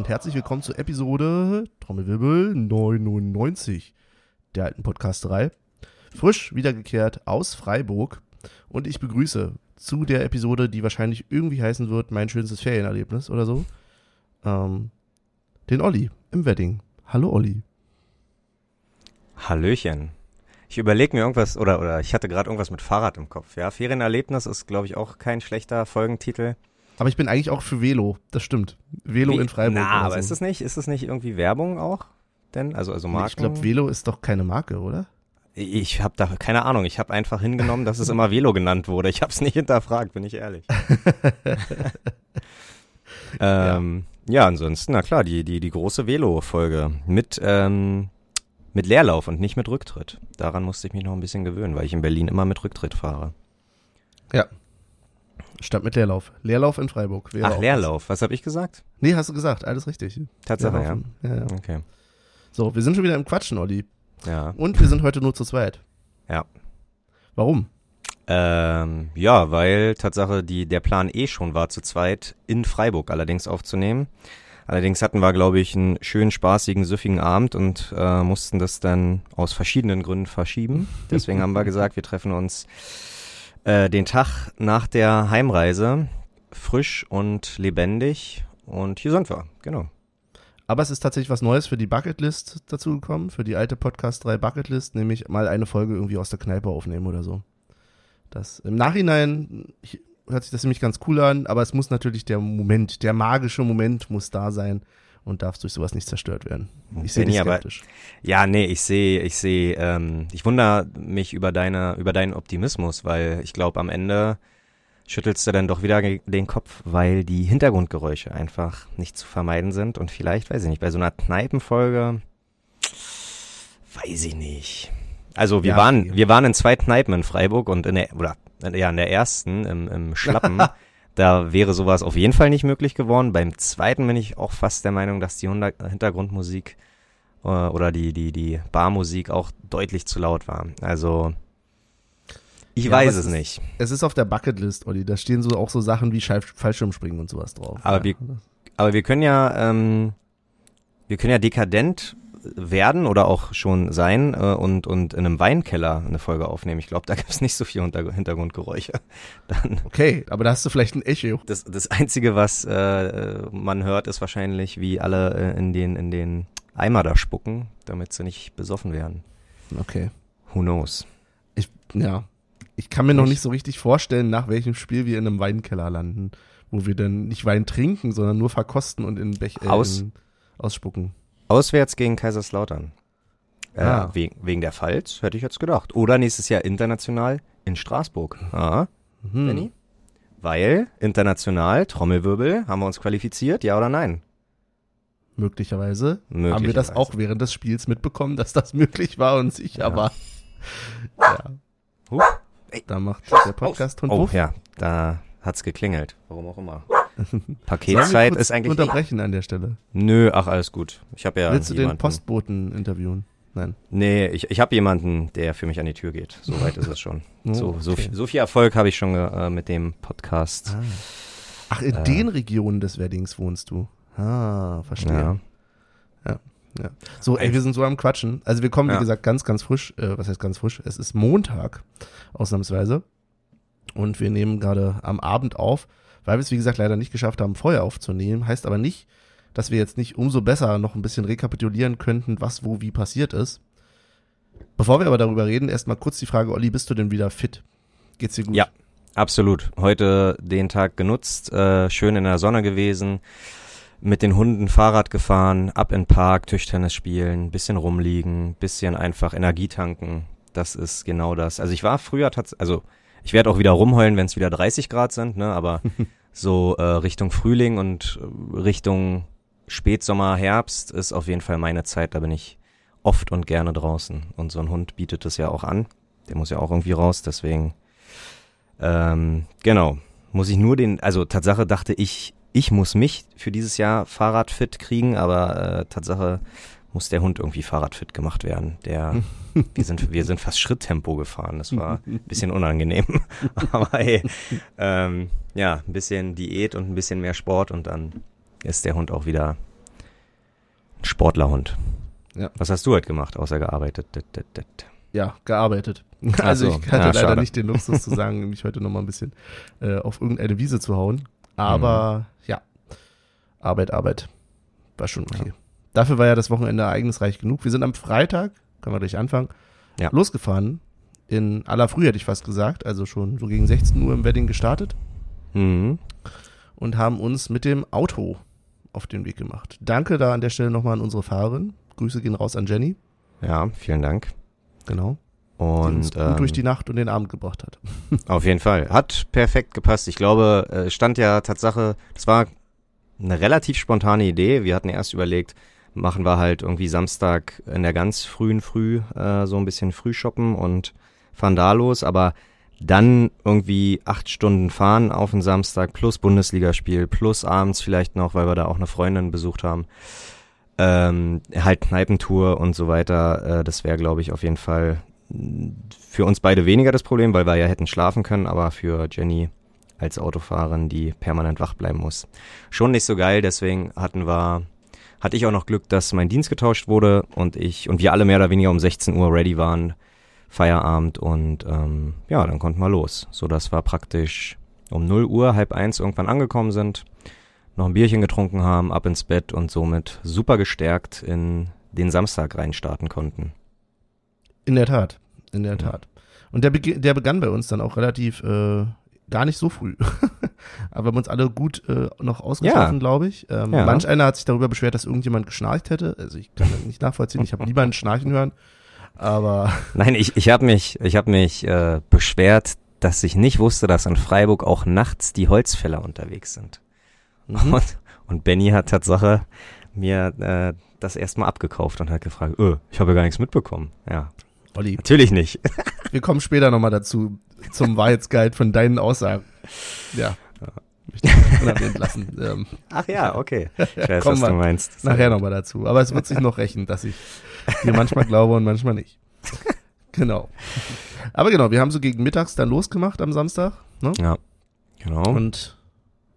und herzlich willkommen zur Episode Trommelwirbel 99 der alten Podcasterei. Frisch wiedergekehrt aus Freiburg und ich begrüße zu der Episode, die wahrscheinlich irgendwie heißen wird, mein schönstes Ferienerlebnis oder so, ähm, den Olli im Wedding. Hallo Olli. Hallöchen. Ich überlege mir irgendwas, oder, oder ich hatte gerade irgendwas mit Fahrrad im Kopf. Ja, Ferienerlebnis ist, glaube ich, auch kein schlechter Folgentitel. Aber ich bin eigentlich auch für Velo, das stimmt. Velo Wie- in Freiburg. Na, aber so. ist es nicht, ist es nicht irgendwie Werbung auch? Denn, also, also Marken? Ich glaube, Velo ist doch keine Marke, oder? Ich habe da keine Ahnung. Ich habe einfach hingenommen, dass es immer Velo genannt wurde. Ich habe es nicht hinterfragt, bin ich ehrlich. ähm, ja. ansonsten, na klar, die, die, die große Velo-Folge mit, ähm, mit Leerlauf und nicht mit Rücktritt. Daran musste ich mich noch ein bisschen gewöhnen, weil ich in Berlin immer mit Rücktritt fahre. Statt mit Leerlauf. Leerlauf in Freiburg. Ach, Leerlauf. Was habe ich gesagt? Nee, hast du gesagt, alles richtig. Tatsache, ja. Ja. ja. Okay. So, wir sind schon wieder im Quatschen, Olli. Ja. Und wir sind heute nur zu zweit. Ja. Warum? Ähm, ja, weil Tatsache die, der Plan eh schon war, zu zweit in Freiburg allerdings aufzunehmen. Allerdings hatten wir, glaube ich, einen schönen, spaßigen, süffigen Abend und äh, mussten das dann aus verschiedenen Gründen verschieben. Deswegen haben wir gesagt, wir treffen uns äh, den Tag nach der Heimreise frisch und lebendig. Und hier sind wir, genau. Aber es ist tatsächlich was Neues für die Bucketlist dazu gekommen, für die alte Podcast 3 Bucketlist, nämlich mal eine Folge irgendwie aus der Kneipe aufnehmen oder so. Das im Nachhinein hört sich das nämlich ganz cool an, aber es muss natürlich der Moment, der magische Moment muss da sein und darf durch sowas nicht zerstört werden. Ich sehe dich aber skeptisch. Ja, nee, ich sehe, ich sehe, ähm, ich wundere mich über deine, über deinen Optimismus, weil ich glaube, am Ende schüttelst du dann doch wieder den Kopf, weil die Hintergrundgeräusche einfach nicht zu vermeiden sind und vielleicht, weiß ich nicht, bei so einer Kneipenfolge, weiß ich nicht. Also wir Ja, waren, wir waren in zwei Kneipen in Freiburg und in der, oder, ja, in der ersten, im, im Schlappen, da wäre sowas auf jeden Fall nicht möglich geworden. Beim zweiten bin ich auch fast der Meinung, dass die Hunter- Hintergrundmusik äh, oder die, die, die Barmusik auch deutlich zu laut war. Also, ich Ja, weiß es ist- nicht. Es ist auf der Bucketlist, Olli. Da stehen so auch so Sachen wie Scheif Fallschirmspringen und sowas drauf. Aber ja. wir- Aber wir können ja, ähm, wir können ja dekadent werden oder auch schon sein äh, und, und in einem Weinkeller eine Folge aufnehmen. Ich glaube, da gibt es nicht so viel Hinter Hintergrundgeräusche. Dann Okay, aber da hast du vielleicht ein Echo. das, das Einzige, was äh, man hört, ist wahrscheinlich, wie alle äh, in den, in den Eimer da spucken, damit sie nicht besoffen werden. Okay. Who knows? Ich, ja. Ich kann mir noch Nicht? so richtig vorstellen, nach welchem Spiel wir in einem Weinkeller landen, wo wir dann nicht Wein trinken, sondern nur verkosten und in Bech äh, Aus- in, ausspucken. Auswärts gegen Kaiserslautern. Äh, Ah. wegen, wegen der Pfalz, hätte ich jetzt gedacht. Oder nächstes Jahr international in Straßburg. Ah, Hm. Benni? Weil international, Trommelwirbel, haben wir uns qualifiziert, ja oder nein? Möglicherweise, haben wir das Möglicherweise. auch während des Spiels mitbekommen, dass das möglich war und sicher Ja. war. Ja, Huch. da macht der Podcast Hund Oh Wuff. ja, da hat's geklingelt. Warum auch immer. Paketzeit ist eigentlich. unterbrechen an der Stelle. Nö, ach alles gut. Ich habe ja Willst du den. Postboten interviewen? Nein. Nee, ich, ich habe jemanden, der für mich an die Tür geht. So weit ist es schon. Oh, so, so, okay. so viel Erfolg habe ich schon äh, mit dem Podcast. Ah. Ach, in Äh. den Regionen des Weddings wohnst du. Ah, verstehe. Ja. So, ey, wir sind so am Quatschen. Also wir kommen, wie Ja. gesagt, ganz, ganz frisch, äh, was heißt ganz frisch? Es ist Montag, ausnahmsweise. Und wir nehmen gerade am Abend auf, weil wir es, wie gesagt, leider nicht geschafft haben, vorher aufzunehmen. Heißt aber nicht, dass wir jetzt nicht umso besser noch ein bisschen rekapitulieren könnten, was wo wie passiert ist. Bevor wir aber darüber reden, erstmal kurz die Frage, Olli, bist du denn wieder fit? Geht's dir gut? Ja. Absolut. Heute den Tag genutzt, äh, schön in der Sonne gewesen, mit den Hunden Fahrrad gefahren, ab in den Park, Tischtennis spielen, bisschen rumliegen, bisschen einfach Energie tanken. Das ist genau das. Also ich war früher tatsächlich, also ich werde auch wieder rumheulen, wenn es wieder 30 Grad sind, ne? Aber so äh, Richtung Frühling und äh, Richtung Spätsommer, Herbst ist auf jeden Fall meine Zeit. Da bin ich oft und gerne draußen. Und so ein Hund bietet es ja auch an. Der muss ja auch irgendwie raus, deswegen ähm, genau. Muss ich nur den, also Tatsache dachte ich, ich muss mich für dieses Jahr Fahrradfit kriegen, aber äh, Tatsache muss der Hund irgendwie Fahrradfit gemacht werden. Der, wir sind, wir sind fast Schritttempo gefahren. Das war ein bisschen unangenehm. aber hey, ähm, ja, ein bisschen Diät und ein bisschen mehr Sport und dann ist der Hund auch wieder ein Sportlerhund. Ja. Was hast du heute gemacht, außer gearbeitet? Ja, gearbeitet. Also so. ich hatte Ja, leider schade. nicht den Luxus zu sagen, mich heute noch mal ein bisschen äh, auf irgendeine Wiese zu hauen. Aber ja, Arbeit, Arbeit. War schon okay. Dafür war ja das Wochenende ereignisreich genug. Wir sind am Freitag, können wir gleich anfangen, Ja. losgefahren. In aller Früh hätte ich fast gesagt, also schon so gegen 16 Uhr im Wedding gestartet Mhm. und haben uns mit dem Auto auf den Weg gemacht. Danke da an der Stelle nochmal an unsere Fahrerin. Grüße gehen raus an Jenny. Ja, vielen Dank. Genau. Die uns Und gut ähm, durch die Nacht und den Abend gebracht hat. Auf jeden Fall. Hat perfekt gepasst. Ich glaube, äh, stand ja Tatsache, das war eine relativ spontane Idee. Wir hatten erst überlegt, machen wir halt irgendwie Samstag in der ganz frühen Früh äh, so ein bisschen früh shoppen und fahren da los, aber dann irgendwie acht Stunden fahren auf den Samstag plus Bundesligaspiel plus abends vielleicht noch, weil wir da auch eine Freundin besucht haben. Ähm, halt Kneipentour und so weiter. Äh, das wäre, glaube ich, auf jeden Fall für uns beide weniger das Problem, weil wir ja hätten schlafen können, aber für Jenny als Autofahrerin, die permanent wach bleiben muss, schon nicht so geil. Deswegen hatten wir, hatte ich auch noch Glück, dass mein Dienst getauscht wurde und ich und wir alle mehr oder weniger um 16 Uhr ready waren, Feierabend und ähm, ja, dann konnten wir los, so dass wir praktisch um 0 Uhr halb eins irgendwann angekommen sind, noch ein Bierchen getrunken haben, ab ins Bett und somit super gestärkt in den Samstag reinstarten konnten. In der Tat, in Mhm. der Tat. Und der, der begann bei uns dann auch relativ äh, gar nicht so früh. Aber wir haben uns alle gut äh, noch ausgeschlafen, Ja. glaube ich. Ähm, Ja. Manch einer hat sich darüber beschwert, dass irgendjemand geschnarcht hätte. Also ich kann das nicht nachvollziehen. Ich habe niemanden schnarchen hören. Aber Nein, ich, ich habe mich, ich hab mich äh, beschwert, dass ich nicht wusste, dass in Freiburg auch nachts die Holzfäller unterwegs sind. mhm. Und, und Benny hat Tatsache mir äh, das erstmal abgekauft und hat gefragt, öh, ich habe ja gar nichts mitbekommen. Ja, Olli, natürlich nicht. wir kommen später nochmal dazu, zum Wahrheitsgehalt von deinen Aussagen. Ja. Möchte ich unerwähnt lassen. Ähm, Ach ja, okay. Ich weiß, was du meinst. Nachher nochmal dazu. Aber es wird sich noch rächen, dass ich dir manchmal glaube und manchmal nicht. Genau. Aber genau, wir haben so gegen mittags dann losgemacht am Samstag. Ne? Ja, genau. Und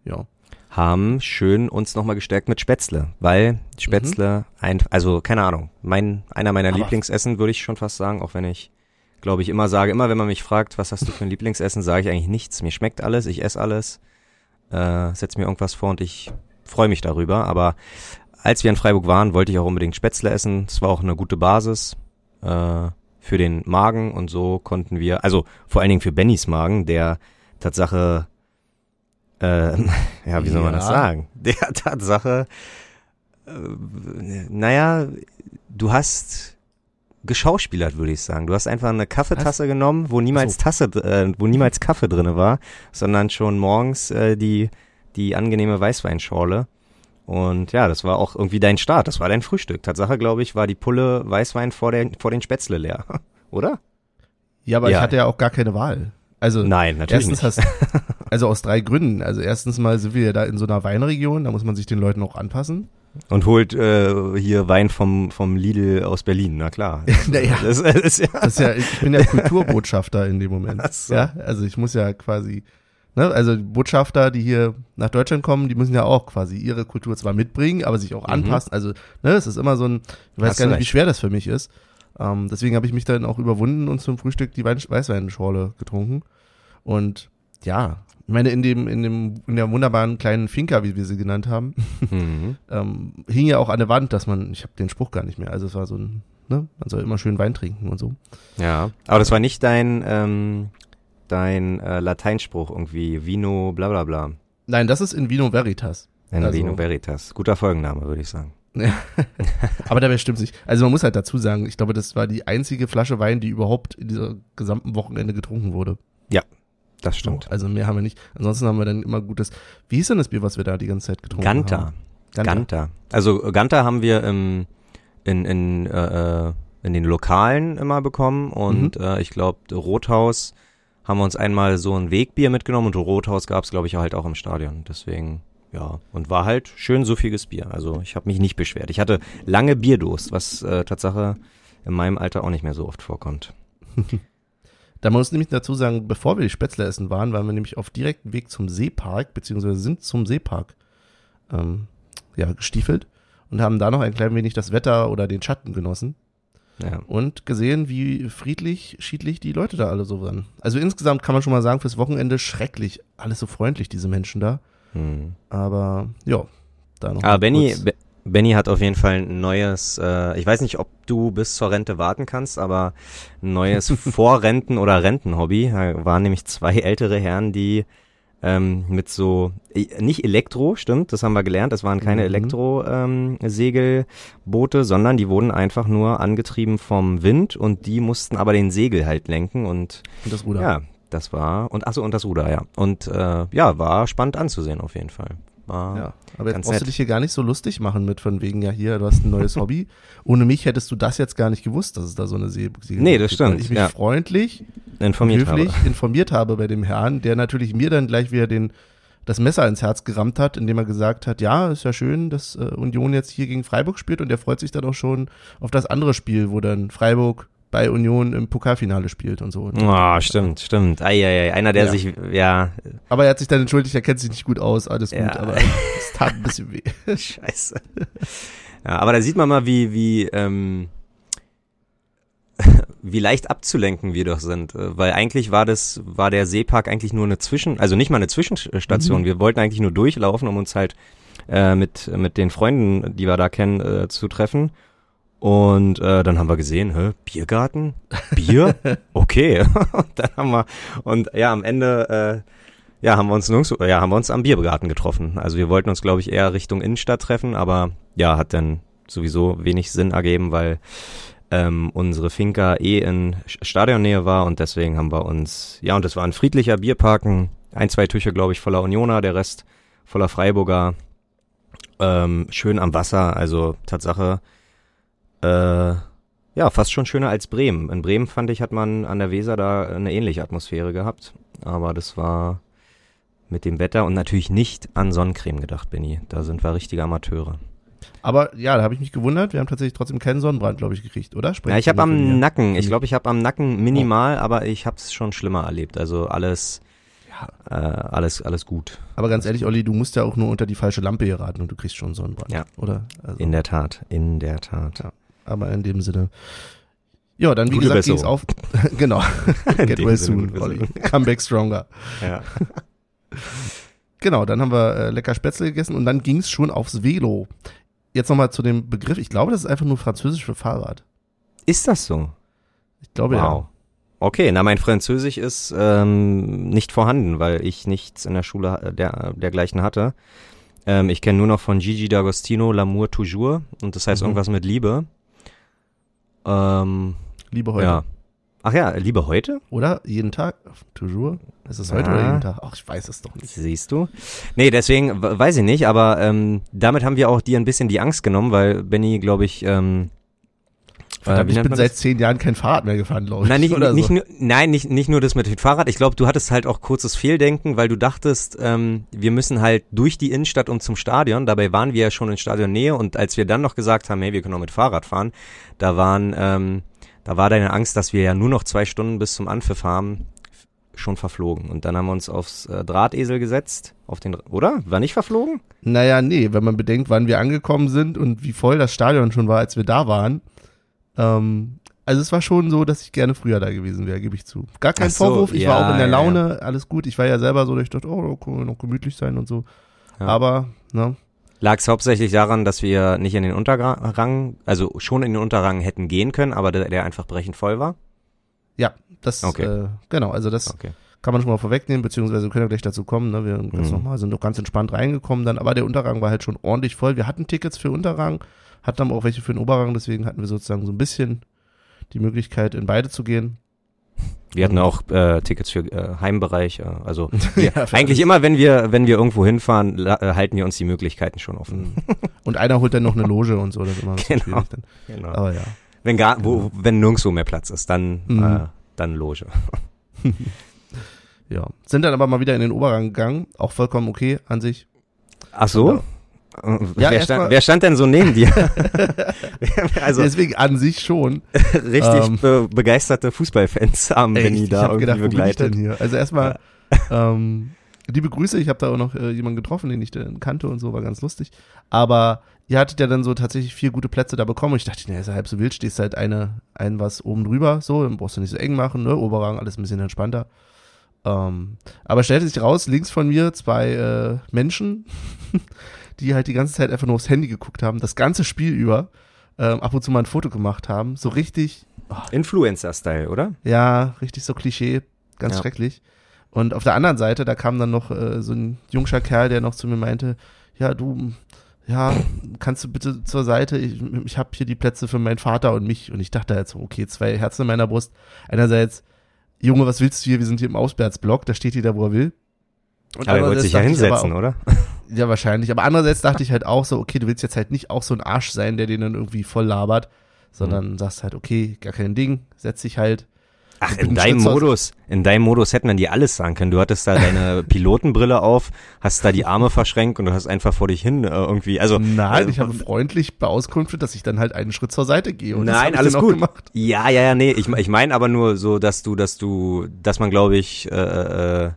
ja. haben schön uns nochmal gestärkt mit Spätzle, weil Spätzle ein, also keine Ahnung, mein, einer meiner Aber- Lieblingsessen würde ich schon fast sagen, auch wenn ich, glaube ich, immer sage, immer wenn man mich fragt, was hast du für ein Lieblingsessen, sage ich eigentlich nichts. Mir schmeckt alles, ich esse alles, äh, setz mir irgendwas vor und ich freue mich darüber. Aber als wir in Freiburg waren, wollte ich auch unbedingt Spätzle essen. Es war auch eine gute Basis äh, für den Magen und so konnten wir, also vor allen Dingen für Bennys Magen, der Tatsache äh, ja, wie soll man das sagen? Der Tatsache, äh, naja, du hast geschauspielert, würde ich sagen. Du hast einfach eine Kaffeetasse genommen, wo niemals Ach Tasse, äh, wo niemals Kaffee drinne war, sondern schon morgens äh, die die angenehme Weißweinschorle. Und ja, das war auch irgendwie dein Start. Das war dein Frühstück. Tatsache, glaube ich, war die Pulle Weißwein vor den vor den Spätzle leer, oder? Ja, aber Ja. ich hatte ja auch gar keine Wahl. Also Nein, natürlich erstens nicht. hast also aus drei Gründen. Also erstens mal sind wir ja da in so einer Weinregion, da muss man sich den Leuten auch anpassen. Und holt äh, hier Wein vom vom Lidl aus Berlin. Na klar. Naja. Das ist ja Das ist ja, ich bin ja Kulturbotschafter in dem Moment. So. Ja, also ich muss ja quasi, ne, also Botschafter, die hier nach Deutschland kommen, die müssen ja auch quasi ihre Kultur zwar mitbringen, aber sich auch Mhm. anpassen. Also, ne, es ist immer so ein, ich weiß Hast gar nicht, wie schwer das für mich ist. Ähm, deswegen habe ich mich dann auch überwunden und zum Frühstück die Wein Weißweinschorle getrunken. Und ja, ich meine, in dem, in dem, in der wunderbaren kleinen Finca, wie wir sie genannt haben, Mhm. ähm, hing ja auch an der Wand, dass man, ich habe den Spruch gar nicht mehr, also es war so ein, ne, man soll immer schön Wein trinken und so. Ja, aber das war nicht dein ähm, dein äh, Lateinspruch irgendwie Vino bla bla bla. Nein, das ist in Vino Veritas. Ein Also- Vino Veritas. Guter Folgenname, würde ich sagen. Aber dabei stimmt nicht. Also man muss halt dazu sagen, ich glaube, das war die einzige Flasche Wein, die überhaupt in dieser gesamten Wochenende getrunken wurde. Das stimmt. So, also mehr haben wir nicht. Ansonsten haben wir dann immer gutes. Wie hieß denn das Bier, was wir da die ganze Zeit getrunken Ganta. haben? Ganta. Also Ganta haben wir im, in, in, äh, äh, in den Lokalen immer bekommen und Mhm. äh, ich glaube Rothaus haben wir uns einmal so ein Wegbier mitgenommen und Rothaus gab es glaube ich halt auch im Stadion. Deswegen ja und war halt schön suffiges Bier. Also ich habe mich nicht beschwert. Ich hatte lange Bierdurst, was äh, Tatsache in meinem Alter auch nicht mehr so oft vorkommt. Da muss nämlich dazu sagen, bevor wir die Spätzle essen waren, waren wir nämlich auf direktem Weg zum Seepark, beziehungsweise sind zum Seepark ähm, ja, gestiefelt und haben da noch ein klein wenig das Wetter oder den Schatten genossen. Ja. Und gesehen, wie friedlich, schiedlich die Leute da alle so waren. Also insgesamt kann man schon mal sagen, fürs Wochenende schrecklich. Alles so freundlich, diese Menschen da. Hm. Aber ja, da noch. Aber mal Benny, Benny hat auf jeden Fall ein neues, äh, ich weiß nicht, ob du bis zur Rente warten kannst, aber ein neues Vorrenten- oder Rentenhobby. Da waren nämlich zwei ältere Herren, die ähm, mit so, äh, nicht Elektro, stimmt, das haben wir gelernt, das waren keine Mhm. Elektro-Segelboote, sondern die wurden einfach nur angetrieben vom Wind und die mussten aber den Segel halt lenken und Und das Ruder. ja, das war, und achso, und das Ruder, ja. Und äh, ja, war spannend anzusehen auf jeden Fall. War, Ja, aber jetzt brauchst du nett. dich hier gar nicht so lustig machen mit von wegen, ja hier, du hast ein neues Hobby. Ohne mich hättest du das jetzt gar nicht gewusst, dass es da so eine See Nee, das gibt, weil stimmt, Ich mich ja. freundlich, informiert höflich habe. informiert habe bei dem Herrn, der natürlich mir dann gleich wieder den das Messer ins Herz gerammt hat, indem er gesagt hat, ja, ist ja schön, dass äh, Union jetzt hier gegen Freiburg spielt und er freut sich dann auch schon auf das andere Spiel, wo dann Freiburg bei Union im Pokalfinale spielt und so. Oh, stimmt, stimmt. Eieiei, einer, der Ja. sich, ja, Aber er hat sich dann entschuldigt, er kennt sich nicht gut aus, alles gut, Ja. aber es tat ein bisschen weh. scheiße. Ja, aber da sieht man mal, wie, wie, ähm, wie leicht abzulenken wir doch sind. Äh, Weil eigentlich war das, war der Seepark eigentlich nur eine Zwischen, also nicht mal eine Zwischenstation. Mhm. Wir wollten eigentlich nur durchlaufen, um uns halt äh, mit, mit den Freunden, die wir da kennen, äh, zu treffen. Und äh, dann haben wir gesehen, hä, Biergarten? Bier? Okay. und dann haben wir, und ja, am Ende, äh, ja, haben wir uns nirgends, ja, haben wir uns am Biergarten getroffen. Also wir wollten uns, glaube ich, eher Richtung Innenstadt treffen, aber ja, hat dann sowieso wenig Sinn ergeben, weil ähm, unsere Finca eh in Stadionnähe war und deswegen haben wir uns, ja, und es war ein friedlicher Bierparken, ein, zwei Tücher, glaube ich, voller Unioner, der Rest voller Freiburger, ähm, schön am Wasser, also Tatsache, äh, ja, fast schon schöner als Bremen. In Bremen fand ich, hat man an der Weser da eine ähnliche Atmosphäre gehabt, aber das war mit dem Wetter und natürlich nicht an Sonnencreme gedacht, Benny. Da sind wir richtige Amateure. Aber ja, da habe ich mich gewundert. Wir haben tatsächlich trotzdem keinen Sonnenbrand, glaube ich, gekriegt, oder? Spreche Ja, ich habe am mir? Nacken, ich Mhm. glaube, ich habe am Nacken minimal, aber ich habe es schon schlimmer erlebt. Also alles, Ja. äh, alles, alles gut. Aber ganz ehrlich, Olli, du musst ja auch nur unter die falsche Lampe geraten und du kriegst schon Sonnenbrand. Ja. Oder? Also, In der Tat, in der Tat. Ja. Aber in dem Sinne. Ja, dann wie Gute gesagt ging's auf. genau. Get well soon, Olli. Come back stronger. Ja. Genau, dann haben wir äh, lecker Spätzle gegessen und dann ging's schon aufs Velo. Jetzt nochmal zu dem Begriff. Ich glaube, das ist einfach nur französisch für Fahrrad. Ist das so? Ich glaube Wow. Okay, na mein Französisch ist ähm, nicht vorhanden, weil ich nichts in der Schule äh, der, dergleichen hatte. Ähm, ich kenne nur noch von Gigi D'Agostino L'amour toujours und das heißt Mhm. irgendwas mit Liebe. Ähm. Liebe heute. ja. Ach ja, Liebe heute? Oder? Jeden Tag? Toujours? Ist es heute Ja. oder jeden Tag? Ach, ich weiß es doch nicht. Siehst du? Nee, deswegen weiß ich nicht, aber ähm, damit haben wir auch dir ein bisschen die Angst genommen, weil Benny, glaube ich, ähm, Verdammt, wie ich bin seit das? zehn Jahren kein Fahrrad mehr gefahren, glaube ich. Nein, nicht, nicht so. nur, nein, nicht, nicht nur das mit dem Fahrrad. Ich glaube, du hattest halt auch kurzes Fehldenken, weil du dachtest, ähm, wir müssen halt durch die Innenstadt und zum Stadion. Dabei waren wir ja schon in Stadionnähe und als wir dann noch gesagt haben, hey, wir können auch mit Fahrrad fahren, da waren, ähm, da war deine Angst, dass wir ja nur noch zwei Stunden bis zum Anpfiff haben, schon verflogen. Und dann haben wir uns aufs äh, Drahtesel gesetzt, auf den, oder? War nicht verflogen? Naja, nee, wenn man bedenkt, wann wir angekommen sind und wie voll das Stadion schon war, als wir da waren. Ähm, also es war schon so, dass ich gerne früher da gewesen wäre, gebe ich zu. Gar kein so, Vorwurf, ich ja, war auch in der ja, ja. Laune, alles gut. Ich war ja selber so, dass ich dachte, oh, da kann noch gemütlich sein und so. Ja. Aber, ne, Lag es hauptsächlich daran, dass wir nicht in den Unterrang, also schon in den Unterrang hätten gehen können, aber der, der einfach brechend voll war? ja, das, Okay. äh, genau, also das Okay. kann man schon mal vorwegnehmen, beziehungsweise wir können ja gleich dazu kommen, ne, wir ganz Mhm. nochmal, sind doch ganz entspannt reingekommen dann, aber der Unterrang war halt schon ordentlich voll. Wir hatten Tickets für Unterrang, hatten aber auch welche für den Oberrang, deswegen hatten wir sozusagen so ein bisschen die Möglichkeit, in beide zu gehen. Wir hatten auch äh, Tickets für äh, Heimbereich, äh, also wir, Ja, eigentlich immer, wenn wir wenn wir irgendwo hinfahren, la- äh, halten wir uns die Möglichkeiten schon offen. Und einer holt dann noch eine Loge und so, das immer Genau. dann. Genau. Aber ja. Wenn gar, wo, wenn nirgendwo mehr Platz ist, dann Mhm. äh, dann Loge. Ja. Sind dann aber mal wieder in den Oberrang gegangen, auch vollkommen okay an sich. Ach so? Äh, Ja, wer, stand, wer stand denn so neben dir? also Deswegen an sich schon. richtig ähm, be begeisterte Fußballfans haben Benny ich da irgendwie gedacht, begleitet. denn hier? Also erstmal ähm, liebe Grüße, ich habe da auch noch äh, jemanden getroffen, den ich dann kannte und so, war ganz lustig. Aber ihr hattet ja dann so tatsächlich vier gute Plätze da bekommen. Und ich dachte, ne, ist ja halb so wild, stehst halt eine, ein was oben drüber, so, dann brauchst du nicht so eng machen, ne? Oberrang, alles ein bisschen entspannter. Ähm, aber stellte sich raus, links von mir zwei äh, Menschen, die halt die ganze Zeit einfach nur aufs Handy geguckt haben, das ganze Spiel über, ähm, ab und zu mal ein Foto gemacht haben, so richtig. Oh, Influencer-Style, oder? Ja, richtig so Klischee, ganz ja. schrecklich. Und auf der anderen Seite, da kam dann noch äh, so ein jungscher Kerl, der noch zu mir meinte, ja, du, ja, kannst du bitte zur Seite, ich, ich habe hier die Plätze für meinen Vater und mich. Und ich dachte halt so, okay, zwei Herzen in meiner Brust. Einerseits, Junge, was willst du hier? Wir sind hier im Auswärtsblock, da steht jeder, wo er will. Und aber er wollte sich ja hinsetzen, auch, oder? Ja, wahrscheinlich. Aber andererseits dachte ich halt auch so, okay, du willst jetzt halt nicht auch so ein Arsch sein, der den dann irgendwie voll labert, sondern mhm. sagst halt, okay, gar kein Ding, setz dich halt. Ach, in deinem Modus, in deinem Modus hätten wir dir alles sagen können. Du hattest da deine Pilotenbrille auf, hast da die Arme verschränkt und du hast einfach vor dich hin äh, irgendwie, also. Nein, äh, ich habe freundlich beauskunftet, dass ich dann halt einen Schritt zur Seite gehe. Und nein, alles gut. Gemacht. Ja, ja, ja, nee, ich, ich meine aber nur so, dass du, dass du, dass man glaube ich, äh, äh,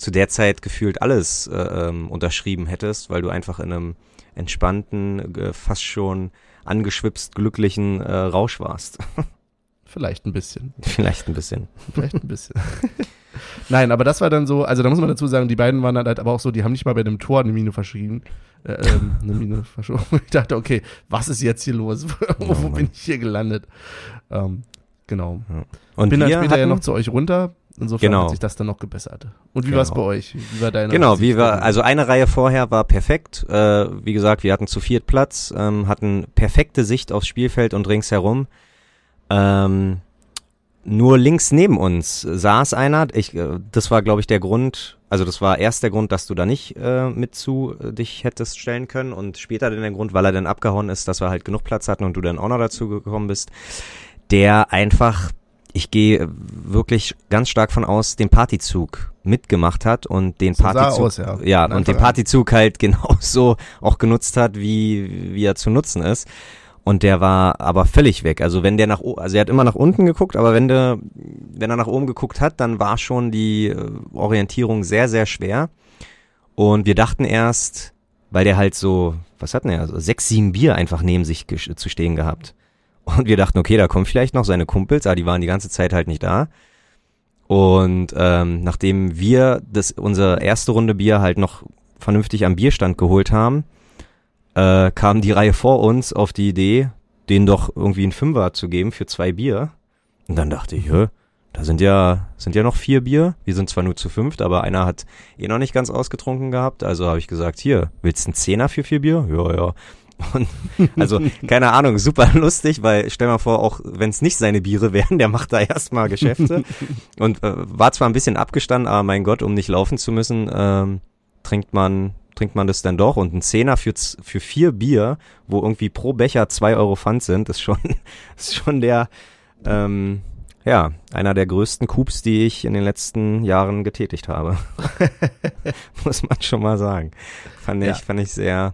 zu der Zeit gefühlt alles äh, ähm, unterschrieben hättest, weil du einfach in einem entspannten, fast schon angeschwipst glücklichen äh, Rausch warst. Vielleicht ein bisschen. Vielleicht ein bisschen. Vielleicht ein bisschen. Nein, aber das war dann so, also da muss man dazu sagen, die beiden waren halt aber auch so, die haben nicht mal bei dem Tor eine Mine verschrieben. Äh, ähm, eine Mine verschoben. Ich dachte, okay, was ist jetzt hier los? Wo oh, bin ich hier gelandet? Ähm, genau. Ja. Und bin dann später ja noch zu euch runter. Insofern genau. hat sich das dann noch gebessert. Und wie genau. war es bei euch? Wie war deine Genau, wie war, also eine Reihe vorher war perfekt. Äh, wie gesagt, wir hatten zu viert Platz, ähm, hatten perfekte Sicht aufs Spielfeld und ringsherum. Ähm, nur links neben uns saß einer, ich, äh, das war glaube ich der Grund, also das war erst der Grund, dass du da nicht äh, mit zu äh, dich hättest stellen können und später dann der Grund, weil er dann abgehauen ist, dass wir halt genug Platz hatten und du dann auch noch dazu gekommen bist, der einfach, ich gehe wirklich ganz stark von aus, den Partyzug mitgemacht hat und den so Partyzug, aus, ja, ja und den Partyzug halt genauso auch genutzt hat, wie, wie er zu nutzen ist. Und der war aber völlig weg. Also wenn der nach also er hat immer nach unten geguckt, aber wenn der, wenn er nach oben geguckt hat, dann war schon die äh, Orientierung sehr, sehr schwer. Und wir dachten erst, weil der halt so, was hat denn er, so sechs, sieben Bier einfach neben sich zu stehen gehabt. Und wir dachten, okay, da kommen vielleicht noch seine Kumpels, aber die waren die ganze Zeit halt nicht da. Und ähm, nachdem wir das unsere erste Runde Bier halt noch vernünftig am Bierstand geholt haben, äh, kam die Reihe vor uns auf die Idee, denen doch irgendwie einen Fünfer zu geben für zwei Bier. Und dann dachte ich, hä, da sind ja, sind ja noch vier Bier. Wir sind zwar nur zu fünft, aber einer hat eh noch nicht ganz ausgetrunken gehabt. Also habe ich gesagt, hier, willst du einen Zehner für vier Bier? Ja, ja. Und also, keine Ahnung, super lustig, weil stell mal vor, auch wenn es nicht seine Biere wären, der macht da erstmal Geschäfte. und äh, war zwar ein bisschen abgestanden, aber mein Gott, um nicht laufen zu müssen, ähm, trinkt man trinkt man das dann doch. Und ein Zehner für, für vier Bier, wo irgendwie pro Becher zwei Euro Pfand sind, ist schon, ist schon der, ähm, ja, einer der größten Coups, die ich in den letzten Jahren getätigt habe. Muss man schon mal sagen. Fand ich, ja. fand ich sehr,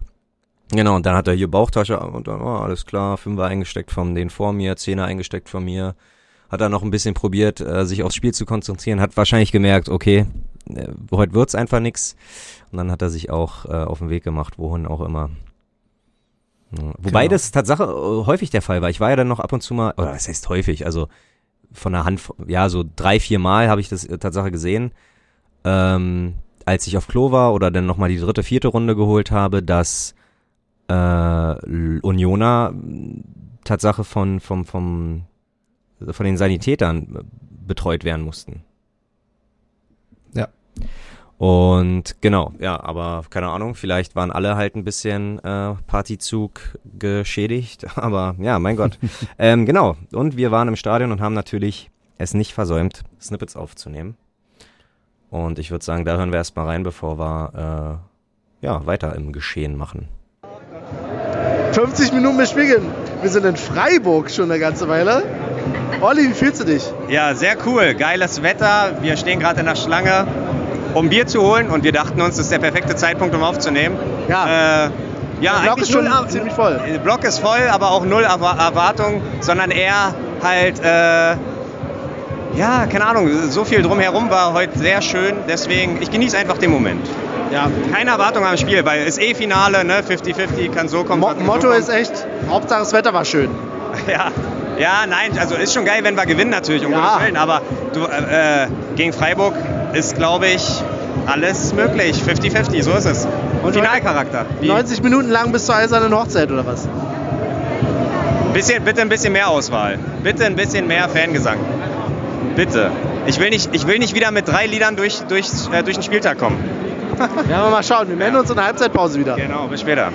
Genau, und dann hat er hier Bauchtasche und dann, oh, alles klar, Fünfer eingesteckt von den vor mir, Zehner eingesteckt von mir. Hat er noch ein bisschen probiert, äh, sich aufs Spiel zu konzentrieren, hat wahrscheinlich gemerkt, okay, äh, heute wird's einfach nix. Und dann hat er sich auch äh, auf den Weg gemacht, wohin auch immer. Ja. Wobei genau. das Tatsache äh, häufig der Fall war. Ich war ja dann noch ab und zu mal, oder was heißt häufig, also von der Hand, ja, so drei, vier Mal habe ich das äh, Tatsache gesehen, ähm, als ich auf Klo war oder dann nochmal die dritte, vierte Runde geholt habe, dass äh, Unioner Tatsache von, vom, vom, von den Sanitätern betreut werden mussten. Ja. Und genau, ja, aber keine Ahnung, vielleicht waren alle halt ein bisschen äh, Partyzug geschädigt, aber ja, mein Gott. ähm, genau, und wir waren im Stadion und haben natürlich es nicht versäumt, Snippets aufzunehmen. Und ich würde sagen, da hören wir erstmal rein, bevor wir äh, ja, weiter im Geschehen machen. 50 Minuten bespielen. Wir sind in Freiburg schon eine ganze Weile. Olli, wie fühlst du dich? Ja, sehr cool. Geiles Wetter. Wir stehen gerade in der Schlange um Bier zu holen und wir dachten uns, das ist der perfekte Zeitpunkt, um aufzunehmen. Ja. Äh, ja, der Block ist schon null, ziemlich voll. Der Block ist voll, aber auch null Erwartung, sondern eher halt, äh, ja, keine Ahnung, so viel drumherum war heute sehr schön. Deswegen, ich genieße einfach den Moment. Ja, keine Erwartung am Spiel, weil es eh Finale, ne? 50-50, kann so kommen. Mo kann so Motto kommen. ist echt, Hauptsache das Wetter war schön. Ja, ja, nein, also ist schon geil, wenn wir gewinnen natürlich, um Ja. Gottes Willen, aber du, äh, äh, gegen Freiburg ist, glaube ich, alles möglich. 50-50, so ist es. Und Finalcharakter. Wie? 90 Minuten lang bis zur eisernen Hochzeit oder was? Bisschen, bitte ein bisschen mehr Auswahl. Bitte ein bisschen mehr Fangesang. Bitte. Ich will nicht, ich will nicht wieder mit drei Liedern durch, durch, äh, durch den Spieltag kommen. Werden wir mal schauen. Wir melden uns in der Halbzeitpause wieder. Genau, bis später.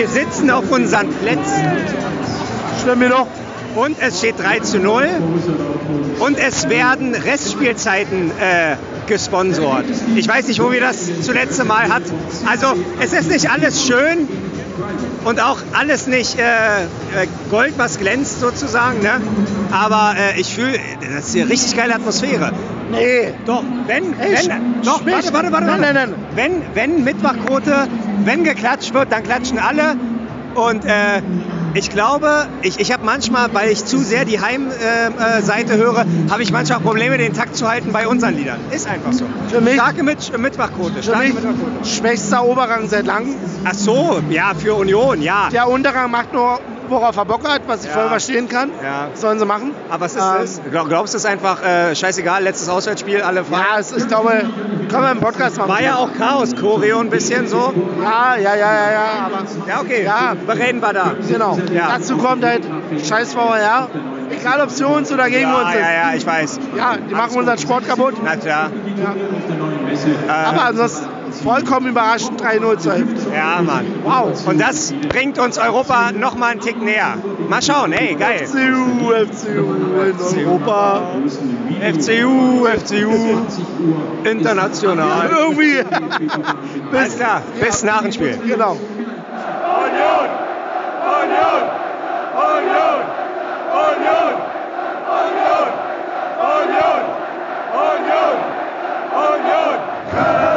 Wir sitzen auf unseren Plätzen Stimmt mir doch. und es steht 3 zu 0 und es werden Restspielzeiten äh, gesponsort. Ich weiß nicht, wo wir das zuletzt Mal hat. Also es ist nicht alles schön und auch alles nicht äh, äh, Gold, was glänzt sozusagen. Ne? Aber äh, ich fühle, das ist eine richtig geile Atmosphäre. Nee. Doch, wenn, Ey, wenn, doch, schmich. warte, warte, warte, Nein, warte. nein, nein. Wenn, wenn Mittwochquote, wenn geklatscht wird, dann klatschen alle. Und äh, ich glaube, ich, ich habe manchmal, weil ich zu sehr die Heimseite äh, Seite höre, habe ich manchmal Probleme, den Takt zu halten bei unseren Liedern. Ist einfach so. Für mich- Starke Mit Mittwochquote. Für Starke Mittwochquote. schwächster Oberrang seit langem. Ach so, ja, für Union, ja. Der Unterrang macht nur, worauf er Bock hat, was ich Ja. voll verstehen kann. Ja. Sollen sie machen. Aber was ist Ähm, das? Glaub, glaubst du, es ist einfach äh, scheißegal, letztes Auswärtsspiel, alle frei? Ja, es, ich glaube, können wir im Podcast machen. War ja auch Chaos, Choreo ein bisschen so. Ja, ja, ja, ja, ja, aber Ja, okay. Ja. Bereden wir da. genau. Ja. Dazu kommt halt scheiß VR. Egal, ob es für uns oder gegen uns Ja, ist. ja, ja, ich weiß. Ja, die machen unseren Sport kaputt. Na klar. Ja. Aber ansonsten vollkommen überraschend 3-0 zur Hälfte. ja, Mann. Wow. Und das bringt uns Europa noch mal einen Tick näher. Mal schauen, ey, geil. FCU, FCU in Europa. FCU, FCU, international. Irgendwie. Alles klar, bis nach dem Spiel. Genau. Union! Union! Union! Union! Union! Union! Union! Union!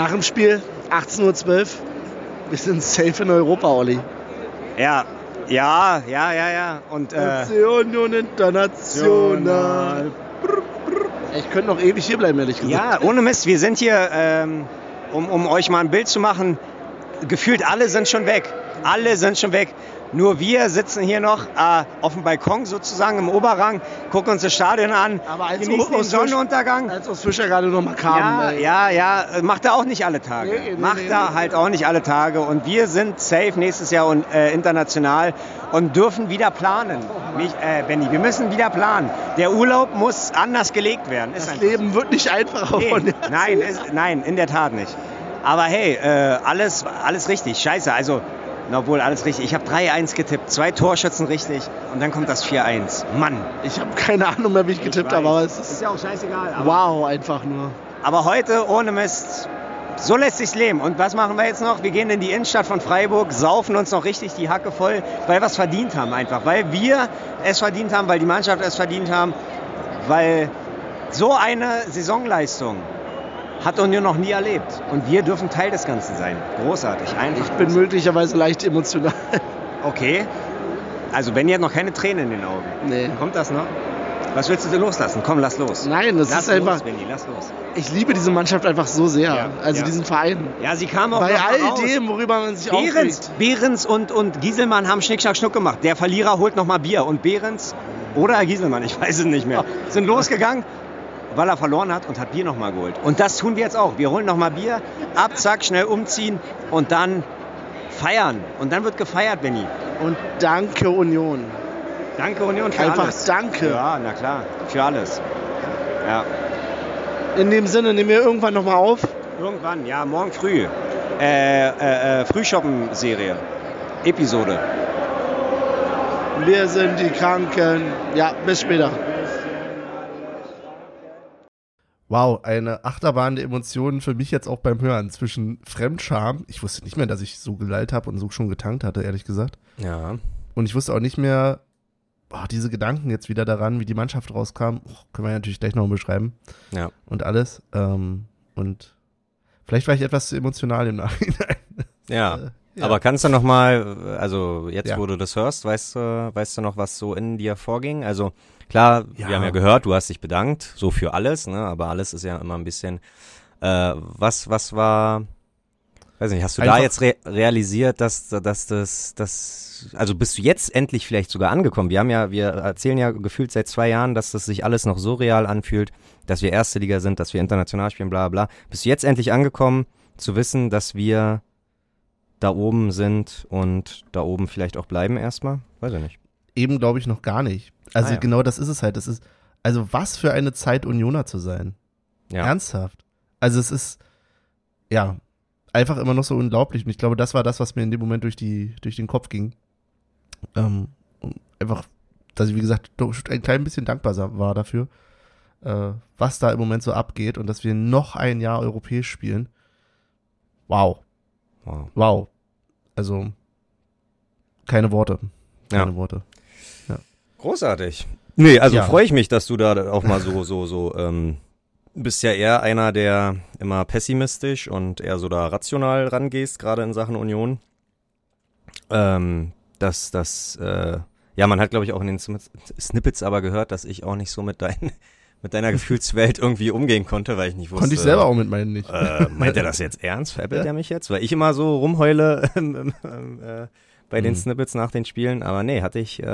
Nach dem Spiel 18.12 Uhr. Wir sind safe in Europa, Olli. Ja, ja, ja, ja, ja. Und äh, Union International. Ich könnte noch ewig hier bleiben, ehrlich gesagt. Ja, ohne Mist, wir sind hier, ähm, um, um euch mal ein Bild zu machen, gefühlt alle sind schon weg. Alle sind schon weg. Nur wir sitzen hier noch äh, auf dem Balkon sozusagen im Oberrang, gucken uns das Stadion an, Aber als genießen den Sonnenuntergang. Als aus Fischer gerade noch mal kam. Ja, ey. ja, ja, macht er auch nicht alle Tage. Nee, nee, macht nee, er halt auch nicht alle Tage. Und wir sind safe nächstes Jahr und, äh, international und dürfen wieder planen. Mich, äh, Benny, wir müssen wieder planen. Der Urlaub muss anders gelegt werden. Ist Das einfach so. Leben wird nicht einfacher von nein, ist, nein, in der Tat nicht. Aber hey, äh, alles, alles richtig. Scheiße, also, na, obwohl alles richtig. Ich habe 3-1 getippt, zwei Torschützen richtig und dann kommt das 4-1. Mann. Ich habe keine Ahnung mehr, wie ich getippt Ich habe, aber es ist ist ja auch scheißegal. Wow, einfach nur. aber heute ohne Mist. So lässt sich's leben. Und was machen wir jetzt noch? Wir gehen in die Innenstadt von Freiburg, saufen uns noch richtig die Hacke voll, weil wir es verdient haben einfach. Weil wir es verdient haben, weil die Mannschaft es verdient haben, weil so eine Saisonleistung hat Union noch nie erlebt. Und wir dürfen Teil des Ganzen sein. Großartig, einfach. Ich bin möglicherweise leicht emotional. Okay. Also Benny hat noch keine Tränen in den Augen. Nee. Kommt das noch? Was willst du denn loslassen? Komm, lass los. Nein, das lass ist einfach. Los, Benny, lass los. Ich liebe diese Mannschaft einfach so sehr. Ja, also ja. diesen Verein. Ja, sie kam auch Bei all raus. dem, worüber man sich Behrens, aufregt. Behrens und, und Gieselmann haben Schnick, Schnack, Schnuck gemacht. Der Verlierer holt nochmal Bier. Und Behrens oder Gieselmann, ich weiß es nicht mehr, sind losgegangen, weil er verloren hat und hat Bier nochmal geholt. Und das tun wir jetzt auch. Wir holen nochmal Bier, ab, zack, schnell umziehen und dann feiern. Und dann wird gefeiert, Benny. Und danke Union. Danke Union für Einfach alles. danke. Ja, na klar, für alles. Ja, In dem Sinne, nehmen wir irgendwann nochmal auf. irgendwann, ja, morgen früh. Äh, äh, äh, Frühschoppen-Serie. Episode. Wir sind die Kranken. Ja, bis später. Wow, eine Achterbahn der Emotionen für mich jetzt auch beim Hören zwischen Fremdscham. Ich wusste nicht mehr, dass ich so gelallt habe und so schon getankt hatte, ehrlich gesagt. Ja. Und ich wusste auch nicht mehr, oh, diese Gedanken jetzt wieder daran, wie die Mannschaft rauskam. Oh, können wir natürlich gleich noch beschreiben. Ja. Und alles. Ähm, und vielleicht war ich etwas zu emotional im Nachhinein. Ja. Äh, ja. Aber kannst du noch mal, also jetzt, Ja. wo du das hörst, weißt du, weißt du noch, was so in dir vorging? Also klar, Ja. wir haben ja gehört, du hast dich bedankt, so für alles, ne? Aber alles ist ja immer ein bisschen. Äh, was, was war? Weiß nicht, hast du da Einfach- jetzt re realisiert, dass, dass das, das, also bist du jetzt endlich vielleicht sogar angekommen? Wir haben ja, wir erzählen ja gefühlt seit zwei Jahren, dass das sich alles noch so real anfühlt, dass wir erste Liga sind, dass wir international spielen, bla bla. Bist du jetzt endlich angekommen, zu wissen, dass wir da oben sind und da oben vielleicht auch bleiben erstmal? Weiß ich nicht. Eben glaube ich noch gar nicht. Also Ah, ja. genau das ist es halt. Das ist, also was für eine Zeit Unioner zu sein. Ja. Ernsthaft. Also es ist, ja, einfach immer noch so unglaublich. Und ich glaube, das war das, was mir in dem Moment durch die, durch den Kopf ging. Ähm, einfach, dass ich, wie gesagt, ein klein bisschen dankbar war dafür, äh, was da im Moment so abgeht und dass wir noch ein Jahr europäisch spielen. Wow. Wow. Wow. Also, keine Worte. Ja. Keine Worte. Großartig. Nee, also Ja. freue ich mich, dass du da auch mal so, so, so, ähm, bist ja eher einer, der immer pessimistisch und eher so da rational rangehst, gerade in Sachen Union. Ähm, dass das, äh, ja, man hat, glaube ich, auch in den Snippets- aber gehört, dass ich auch nicht so mit, dein, mit deiner Gefühlswelt irgendwie umgehen konnte, weil ich nicht wusste. Konnte ich selber auch mit meinen nicht. Äh, meint er das jetzt ernst? Veräppelt er mich jetzt? Weil ich immer so rumheule ähm, ähm, äh, bei den Mhm. Snippets nach den Spielen. Aber nee, hatte ich, äh,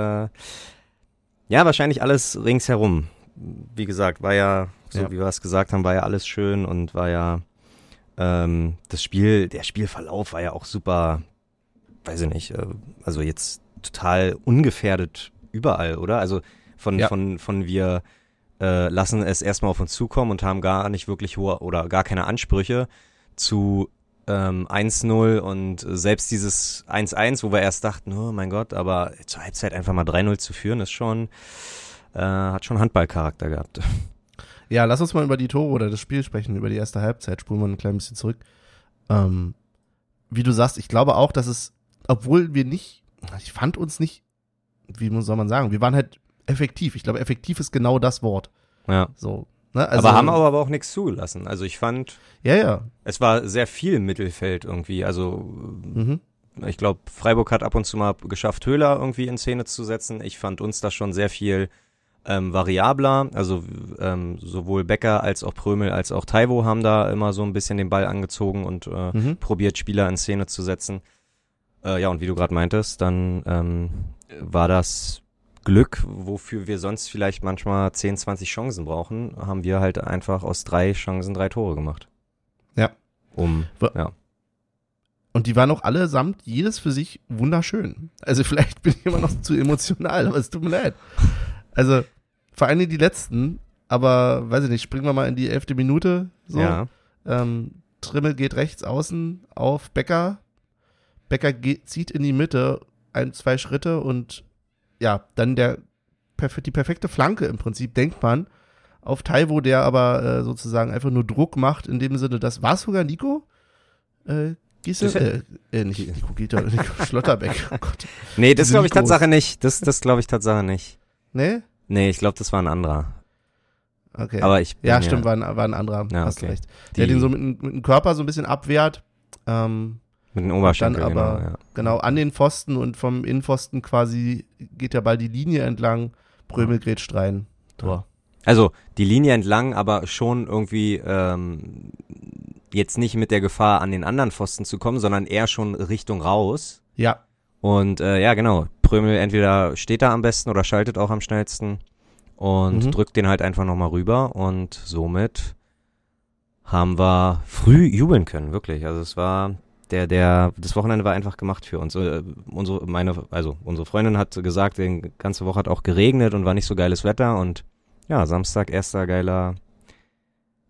ja, wahrscheinlich alles ringsherum. Wie gesagt, war ja, so Ja. wie wir es gesagt haben, war ja alles schön und war ja, ähm, das Spiel, der Spielverlauf war ja auch super, weiß ich nicht, äh, also jetzt total ungefährdet überall, oder? Also von, Ja. von, von wir äh, lassen es erstmal auf uns zukommen und haben gar nicht wirklich hohe oder gar keine Ansprüche zu ähm, 1-0 und selbst dieses 1-1, wo wir erst dachten, oh mein Gott, aber zur Halbzeit einfach mal 3-0 zu führen, ist schon, äh, hat schon Handballcharakter gehabt. Ja, lass uns mal über die Tore oder das Spiel sprechen, über die erste Halbzeit. Spulen wir ein klein bisschen zurück. Ähm, wie du sagst, ich glaube auch, dass es, obwohl wir nicht, ich fand uns nicht, wie soll man sagen, wir waren halt effektiv. Ich glaube, effektiv ist genau das Wort. Ja. So, ne? also, aber haben aber auch nichts zugelassen. Also ich fand, Ja, ja. es war sehr viel Mittelfeld irgendwie. Also Mhm. ich glaube, Freiburg hat ab und zu mal geschafft, Höhler irgendwie in Szene zu setzen. Ich fand uns da schon sehr viel ähm, variabler. Also ähm, sowohl Becker als auch Prömel als auch Taiwo haben da immer so ein bisschen den Ball angezogen und äh, Mhm. probiert, Spieler in Szene zu setzen. Äh, ja, und wie du gerade meintest, dann ähm, war das Glück, wofür wir sonst vielleicht manchmal 10, 20 Chancen brauchen, haben wir halt einfach aus drei Chancen drei Tore gemacht. Ja. Um, ja. Und die waren auch allesamt, jedes für sich wunderschön. Also vielleicht bin ich immer noch zu emotional, aber es tut mir leid. Also vor allem die letzten, aber weiß ich nicht, springen wir mal in die elfte Minute. So. ja. Ähm, Trimmel geht rechts außen auf Becker. Becker geht, zieht in die Mitte ein, zwei Schritte und ja, dann der die perfekte Flanke im Prinzip, denkt man, auf Taiwo, der aber äh, sozusagen einfach nur Druck macht, in dem Sinne, das war sogar Nico? Äh, Giese? Das Äh, äh, nicht Nico Gieter, Nico Schlotterbeck. Oh Gott. Nee, das glaube ich Nikos. Tatsache nicht. Das, das glaube ich Tatsache nicht. Nee? Nee, ich glaube, das war ein anderer. Okay. Aber ich bin ja, stimmt, war ein, war ein anderer. Ja, Hast okay. recht. Die, Der den so mit, dem- mit dem Körper so ein bisschen abwehrt. Ähm, mit den Oberschenkel, dann aber- genau, ja. Genau, an den Pfosten und vom Innenpfosten quasi geht der Ball die Linie entlang. Prömel grätscht rein. Tor. Also die Linie entlang, aber schon irgendwie ähm, jetzt nicht mit der Gefahr, an den anderen Pfosten zu kommen, sondern eher schon Richtung raus. Ja, Und äh, ja, genau. Prömel entweder steht da am besten oder schaltet auch am schnellsten und Mhm. drückt den halt einfach nochmal rüber und somit haben wir früh jubeln können, wirklich. Also es war der, der, das Wochenende war einfach gemacht für uns. Äh, unsere, meine, also unsere Freundin hat gesagt, die ganze Woche hat auch geregnet und war nicht so geiles Wetter und ja, Samstag erster geiler,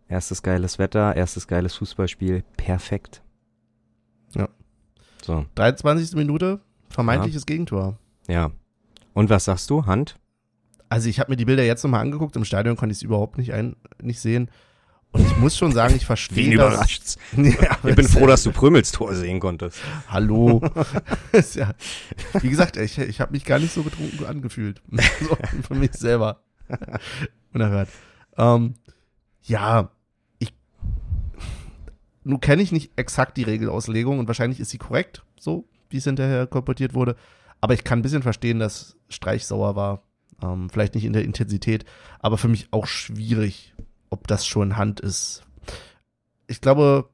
erstes geiles Wetter, erstes geiles Fußballspiel, perfekt. Ja. So, 23. Minute, vermeintliches Gegentor. ja. Und was sagst du, Hand? Also ich habe mir die Bilder jetzt nochmal angeguckt, im Stadion konnte ich es überhaupt nicht, ein, nicht sehen. Und ich muss schon sagen, ich verstehe das. Ja, Ich bin froh, dass du Prümels Tor sehen konntest. Hallo. Ja, wie gesagt, ich, ich habe mich gar nicht so betrunken angefühlt. So, für mich selber. Unerhört. Ähm, ja, ich. Nun kenne ich nicht exakt die Regelauslegung und wahrscheinlich ist sie korrekt, so wie es hinterher kolportiert wurde. Aber ich kann ein bisschen verstehen, dass Streich sauer war. Ähm, vielleicht nicht in der Intensität, aber für mich auch schwierig, ob das schon Hand ist. Ich glaube,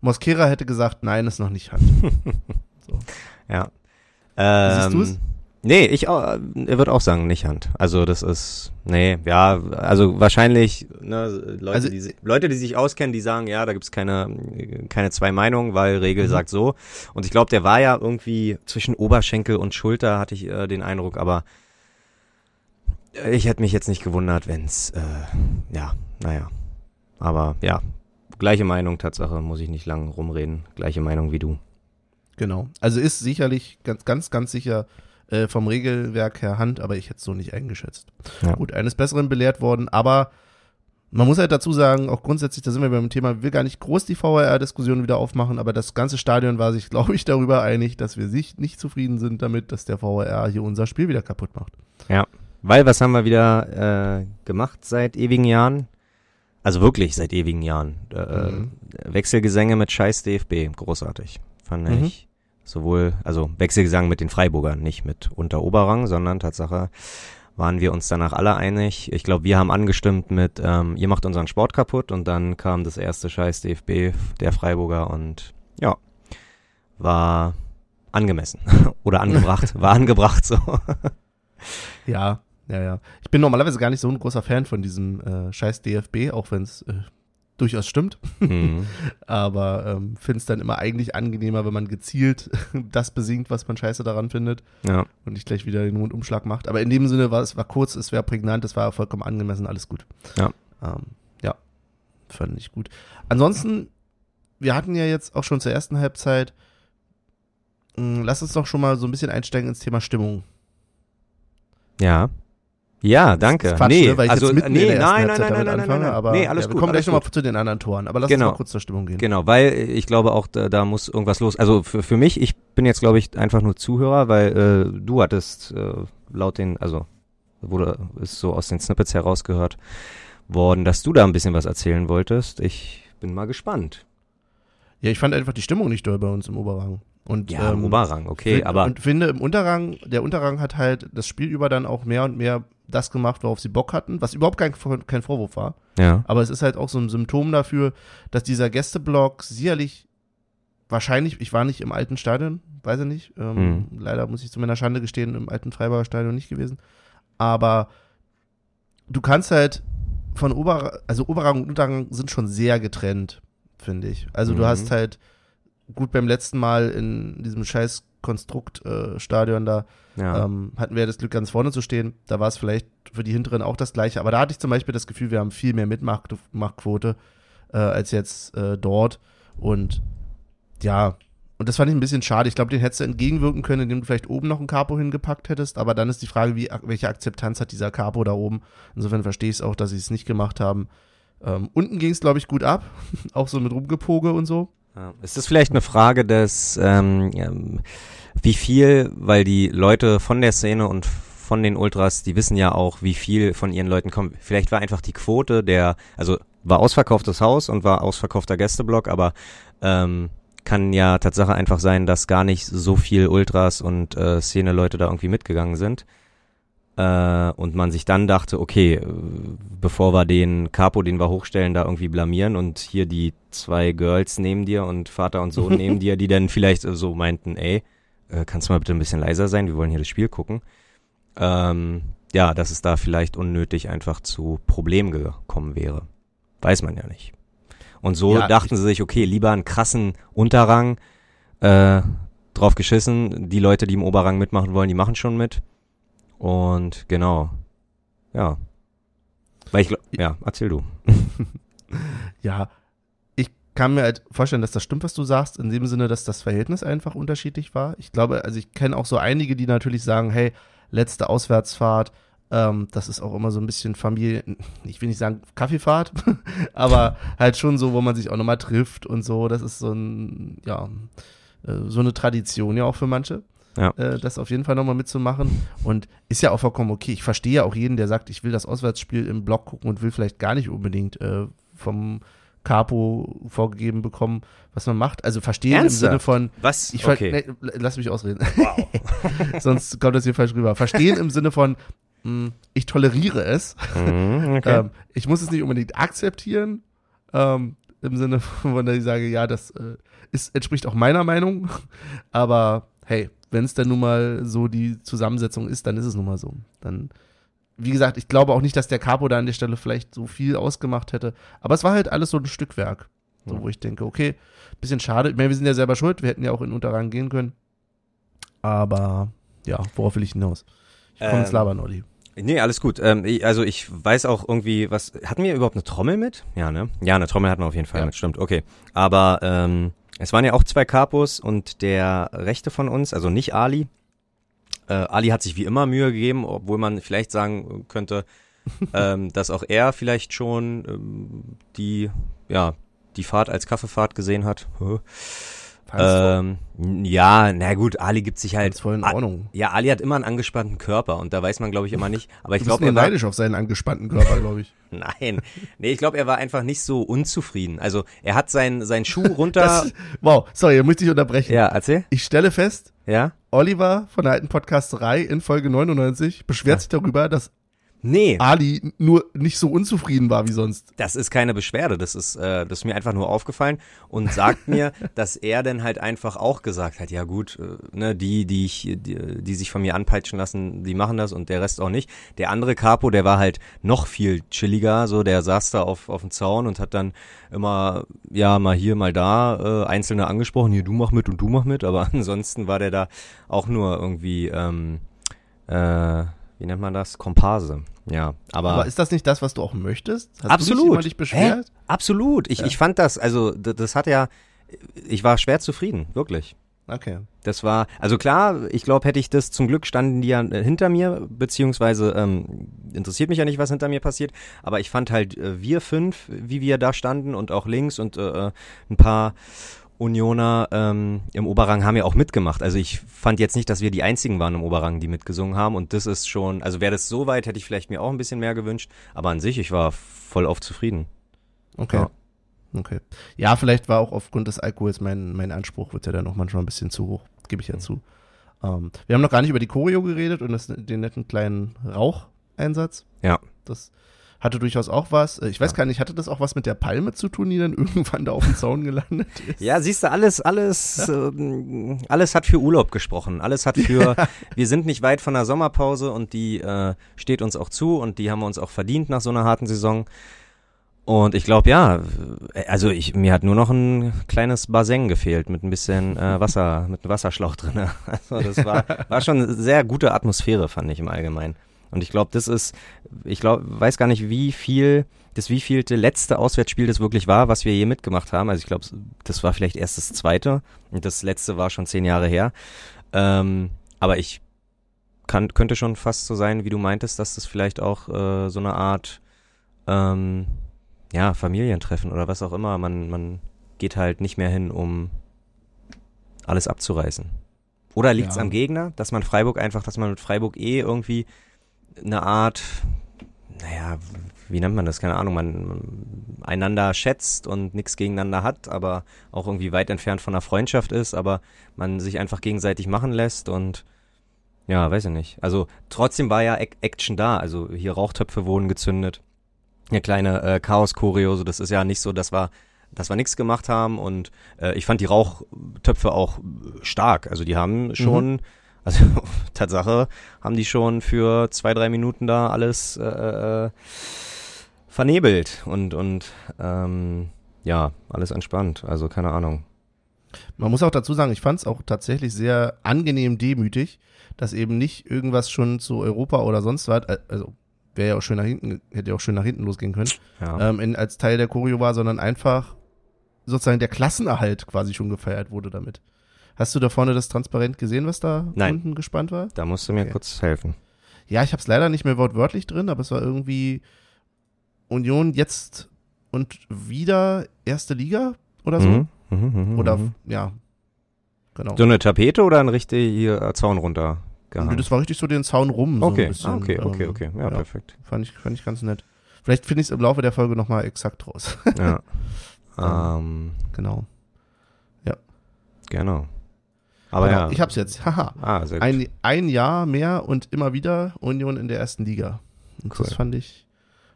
Mosquera hätte gesagt, nein, ist noch nicht Hand. Ja. Ähm, siehst du's? Nee, ich auch, er wird auch sagen, nicht Hand. Also das ist, nee, ja, also wahrscheinlich, ne, Leute, Also- die, Leute, die sich auskennen, die sagen, ja, da gibt's keine, keine zwei Meinungen, weil Regel Mhm. sagt so. Und ich glaube, der war ja irgendwie zwischen Oberschenkel und Schulter, hatte ich äh, den Eindruck, aber ich hätte mich jetzt nicht gewundert, wenn's, äh, ja, naja. Aber ja, gleiche Meinung, Tatsache, muss ich nicht lang rumreden. Gleiche Meinung wie du. Genau. Also ist sicherlich ganz, ganz, ganz sicher äh, vom Regelwerk her Hand, aber ich hätte es so nicht eingeschätzt. Ja. Gut, eines Besseren belehrt worden, aber man muss halt dazu sagen, auch grundsätzlich, da sind wir beim Thema, will gar nicht groß die VAR-Diskussion wieder aufmachen, aber das ganze Stadion war sich, glaube ich, darüber einig, dass wir sich nicht zufrieden sind damit, dass der VAR hier unser Spiel wieder kaputt macht. Weil, was haben wir wieder äh, gemacht seit ewigen Jahren? Also wirklich seit ewigen Jahren. Äh, Mhm. Wechselgesänge mit scheiß DFB, großartig. Fand Mhm. ich. Sowohl, also Wechselgesang mit den Freiburgern, nicht mit Unter-Oberrang, sondern Tatsache waren wir uns danach alle einig. Ich glaube, wir haben angestimmt mit, ähm, ihr macht unseren Sport kaputt und dann kam das erste scheiß DFB der Freiburger und ja, war angemessen oder angebracht, war angebracht so. Ja, ja, ja. Ich bin normalerweise gar nicht so ein großer Fan von diesem äh, scheiß DFB, auch wenn es äh, durchaus stimmt. Mhm. Aber ähm, finde es dann immer eigentlich angenehmer, wenn man gezielt das besingt, was man scheiße daran findet Ja. und nicht gleich wieder den Rundumschlag macht. Aber in dem Sinne war es war kurz, es war prägnant, es war vollkommen angemessen, alles gut. Ja. Ähm, ja, fand ich gut. Ansonsten, wir hatten ja jetzt auch schon zur ersten Halbzeit, mh, lass uns doch schon mal so ein bisschen einsteigen ins Thema Stimmung. Ja. Ja, danke. Das Quatsch, nee, ne, weil ich also jetzt mitten nee, in der nein, nein, nein, nein, nein, anfange, nein, nein. aber nee, alles ja, wir gut. kommen gleich alles nochmal gut. zu den anderen Toren. Aber lass Genau. uns mal kurz zur Stimmung gehen. Genau, weil ich glaube auch, da, da muss irgendwas los. Also für, für mich, ich bin jetzt glaube ich einfach nur Zuhörer, weil äh, du hattest äh, laut den, also wurde ist so aus den Snippets herausgehört worden, dass du da ein bisschen was erzählen wolltest. Ich bin mal gespannt. Ja, ich fand einfach die Stimmung nicht doll bei uns im Oberrang. Und, Ja, ähm, Oberrang, okay, find, aber Und finde im Unterrang, der Unterrang hat halt das Spiel über dann auch mehr und mehr das gemacht, worauf sie Bock hatten, was überhaupt kein, kein Vorwurf war. Ja. Aber es ist halt auch so ein Symptom dafür, dass dieser Gästeblock sicherlich wahrscheinlich, ich war nicht im alten Stadion, weiß ich nicht. Ähm, Mhm. Leider muss ich zu meiner Schande gestehen, im alten Freiburger Stadion nicht gewesen. Aber du kannst halt von Ober, also Oberrang und Unterrang sind schon sehr getrennt, finde ich. Also du Mhm. hast halt gut beim letzten Mal in diesem scheiß Konstrukt-Stadion da Ja. ähm, hatten wir das Glück, ganz vorne zu stehen. Da war es vielleicht für die Hinteren auch das Gleiche. Aber da hatte ich zum Beispiel das Gefühl, wir haben viel mehr Mitmachquote äh, als jetzt äh, dort. Und ja, und das fand ich ein bisschen schade. Ich glaube, den hättest du entgegenwirken können, indem du vielleicht oben noch ein Capo hingepackt hättest. Aber dann ist die Frage, wie, welche Akzeptanz hat dieser Capo da oben. Insofern verstehe ich es auch, dass sie es nicht gemacht haben. Ähm, unten ging es, glaube ich, gut ab. auch so mit Rumgepoge und so. Ist das vielleicht eine Frage des, ähm, ähm, wie viel, weil die Leute von der Szene und von den Ultras, die wissen ja auch, wie viel von ihren Leuten kommt. Vielleicht war einfach die Quote der, also war ausverkauftes Haus und war ausverkaufter Gästeblock, aber ähm, kann ja Tatsache einfach sein, dass gar nicht so viel Ultras und äh, Szene-Leute da irgendwie mitgegangen sind. Äh, und man sich dann dachte, okay, äh, bevor wir den Capo, den wir hochstellen, da irgendwie blamieren und hier die zwei Girls neben dir und Vater und Sohn neben dir, die dann vielleicht äh, so meinten, ey, äh, kannst du mal bitte ein bisschen leiser sein, wir wollen hier das Spiel gucken. Ähm, ja, dass es da vielleicht unnötig einfach zu Problemen gekommen wäre. Weiß man ja nicht. Und so Ja, dachten sie sich, okay, lieber einen krassen Unterrang, äh, drauf geschissen, die Leute, die im Oberrang mitmachen wollen, die machen schon mit. Und genau. Ja. Weil ich glaub, ja, erzähl du. Ja, ich kann mir halt vorstellen, dass das stimmt, was du sagst, in dem Sinne, dass das Verhältnis einfach unterschiedlich war. Ich glaube, also ich kenne auch so einige, die natürlich sagen, hey, letzte Auswärtsfahrt, ähm, das ist auch immer so ein bisschen Familie, ich will nicht sagen Kaffeefahrt, aber halt schon so, wo man sich auch nochmal trifft und so. Das ist so ein, ja, äh, so eine Tradition ja auch für manche. Ja. Äh, das auf jeden Fall nochmal mitzumachen. Und ist ja auch vollkommen okay. Ich verstehe ja auch jeden, der sagt, ich will das Auswärtsspiel im Block gucken und will vielleicht gar nicht unbedingt äh, vom Capo vorgegeben bekommen, was man macht. Also verstehen im Ernsthaft? Sinne von, Was? ich okay. nee, lass mich ausreden. Wow. Sonst kommt das hier falsch rüber. Verstehen im Sinne von, mh, ich toleriere es. Mhm, okay. Ähm, ich muss es nicht unbedingt akzeptieren. Ähm, Im Sinne von, dass ich sage, ja, das äh, ist, entspricht auch meiner Meinung. Aber hey, wenn es dann nun mal so die Zusammensetzung ist, dann ist es nun mal so. Dann, wie gesagt, ich glaube auch nicht, dass der Capo da an der Stelle vielleicht so viel ausgemacht hätte. Aber es war halt alles so ein Stückwerk. So, wo ich denke, okay, bisschen schade. Ich meine, wir sind ja selber schuld. Wir hätten ja auch in Unterrang gehen können. Aber ja, worauf will ich hinaus? Ich komme ins Ähm, Labern, Olli. Nee, alles gut. Ähm, ich, also ich weiß auch irgendwie, was. Hatten wir überhaupt eine Trommel mit? Ja, ne? Ja, eine Trommel hatten wir auf jeden Fall Ja. mit, stimmt. Okay. Aber ähm, es waren ja auch zwei Capos und der rechte von uns, also nicht Ali. Äh, Ali hat sich wie immer Mühe gegeben, obwohl man vielleicht sagen könnte, ähm, dass auch er vielleicht schon ähm, die, ja, die Fahrt als Kaffeefahrt gesehen hat. Ähm, ja, na gut, Ali gibt sich halt. Alles voll in Ordnung. Ja, Ali hat immer einen angespannten Körper und da weiß man, glaube ich, immer nicht. Aber ich glaube, er war, neidisch auf seinen angespannten Körper, glaube ich. Nein. Nee, ich glaube, er war einfach nicht so unzufrieden. Also er hat seinen seinen Schuh runter. Das, wow, sorry, hier möchte ich unterbrechen. ja, erzähl. Ich stelle fest, Ja? Oliver von der alten Podcasterei in Folge 99 beschwert Ja. sich darüber, dass Nee, Ali nur nicht so unzufrieden war wie sonst. das ist keine Beschwerde. Das ist, äh, das ist mir einfach nur aufgefallen und sagt mir, dass er dann halt einfach auch gesagt hat, ja gut, äh, ne, die, die ich, die, die sich von mir anpeitschen lassen, die machen das und der Rest auch nicht. Der andere Capo, der war halt noch viel chilliger, so der saß da auf, auf dem Zaun und hat dann immer, ja, mal hier, mal da, äh, Einzelne angesprochen, hier, du mach mit und du mach mit, aber ansonsten war der da auch nur irgendwie, ähm, äh, wie nennt man das? Komparse. Ja, aber, Aber ist das nicht das, was du auch möchtest? Hast Absolut. Du immer dich beschwert? Hä? absolut. Ich, Ja. ich fand das, also das, das hat ja, ich war schwer zufrieden, wirklich. Okay. Das war, also klar, ich glaube, hätte ich das, zum Glück standen die ja äh, hinter mir, beziehungsweise ähm, interessiert mich ja nicht, was hinter mir passiert, aber ich fand halt, äh, wir fünf, wie wir da standen und auch links und äh, ein paar Unioner ähm, im Oberrang haben ja auch mitgemacht. Also ich fand jetzt nicht, dass wir die einzigen waren im Oberrang, die mitgesungen haben und das ist schon, also wäre das so weit, hätte ich vielleicht mir auch ein bisschen mehr gewünscht, aber an sich, ich war voll auf zufrieden. Okay. Ja. Okay. Ja, vielleicht war auch aufgrund des Alkohols mein, mein Anspruch wird ja dann noch manchmal ein bisschen zu hoch, gebe ich ja Mhm. zu. Ähm, wir haben noch gar nicht über die Choreo geredet und das, den netten kleinen Rauch, Einsatz. Ja. Das hatte durchaus auch was. Äh, Ich weiß gar nicht, hatte das auch was mit der Palme zu tun, die dann irgendwann da auf dem Zaun gelandet ist? Ja, siehst du, alles, alles, ähm, alles hat für Urlaub gesprochen. Alles hat für, wir sind nicht weit von der Sommerpause und die äh, steht uns auch zu und die haben wir uns auch verdient nach so einer harten Saison. Und ich glaube, ja, äh, also ich, mir hat nur noch ein kleines Bassin gefehlt mit ein bisschen äh, Wasser, mit einem Wasserschlauch drin. Also das war, war schon eine sehr gute Atmosphäre, fand ich im Allgemeinen. Und ich glaube, das ist, ich glaube, weiß gar nicht, wie viel, das wievielte letzte Auswärtsspiel das wirklich war, was wir je mitgemacht haben. Also ich glaube, das war vielleicht erst das zweite und das letzte war schon zehn Jahre her. Ähm, aber ich kann, könnte schon fast so sein, wie du meintest, dass das vielleicht auch äh, so eine Art ähm, ja, Familientreffen oder was auch immer. Man, man geht halt nicht mehr hin, um alles abzureißen. Oder liegt es Ja. am Gegner, dass man Freiburg einfach, dass man mit Freiburg eh irgendwie eine Art, naja, wie nennt man das? Keine Ahnung, man, einander schätzt und nichts gegeneinander hat, aber auch irgendwie weit entfernt von einer Freundschaft ist, aber man sich einfach gegenseitig machen lässt und ja, weiß ich nicht. Also trotzdem war ja Ac- Action da. Also hier Rauchtöpfe wurden gezündet. Eine kleine äh, Chaos-Choreo, so das ist ja nicht so, dass wir, dass wir nichts gemacht haben und äh, ich fand die Rauchtöpfe auch stark. Also die haben schon, also Tatsache, haben die schon für zwei, drei Minuten da alles äh, äh, vernebelt und, und ähm, ja, alles entspannt. Also keine Ahnung. Man muss auch dazu sagen, ich fand es auch tatsächlich sehr angenehm demütig, dass eben nicht irgendwas schon zu Europa oder sonst was, äh, also wäre ja auch schön nach hinten, hätte ja auch schön nach hinten losgehen können, Ja. ähm, in, als Teil der Choreo war, sondern einfach sozusagen der Klassenerhalt quasi schon gefeiert wurde damit. Hast du da vorne das transparent gesehen, was da Nein. unten gespannt war? Da musst du mir Okay. kurz helfen. Ja, ich habe es leider nicht mehr wortwörtlich drin, aber es war irgendwie Union jetzt und wieder erste Liga oder so. Mhm. Mhm, mhm, Oder mhm. ja, genau. So eine Tapete oder ein richtiger Zaun runter? Und das war richtig so den Zaun rum. So okay, ah, okay, okay, ähm, okay. Ja, ja. perfekt. Fand ich, fand ich ganz nett. Vielleicht finde ich es im Laufe der Folge nochmal exakt raus. Ja. ähm, genau. genau. Aber Genau, ja. Ich hab's jetzt. Haha. Ah, sehr gut. Ein, ein Jahr mehr und immer wieder Union in der ersten Liga. Und Cool. das fand ich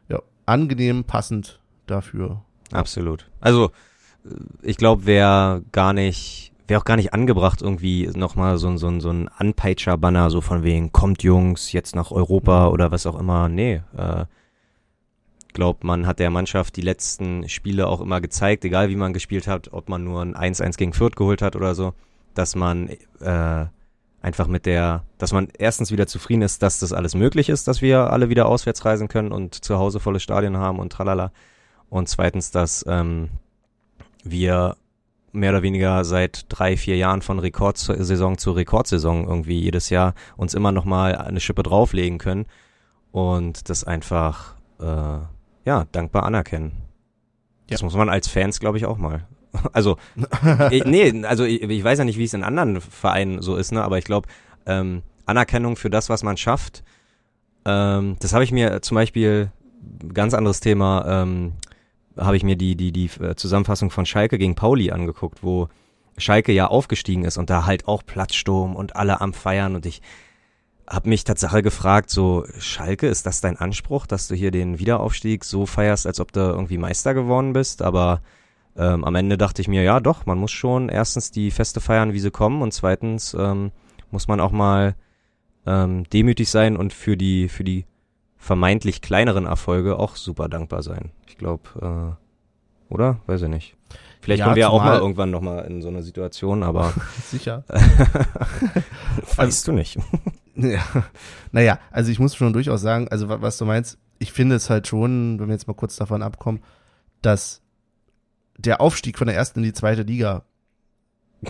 ja angenehm passend dafür. Absolut. Also, ich glaube, wäre gar nicht, wäre auch gar nicht angebracht, irgendwie nochmal so, ein- so, so ein Anpeitscher-Banner, so von wegen, kommt Jungs, jetzt nach Europa oder was auch immer. Nee, äh, glaub, man hat der Mannschaft die letzten Spiele auch immer gezeigt, egal wie man gespielt hat, ob man nur ein 1-1 gegen Fürth geholt hat oder so, dass man äh, einfach mit der, dass man erstens wieder zufrieden ist, dass das alles möglich ist, dass wir alle wieder auswärts reisen können und zu Hause volle Stadien haben und tralala. Und zweitens, dass ähm, wir mehr oder weniger seit drei, vier Jahren von Rekordsaison zu Rekordsaison irgendwie jedes Jahr uns immer noch mal eine Schippe drauflegen können und das einfach äh, ja dankbar anerkennen. Das Ja. muss man als Fans, glaube ich, auch mal. Also ich, nee, also ich, ich weiß ja nicht, wie es in anderen Vereinen so ist, ne, aber ich glaube ähm, Anerkennung für das, was man schafft. Ähm, das habe ich mir zum Beispiel ganz anderes Thema. Ähm, habe ich mir die, die, die äh, Zusammenfassung von Schalke gegen Pauli angeguckt, wo Schalke ja aufgestiegen ist und da halt auch Platzsturm und alle am Feiern und ich habe mich Tatsache gefragt, so Schalke, ist das dein Anspruch, dass du hier den Wiederaufstieg so feierst, als ob du irgendwie Meister geworden bist, aber ähm, am Ende dachte ich mir, ja doch, man muss schon erstens die Feste feiern, wie sie kommen und zweitens ähm, muss man auch mal ähm, demütig sein und für die, für die vermeintlich kleineren Erfolge auch super dankbar sein. Ich glaube, äh, oder? Weiß ich nicht. Vielleicht Ja, kommen wir ja auch mal irgendwann nochmal in so eine Situation, aber Sicher. weißt du nicht. Ja. Naja, also ich muss schon durchaus sagen, also wa- was du meinst, ich finde es halt schon, wenn wir jetzt mal kurz davon abkommen, dass der Aufstieg von der ersten in die zweite Liga,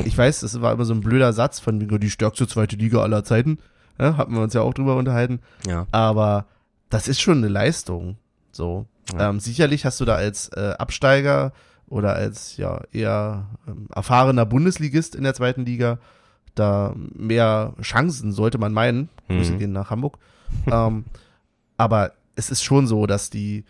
ich weiß, das war immer so ein blöder Satz von die stärkste zweite Liga aller Zeiten, ja, hatten wir uns ja auch drüber unterhalten, Ja. aber das ist schon eine Leistung, so. Ja. Ähm, sicherlich hast du da als äh, Absteiger oder als ja eher ähm, erfahrener Bundesligist in der zweiten Liga da mehr Chancen, sollte man meinen. Grüße Mhm. gehen nach Hamburg. ähm, aber es ist schon so, dass die,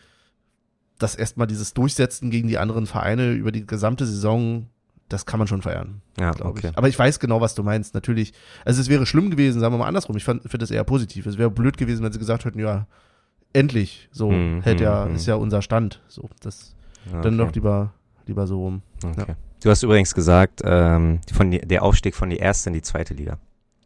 dass erstmal dieses Durchsetzen gegen die anderen Vereine über die gesamte Saison das kann man schon feiern. Ja, okay. ich. Aber ich weiß genau, was du meinst. Natürlich, also es wäre schlimm gewesen, sagen wir mal andersrum. Ich finde es eher positiv. Es wäre blöd gewesen, wenn sie gesagt hätten, ja, endlich, so Hm, hält hm, ja, hm. ist ja unser Stand. So, das Ja, dann okay. doch lieber, lieber so rum. Okay. Du hast übrigens gesagt, ähm, von der Aufstieg von die erste in die zweite Liga.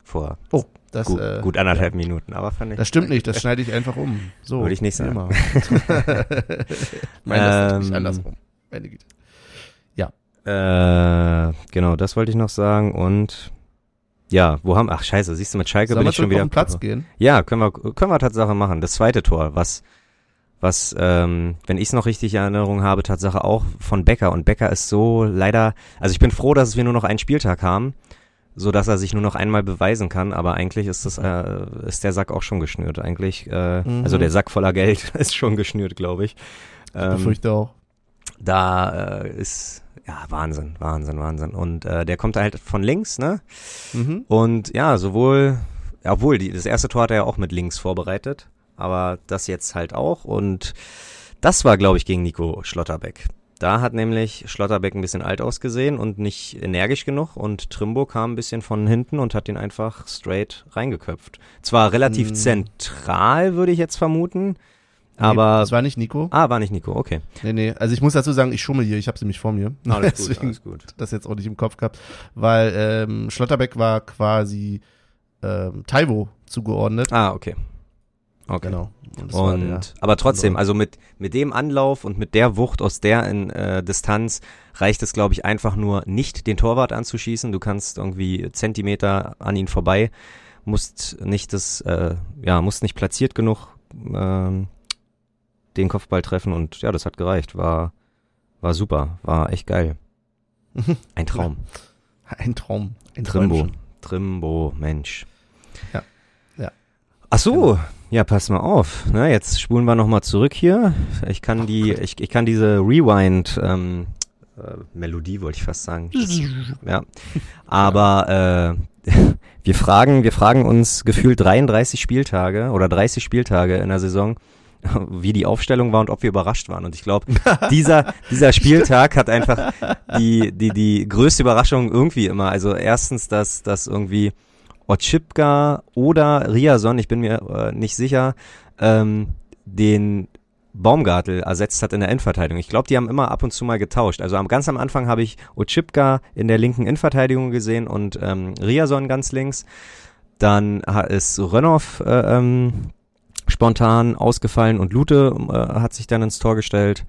Vor Oh, das, gut, äh, gut anderthalb Minuten, aber fand ich. das stimmt nicht, das schneide ich einfach um. So. Würde ich nicht sagen. Immer. meine das natürlich Ähm, andersrum. Meine Güte. Äh, genau, das wollte ich noch sagen und ja, wo haben, ach scheiße, siehst du, mit Schalke Sollen bin wir ich schon wieder auf den Platz gehen? Ja, können wir, können wir Tatsache machen. Das zweite Tor, was, was, ähm, wenn ich es noch richtig in Erinnerung habe, Tatsache auch von Becker. Und Becker ist so leider, also ich bin froh, dass wir nur noch einen Spieltag haben, so dass er sich nur noch einmal beweisen kann. Aber eigentlich ist das, äh, ist der Sack auch schon geschnürt. Eigentlich, äh, Mhm. also der Sack voller Geld ist schon geschnürt, glaube ich. Ich Ähm, befürchte auch. da äh, ist ja Wahnsinn, Wahnsinn, Wahnsinn. Und äh, der kommt halt von links, ne? Mhm. Und ja, sowohl, obwohl, die, das erste Tor hat er ja auch mit links vorbereitet, aber das jetzt halt auch. Und das war, glaube ich, gegen Nico Schlotterbeck. Da hat nämlich Schlotterbeck ein bisschen alt ausgesehen und nicht energisch genug und Trimbo kam ein bisschen von hinten und hat ihn einfach straight reingeköpft. Zwar relativ Hm. zentral, würde ich jetzt vermuten, Nee, aber... das war nicht Nico. ah, war nicht Nico, okay. Nee, nee. Also ich muss dazu sagen, ich schummel hier, ich habe sie nämlich vor mir. Deswegen gut. das jetzt auch nicht im Kopf gehabt. Weil ähm, Schlotterbeck war quasi ähm, Taiwo zugeordnet. Ah, okay. Okay. Genau. Und, Und der- aber trotzdem, also mit mit dem Anlauf und mit der Wucht aus der in, äh, Distanz reicht es, glaube ich, einfach nur nicht den Torwart anzuschießen. Du kannst irgendwie Zentimeter an ihn vorbei, musst nicht das, äh, ja, musst nicht platziert genug ähm, den Kopfball treffen und ja, das hat gereicht. War war super, war echt geil. Ein Traum. ein Traum. Ein Trimbo. Träumchen. Trimbo, Mensch. Ja. Ja. Ach so, ja, pass mal auf. Ne, jetzt spulen wir nochmal zurück hier. Ich kann die, ich, ich kann diese Rewind ähm, äh, Melodie, wollte ich fast sagen. ja. Aber äh, wir fragen, wir fragen uns gefühlt 33 Spieltage oder 30 Spieltage in der Saison, wie die Aufstellung war und ob wir überrascht waren. Und ich glaube, dieser, dieser Spieltag hat einfach die, die, die größte Überraschung irgendwie immer. Also erstens, dass, dass irgendwie Otschipka oder Riason, ich bin mir äh, nicht sicher, ähm, den Baumgartel ersetzt hat in der Innenverteidigung. Ich glaube, die haben immer ab und zu mal getauscht. Also am, ganz am Anfang habe ich Otschipka in der linken Innenverteidigung gesehen und ähm, Riason ganz links. Dann ist Rönnoff äh, ähm, spontan ausgefallen und Lute äh, hat sich dann ins Tor gestellt.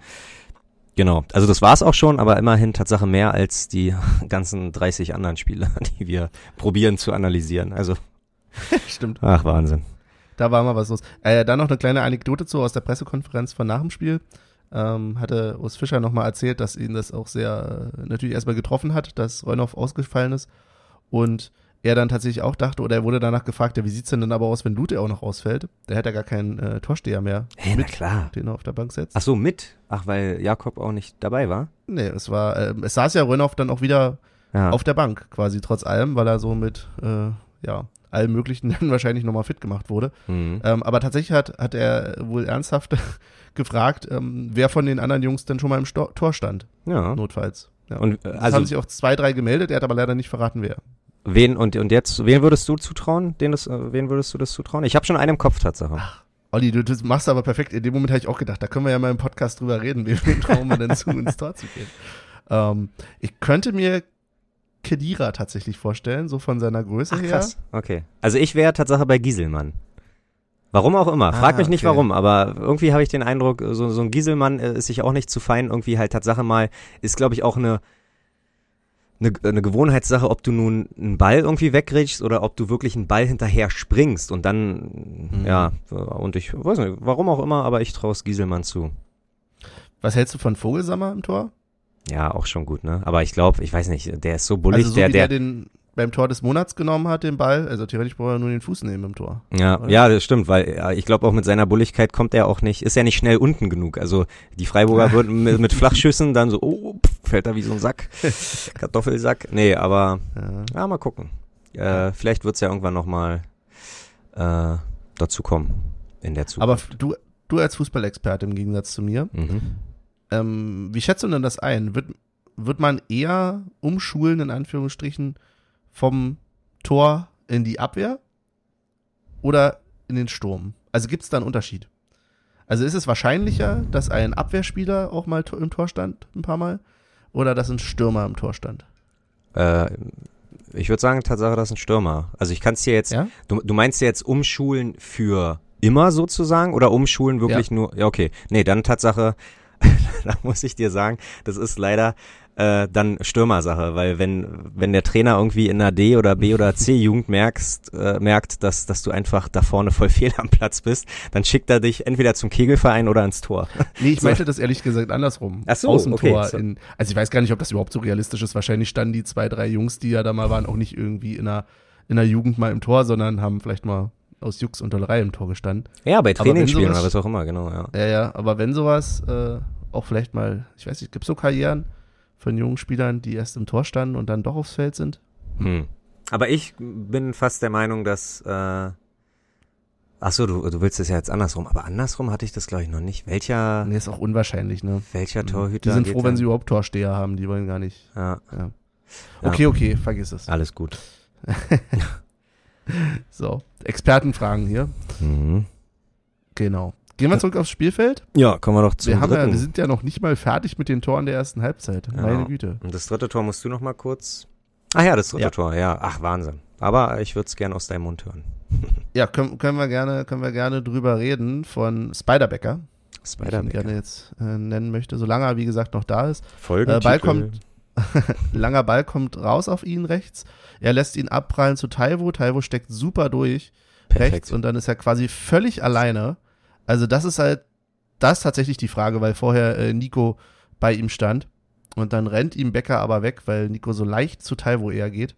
Genau, also das war's auch schon, aber immerhin Tatsache mehr als die ganzen 30 anderen Spiele, die wir probieren zu analysieren. Also, Stimmt. ach Wahnsinn. Da war mal was los. Äh, dann noch eine kleine Anekdote zu aus der Pressekonferenz von nach dem Spiel. Ähm, hatte Urs Fischer nochmal erzählt, dass ihn das auch sehr äh, natürlich erstmal getroffen hat, dass Reunoff ausgefallen ist. Und er dann tatsächlich auch dachte, oder er wurde danach gefragt, ja, wie sieht's denn dann aber aus, wenn Lute auch noch ausfällt? Der hätte ja gar keinen äh, Torsteher mehr Hey, mit, na klar. den er auf der Bank setzt. Ach so, mit? Ach, weil Jakob auch nicht dabei war? Nee, es war, äh, es saß ja Reunoff dann auch wieder Ja. auf der Bank, quasi trotz allem, weil er so mit, äh, ja, allem Möglichen dann wahrscheinlich nochmal fit gemacht wurde. Mhm. Ähm, aber tatsächlich hat, hat er wohl ernsthaft gefragt, ähm, wer von den anderen Jungs denn schon mal im Sto Tor stand, ja. notfalls. Ja. Und äh, Es also haben sich auch zwei, drei gemeldet, er hat aber leider nicht verraten, wer. Wen und und jetzt wen würdest du zutrauen? Den das, äh, wen würdest du das zutrauen? Ich habe schon einen im Kopf Tatsache. Olli, du das machst aber perfekt. In dem Moment habe ich auch gedacht, da können wir ja mal im Podcast drüber reden, wem trauen wir denn zu, ins Tor zu gehen. Ähm, ich könnte mir Kedira tatsächlich vorstellen, so von seiner Größe Ach, her. krass. Okay. Also ich wäre Tatsache bei Gieselmann. Warum auch immer. Frag Ah, mich nicht okay. warum, aber irgendwie habe ich den Eindruck, so, so ein Gieselmann äh, ist sich auch nicht zu fein. Irgendwie halt Tatsache mal, ist glaube ich auch eine, eine, eine Gewohnheitssache, ob du nun einen Ball irgendwie wegrätschst oder ob du wirklich einen Ball hinterher springst und dann, Mhm. ja, und ich weiß nicht, warum auch immer, aber ich traue es Gieselmann zu. Was hältst du von Vogelsammer im Tor? Ja, auch schon gut, ne? Aber ich glaube, ich weiß nicht, der ist so bullig, also so der, der, der den beim Tor des Monats genommen hat, den Ball. Also theoretisch braucht er nur den Fuß nehmen im Tor. Ja, oder? ja, das stimmt, weil ja, ich glaube auch mit seiner Bulligkeit kommt er auch nicht, ist er nicht schnell unten genug. Also die Freiburger würden mit, mit Flachschüssen dann so, oh, pff, fällt da wie so ein Sack, Kartoffelsack. Nee, aber Ja. ja, mal gucken. Äh, vielleicht wird's ja irgendwann nochmal äh, dazu kommen in der Aber Zukunft. du, du als Fußballexperte im Gegensatz zu mir, mhm. ähm, wie schätzt du denn das ein? Wird, wird man eher umschulen, in Anführungsstrichen, vom Tor in die Abwehr oder in den Sturm? Also gibt es da einen Unterschied? Also ist es wahrscheinlicher, dass ein Abwehrspieler auch mal im Tor stand, ein paar Mal, oder dass ein Stürmer im Tor stand? Äh, ich würde sagen, Tatsache, das ist ein Stürmer. Also ich kann es dir jetzt, Ja? du, du meinst jetzt umschulen für immer sozusagen oder umschulen wirklich nur, ja okay, nee, dann Tatsache, da muss ich dir sagen, das ist leider äh, dann Stürmersache, weil wenn wenn der Trainer irgendwie in der D oder B oder C Jugend merkst äh, merkt, dass dass du einfach da vorne voll fehl am Platz bist, dann schickt er dich entweder zum Kegelverein oder ins Tor. Nee, ich So. meinte das ehrlich gesagt andersrum. Ach so, Aus dem okay, Tor. so. In, also ich weiß gar nicht, ob das überhaupt so realistisch ist. Wahrscheinlich standen die zwei, drei Jungs, die ja da mal waren, auch nicht irgendwie in der, in der Jugend mal im Tor, sondern haben vielleicht mal aus Jux und Dollerei im Tor gestanden. Ja, bei Trainingsspielen oder was auch immer, genau, ja. Ja, ja, aber wenn sowas äh, auch vielleicht mal, ich weiß nicht, gibt es so Karrieren von jungen Spielern, die erst im Tor standen und dann doch aufs Feld sind? Hm. Aber ich bin fast der Meinung, dass. Äh, ach so, du, du willst es ja jetzt andersrum. Aber andersrum hatte ich das, glaube ich, noch nicht. Welcher, Nee, ist auch unwahrscheinlich, ne? welcher Torhüter? Die sind froh, wenn sie überhaupt Torsteher haben, die wollen gar nicht. Ja, Ja. Ja. Okay, okay, vergiss es. alles gut. So, Expertenfragen hier. Mhm. Genau. Gehen wir zurück aufs Spielfeld. Ja, kommen wir doch zum Wir, haben ja, wir sind ja noch nicht mal fertig mit den Toren der ersten Halbzeit. Ja. Meine Güte. Und das dritte Tor musst du noch mal kurz. Ach ja, das dritte Ja. Tor, ja. Ach, Wahnsinn. Aber ich würde es gerne aus deinem Mund hören. Ja, können, können, wir gerne, können wir gerne drüber reden von Spiderbacker, wie ich ihn gerne jetzt äh, nennen möchte, solange er, wie gesagt, noch da ist. Folgentitel. Äh, Ball kommt- Langer Ball kommt raus auf ihn rechts. Er lässt ihn abprallen zu Taiwo. Taiwo steckt super durch Perfekt. rechts und dann ist er quasi völlig alleine. Also das ist halt, das ist tatsächlich die Frage, weil vorher äh, Nico bei ihm stand und dann rennt ihm Becker aber weg, weil Nico so leicht zu Taiwo eher geht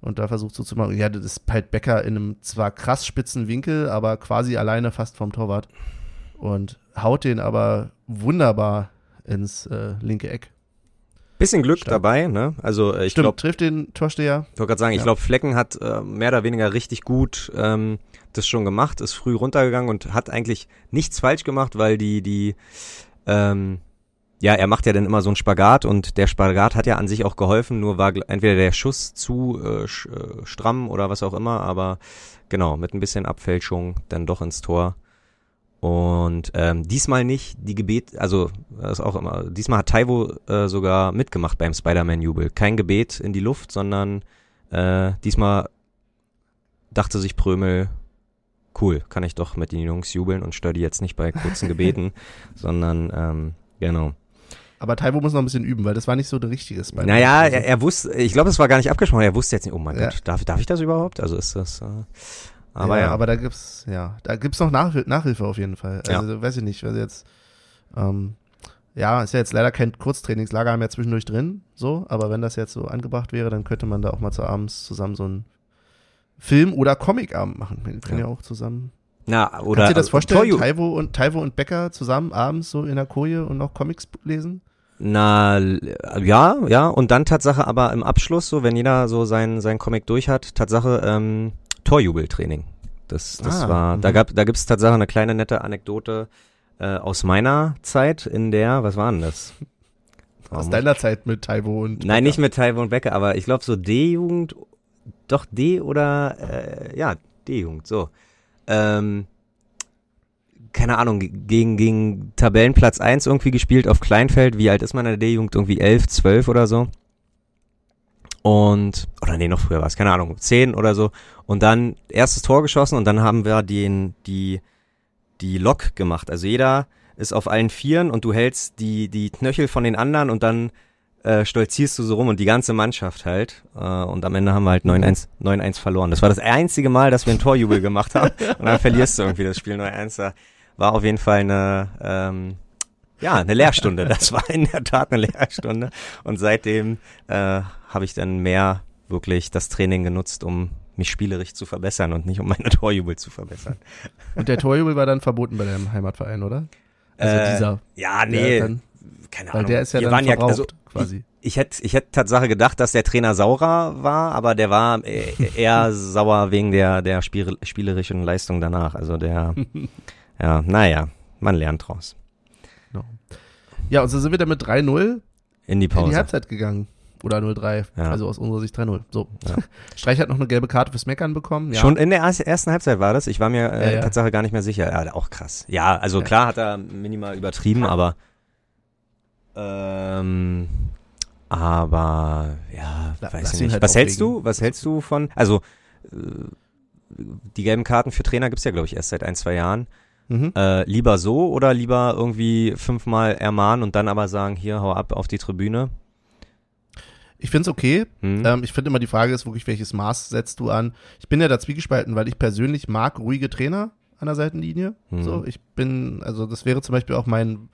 und da versucht so zu machen, ja, das ist halt Becker in einem zwar krass spitzen Winkel, aber quasi alleine fast vom Torwart und haut den aber wunderbar ins äh, linke Eck. Bisschen Glück Stark. dabei, ne? Also äh, ich Stimmt, glaube, trifft den Torsteher. Ich wollte gerade sagen, ich Ja. glaube, Flecken hat äh, mehr oder weniger richtig gut ähm, das schon gemacht, ist früh runtergegangen und hat eigentlich nichts falsch gemacht, weil die, die, ähm, ja, er macht ja dann immer so einen Spagat und der Spagat hat ja an sich auch geholfen, nur war entweder der Schuss zu äh, äh, stramm oder was auch immer, aber genau, mit ein bisschen Abfälschung dann doch ins Tor. Und ähm, diesmal nicht die Gebet, also ist auch immer, diesmal hat Taiwo äh, sogar mitgemacht beim Spider-Man-Jubel. Kein Gebet in die Luft, sondern äh, diesmal dachte sich Prömel, cool, kann ich doch mit den Jungs jubeln und störe die jetzt nicht bei kurzen Gebeten, sondern ähm, genau. Aber Taiwo muss noch ein bisschen üben, weil das war nicht so der richtige Spider. Naja, Also, er, er wusste, ich glaube, es war gar nicht abgesprochen, er wusste jetzt nicht, oh mein Ja. Gott, darf, darf ich das überhaupt? Also ist das, äh, aber ja. Aber da gibt's, ja, da gibt's noch Nachhil Nachhilfe auf jeden Fall. Also weiß ich nicht, weil jetzt, ähm, ja, ist ja jetzt leider kein Kurztrainingslager haben wir ja zwischendurch drin, so, aber wenn das jetzt so angebracht wäre, dann könnte man da auch mal zu abends zusammen so einen Film- oder Comicabend machen. Wir können ja. Ja. auch zusammen. Na, oder Kannst du dir das äh, vorstellen? Taiwo und, Taiwo und Becker zusammen abends so in der Koje und noch Comics lesen? Na, ja, ja, und dann Tatsache aber im Abschluss, so, wenn jeder so sein, sein Comic durch hat, Tatsache, ähm, Torjubeltraining. Das, das Ah, war, da mhm. gab, da gibt's Tatsache eine kleine nette Anekdote, äh, aus meiner Zeit, in der, was war denn das? Aus Oh, deiner Zeit mit Taiwo und Nein, Becker. nicht mit Taiwo und Becker, aber ich glaube so D-Jugend, doch D oder, äh, ja, D-Jugend, so. Ähm, keine Ahnung, ge- gegen, gegen Tabellenplatz 1 irgendwie gespielt auf Kleinfeld. Wie alt ist man in der D-Jugend? Irgendwie 11, 12 oder so. Und, oder nee, noch früher war es, keine Ahnung, 10 oder so. Und dann erstes Tor geschossen und dann haben wir den, die, die Lok gemacht. Also jeder ist auf allen Vieren und du hältst die, die Knöchel von den anderen und dann äh, stolzierst du so rum und die ganze Mannschaft halt. Äh, und am Ende haben wir halt 9-1 9-1 verloren. Das war das einzige Mal, dass wir einen Torjubel gemacht haben. Und dann verlierst du irgendwie das Spiel 9-1. Da War auf jeden Fall eine, ähm, ja, eine Lehrstunde. Das war in der Tat eine Lehrstunde. Und seitdem äh, habe ich dann mehr wirklich das Training genutzt, um mich spielerisch zu verbessern und nicht um meine Torjubel zu verbessern. Und der Torjubel war dann verboten bei deinem Heimatverein, oder? Also Äh, dieser. Ja, der nee, dann, keine weil Ahnung. der ist ja Wir dann waren verbraucht, also, quasi. Ich hätte ich hätte Tatsache gedacht, dass der Trainer saurer war, aber der war äh, eher sauer wegen der der spiel, spielerischen Leistung danach. Also der, ja, naja, man lernt draus. Ja, und so sind wir dann mit 3-0 In die in Pause. die Halbzeit gegangen. Oder 0-3. Ja. Also aus unserer Sicht 3-0. So. Ja. Streich hat noch eine gelbe Karte fürs Meckern bekommen. Ja. Schon in der erst- ersten Halbzeit war das. Ich war mir äh, Ja, ja. Tatsache gar nicht mehr sicher. Ja, auch krass. Ja, also Ja. klar hat er minimal übertrieben, aber ähm, aber ja, La- weiß ich nicht. halt Was hältst aufregen. du? Was hältst du von? Also äh, die gelben Karten für Trainer gibt's ja, glaube ich, erst seit ein, zwei Jahren. Mhm. Äh, lieber so oder lieber irgendwie fünfmal ermahnen und dann aber sagen, hier, hau ab auf die Tribüne? Ich finde es okay. Hm? Ähm, ich finde immer die Frage ist wirklich, welches Maß setzt du an? Ich bin ja da zwiegespalten, weil ich persönlich mag ruhige Trainer an der Seitenlinie. Mhm. So, ich bin, also das wäre zum Beispiel auch mein,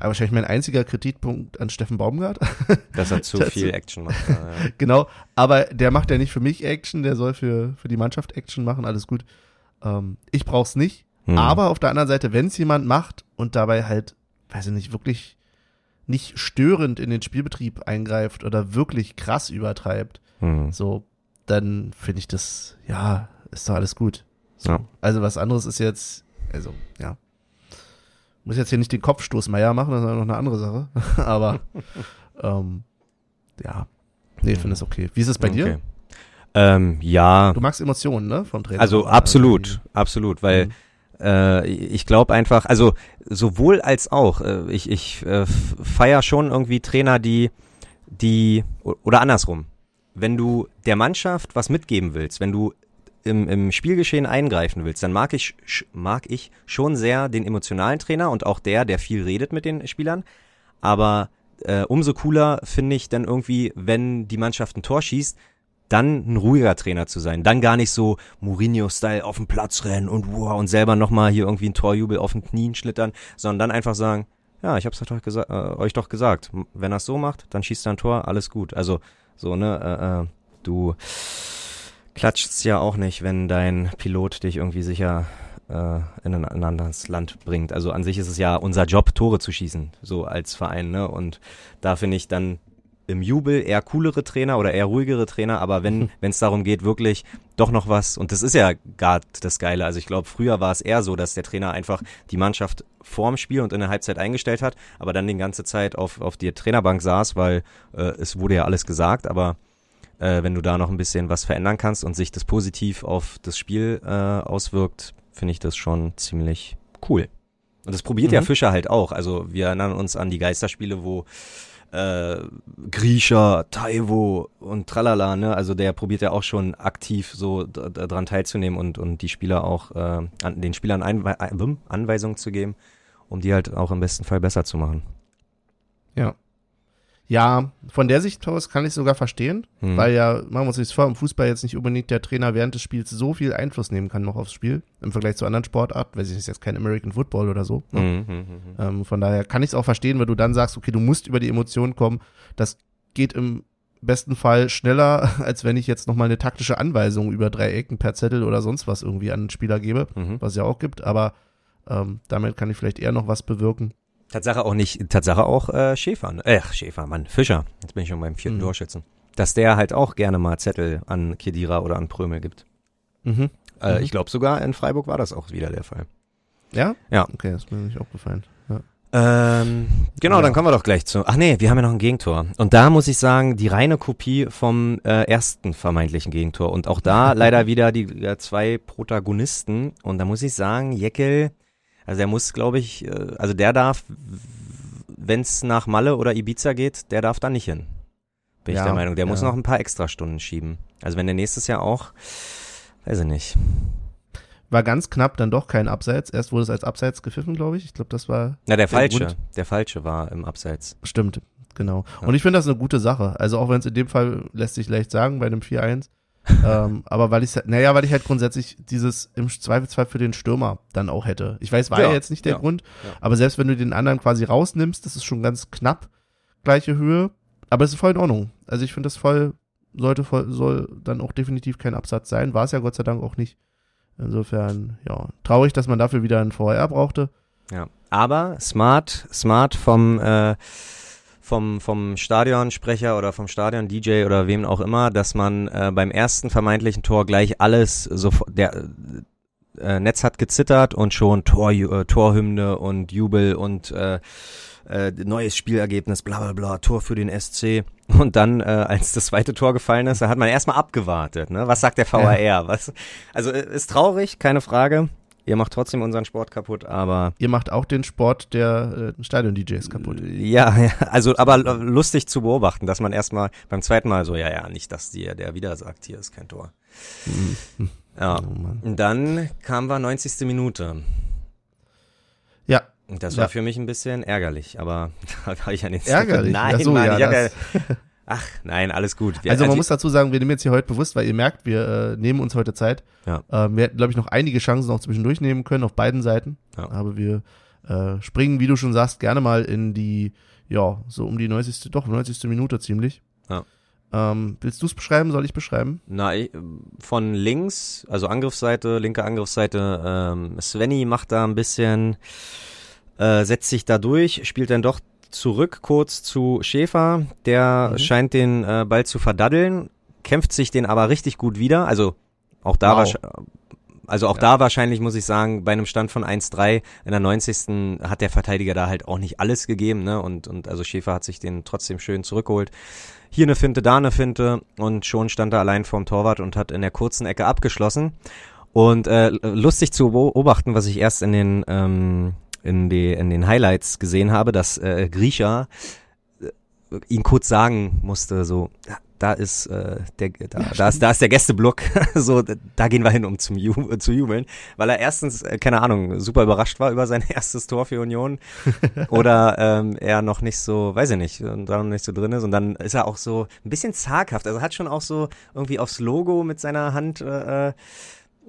äh, wahrscheinlich mein einziger Kritikpunkt an Steffen Baumgart. Dass er zu viel Action macht. Ja, ja. genau, aber der macht ja nicht für mich Action, der soll für, für die Mannschaft Action machen, alles gut. Ähm, ich brauch's nicht. Hm. Aber auf der anderen Seite, wenn es jemand macht und dabei halt, weiß ich nicht, wirklich nicht störend in den Spielbetrieb eingreift oder wirklich krass übertreibt, Hm. so, dann finde ich das, ja, ist doch alles gut. So. Ja. Also was anderes ist jetzt, also, ja. Muss jetzt hier nicht den Kopfstoß Meier machen, das ist noch eine andere Sache. Aber, ähm, ja. Nee, ich finde es okay. Wie ist es bei dir? Okay. Ähm, ja, Du magst Emotionen, ne, vom Trainer? also absolut, absolut, weil Mhm. äh, ich glaube einfach, also sowohl als auch, äh, ich, ich äh, feier schon irgendwie Trainer, die, die, oder andersrum, wenn du der Mannschaft was mitgeben willst, wenn du im, im Spielgeschehen eingreifen willst, dann mag ich, mag ich schon sehr den emotionalen Trainer und auch der, der viel redet mit den Spielern, aber äh, umso cooler finde ich dann irgendwie, wenn die Mannschaft ein Tor schießt, dann ein ruhiger Trainer zu sein. Dann gar nicht so Mourinho-Style auf den Platz rennen und wow, und selber nochmal hier irgendwie ein Torjubel auf den Knien schlittern, sondern dann einfach sagen, ja, ich hab's doch gesa äh, euch doch gesagt. Wenn er's so macht, dann schießt er ein Tor, alles gut. Also so, ne, äh, äh, du klatschst ja auch nicht, wenn dein Pilot dich irgendwie sicher äh, in ein, anderes Land bringt. Also an sich ist es ja unser Job, Tore zu schießen, so als Verein, ne? Und da finde ich dann im Jubel eher coolere Trainer oder eher ruhigere Trainer, aber wenn wenn es darum geht, wirklich doch noch was, und das ist ja gar das Geile. Also ich glaube, früher war es eher so, dass der Trainer einfach die Mannschaft vorm Spiel und in der Halbzeit eingestellt hat, aber dann die ganze Zeit auf, auf die Trainerbank saß, weil äh, es wurde ja alles gesagt, aber äh, wenn du da noch ein bisschen was verändern kannst und sich das positiv auf das Spiel äh, auswirkt, finde ich das schon ziemlich cool. Und das probiert ja Mhm. Fischer halt auch. Also wir erinnern uns an die Geisterspiele, wo äh, Griecher, Taiwo und Tralala, ne? Also der probiert ja auch schon aktiv so d- d- dran teilzunehmen und, und die Spieler auch, äh, an, den Spielern Einwe Ein- Anweisungen zu geben, um die halt auch im besten Fall besser zu machen. Ja, von der Sicht aus kann ich sogar verstehen, Hm. weil ja, machen wir uns nichts vor, im Fußball jetzt nicht unbedingt der Trainer während des Spiels so viel Einfluss nehmen kann noch aufs Spiel, im Vergleich zu anderen Sportarten, weiß ich nicht, ist jetzt kein American Football oder so. Ne? Mhm, mhm, mhm. Ähm, von daher kann ich es auch verstehen, wenn du dann sagst, okay, du musst über die Emotionen kommen. Das geht im besten Fall schneller, als wenn ich jetzt nochmal eine taktische Anweisung über drei Ecken per Zettel oder sonst was irgendwie an den Spieler gebe, Mhm. was es ja auch gibt, aber ähm, damit kann ich vielleicht eher noch was bewirken. Tatsache auch nicht, Tatsache auch äh, Schäfer, äh, Schäfer, Mann, Fischer, jetzt bin ich schon beim vierten Mhm. Torschützen, dass der halt auch gerne mal Zettel an Kedira oder an Prömel gibt. Mhm. Äh, Mhm. Ich glaube sogar in Freiburg war das auch wieder der Fall. Ja? Ja. Okay, das ist mir nicht aufgefallen. Ja. Ähm, genau, Ja. dann kommen wir doch gleich zu. Ach nee, wir haben ja noch ein Gegentor. Und da muss ich sagen, die reine Kopie vom äh, ersten vermeintlichen Gegentor. Und auch da leider wieder die äh, zwei Protagonisten. Und da muss ich sagen, Jeckel, also der muss, glaube ich, äh, also der darf, wenn es nach Malle oder Ibiza geht, der darf da nicht hin. Bin ich Ja, der Meinung. Der muss ja. noch ein paar Extrastunden schieben. Also wenn der nächstes Jahr auch, weiß ich nicht. War ganz knapp dann doch kein Abseits. Erst wurde es als Abseits gepfiffen, glaube ich. Ich glaube, das war Na, der Der falsche, Grund- der falsche war im Abseits. Stimmt, genau. Ja. Und ich finde das eine gute Sache. Also auch wenn es in dem Fall lässt sich leicht sagen bei einem 4-1. Ähm, aber weil ich, naja, weil ich halt grundsätzlich dieses im Zweifelsfall für den Stürmer dann auch hätte. Ich weiß, war ja, Ja, jetzt nicht der ja, Grund, ja. aber selbst wenn du den anderen quasi rausnimmst, das ist schon ganz knapp gleiche Höhe. Aber es ist voll in Ordnung. Also ich finde das voll, sollte voll, soll dann auch definitiv kein Absatz sein. War es ja Gott sei Dank auch nicht. Insofern, ja, traurig, dass man dafür wieder einen VR brauchte. Ja, aber smart, smart vom äh, vom vom Stadionsprecher oder vom Stadion DJ oder wem auch immer, dass man äh, beim ersten vermeintlichen Tor gleich alles sofort der äh, Netz hat gezittert und schon Tor, äh, Torhymne und Jubel und äh, äh, neues Spielergebnis, bla bla bla, Tor für den SC. Und dann, äh, als das zweite Tor gefallen ist, da hat man erstmal abgewartet. Ne? Was sagt der VAR? Ja. Was? Also äh, ist traurig, keine Frage. Ihr macht trotzdem unseren Sport kaputt, aber. Ihr macht auch den Sport der äh, Stadion-DJs kaputt. Ja, ja, also aber lustig zu beobachten, dass man erstmal beim zweiten Mal so, ja, ja, nicht, dass dir der wieder sagt, hier ist kein Tor. Mhm. Ja. Oh dann kamen wir 90. Minute. Ja. Das war ja. für mich ein bisschen ärgerlich, aber da habe ich ja nichts. Ärgerlich? Nein, so, Mann, ja, ich habe ja, Ach, nein, alles gut. Wir, also man also, muss dazu sagen, wir nehmen jetzt hier heute bewusst, weil ihr merkt, wir äh, nehmen uns heute Zeit. Ja. Äh, wir hätten, glaube ich, noch einige Chancen auch zwischendurch nehmen können, auf beiden Seiten. Ja. Aber wir äh, springen, wie du schon sagst, gerne mal in die, ja, so um die 90. doch, 90. Minute ziemlich. Ja. Ähm, willst du es beschreiben? Soll ich beschreiben? Na, ich, von links, also Angriffsseite, linke Angriffsseite, ähm, Svenny macht da ein bisschen, äh, setzt sich da durch, spielt dann doch zurück kurz zu Schäfer. Der mhm. scheint den äh, Ball zu verdaddeln, kämpft sich den aber richtig gut wieder. Also auch da wow. war also auch ja. da wahrscheinlich muss ich sagen, bei einem Stand von 1-3 in der 90. hat der Verteidiger da halt auch nicht alles gegeben, ne? Und, und also Schäfer hat sich den trotzdem schön zurückgeholt. Hier eine Finte, da eine Finte und schon stand er allein vorm Torwart und hat in der kurzen Ecke abgeschlossen. Und äh, lustig zu beobachten, was ich erst in den ähm, in, die, in den Highlights gesehen habe, dass äh, Grisha äh, ihn kurz sagen musste, so, da ist äh, der da, ja, da ist da ist der Gästeblock. So da gehen wir hin um zum Ju zu jubeln. Weil er erstens äh, keine Ahnung super überrascht war über sein erstes Tor für Union. Oder ähm, er noch nicht so weiß ich nicht da noch nicht so drin ist. Und dann ist er auch so ein bisschen zaghaft. Also hat schon auch so irgendwie aufs Logo mit seiner Hand äh, äh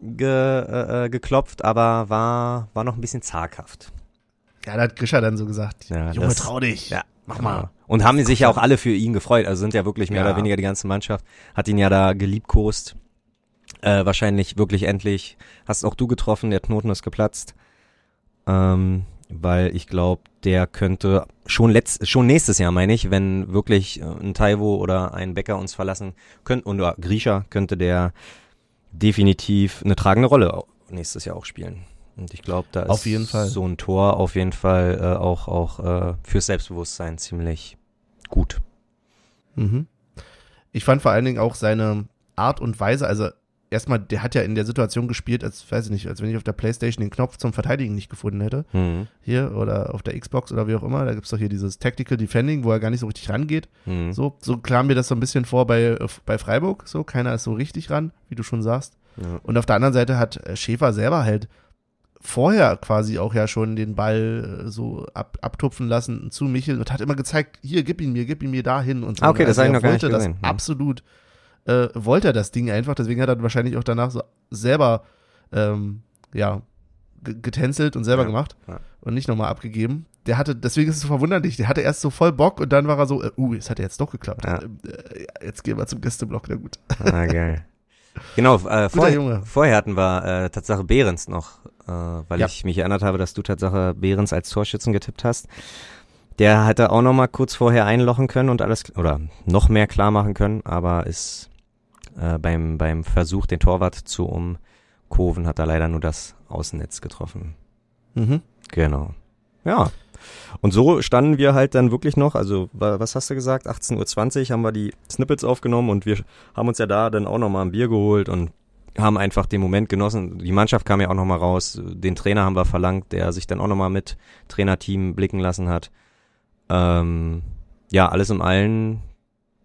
ge, äh, äh, geklopft aber war war noch ein bisschen zaghaft ja, da hat Grisha dann so gesagt, ja, Junge, das, trau dich, ja, mach mal. Und haben sich ja auch alle für ihn gefreut. Also sind ja wirklich mehr ja. oder weniger die ganze Mannschaft. Hat ihn ja da geliebkost. Äh, wahrscheinlich wirklich endlich. Hast auch du getroffen, der Knoten ist geplatzt. Ähm, weil ich glaube, der könnte schon letzt, schon nächstes Jahr, meine ich, wenn wirklich äh, ein Taiwo oder ein Bäcker uns verlassen könnte, und oder Grisha könnte der definitiv eine tragende Rolle nächstes Jahr auch spielen. Und ich glaube, da auf ist so ein Tor auf jeden Fall äh, auch, auch äh, fürs Selbstbewusstsein ziemlich gut. Mhm. Ich fand vor allen Dingen auch seine Art und Weise, also erstmal, der hat ja in der Situation gespielt, als, weiß ich nicht, als wenn ich auf der Playstation den Knopf zum Verteidigen nicht gefunden hätte. Mhm. Hier oder auf der Xbox oder wie auch immer. Da gibt's doch hier dieses Tactical Defending, wo er gar nicht so richtig rangeht. Mhm. So, so kam mir das so ein bisschen vor bei, bei Freiburg. So, keiner ist so richtig ran, wie du schon sagst. Ja. Und auf der anderen Seite hat äh, Schäfer selber halt vorher quasi auch ja schon den Ball äh, so ab, abtupfen lassen zu Michel und hat immer gezeigt, hier, gib ihn mir, gib ihn mir dahin und so. Okay, das also, habe ich noch gar nicht gesehen. Das absolut, äh, wollte er das Ding einfach, deswegen hat er wahrscheinlich auch danach so selber, ähm, ja, getänzelt und selber ja, gemacht ja. und nicht nochmal abgegeben. Der hatte, deswegen ist es so verwunderlich, der hatte erst so voll Bock und dann war er so, äh, uh, es hat ja jetzt doch geklappt. Ja. Äh, jetzt gehen wir zum Gästeblock, na gut. Ah, geil. Genau, äh, vor, vorher hatten wir äh, Tatsache Behrens noch, äh, weil ja. ich mich erinnert habe, dass du Tatsache Behrens als Torschützen getippt hast. Der hätte auch noch mal kurz vorher einlochen können und alles oder noch mehr klar machen können, aber ist äh, beim beim Versuch, den Torwart zu umkurven, hat er leider nur das Außennetz getroffen. Mhm. Genau. Ja. Und so standen wir halt dann wirklich noch, also was hast du gesagt, 18.20 Uhr haben wir die Snippets aufgenommen und wir haben uns ja da dann auch nochmal ein Bier geholt und haben einfach den Moment genossen. Die Mannschaft kam ja auch nochmal raus, den Trainer haben wir verlangt, der sich dann auch nochmal mit Trainerteam blicken lassen hat. Ähm, ja, alles im Allen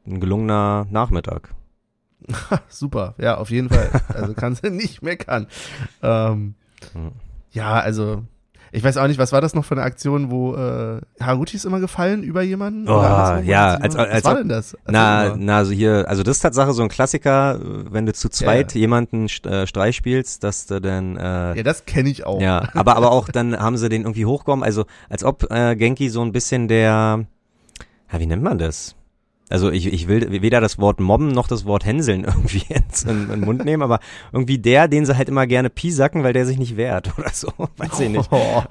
ein gelungener Nachmittag. Super, ja, auf jeden Fall. Also kannst du nicht meckern. Ähm, hm. ja, also ich weiß auch nicht, was war das noch für eine Aktion, wo äh, Haruti ist immer gefallen über jemanden? Oh, ja, als, als, was war denn das? Erzähl na, na, also hier, also das ist Tatsache so ein Klassiker, wenn du zu zweit ja. jemanden äh, Streich spielst, dass du dann äh, Ja, das kenne ich auch. Ja, aber aber auch dann haben sie den irgendwie hochgekommen, also als ob äh, Genki so ein bisschen der ja, wie nennt man das? Also ich, ich will weder das Wort mobben noch das Wort hänseln irgendwie jetzt in, in den Mund nehmen, aber irgendwie der, den sie halt immer gerne piesacken, weil der sich nicht wehrt oder so, weiß ich nicht. Oh.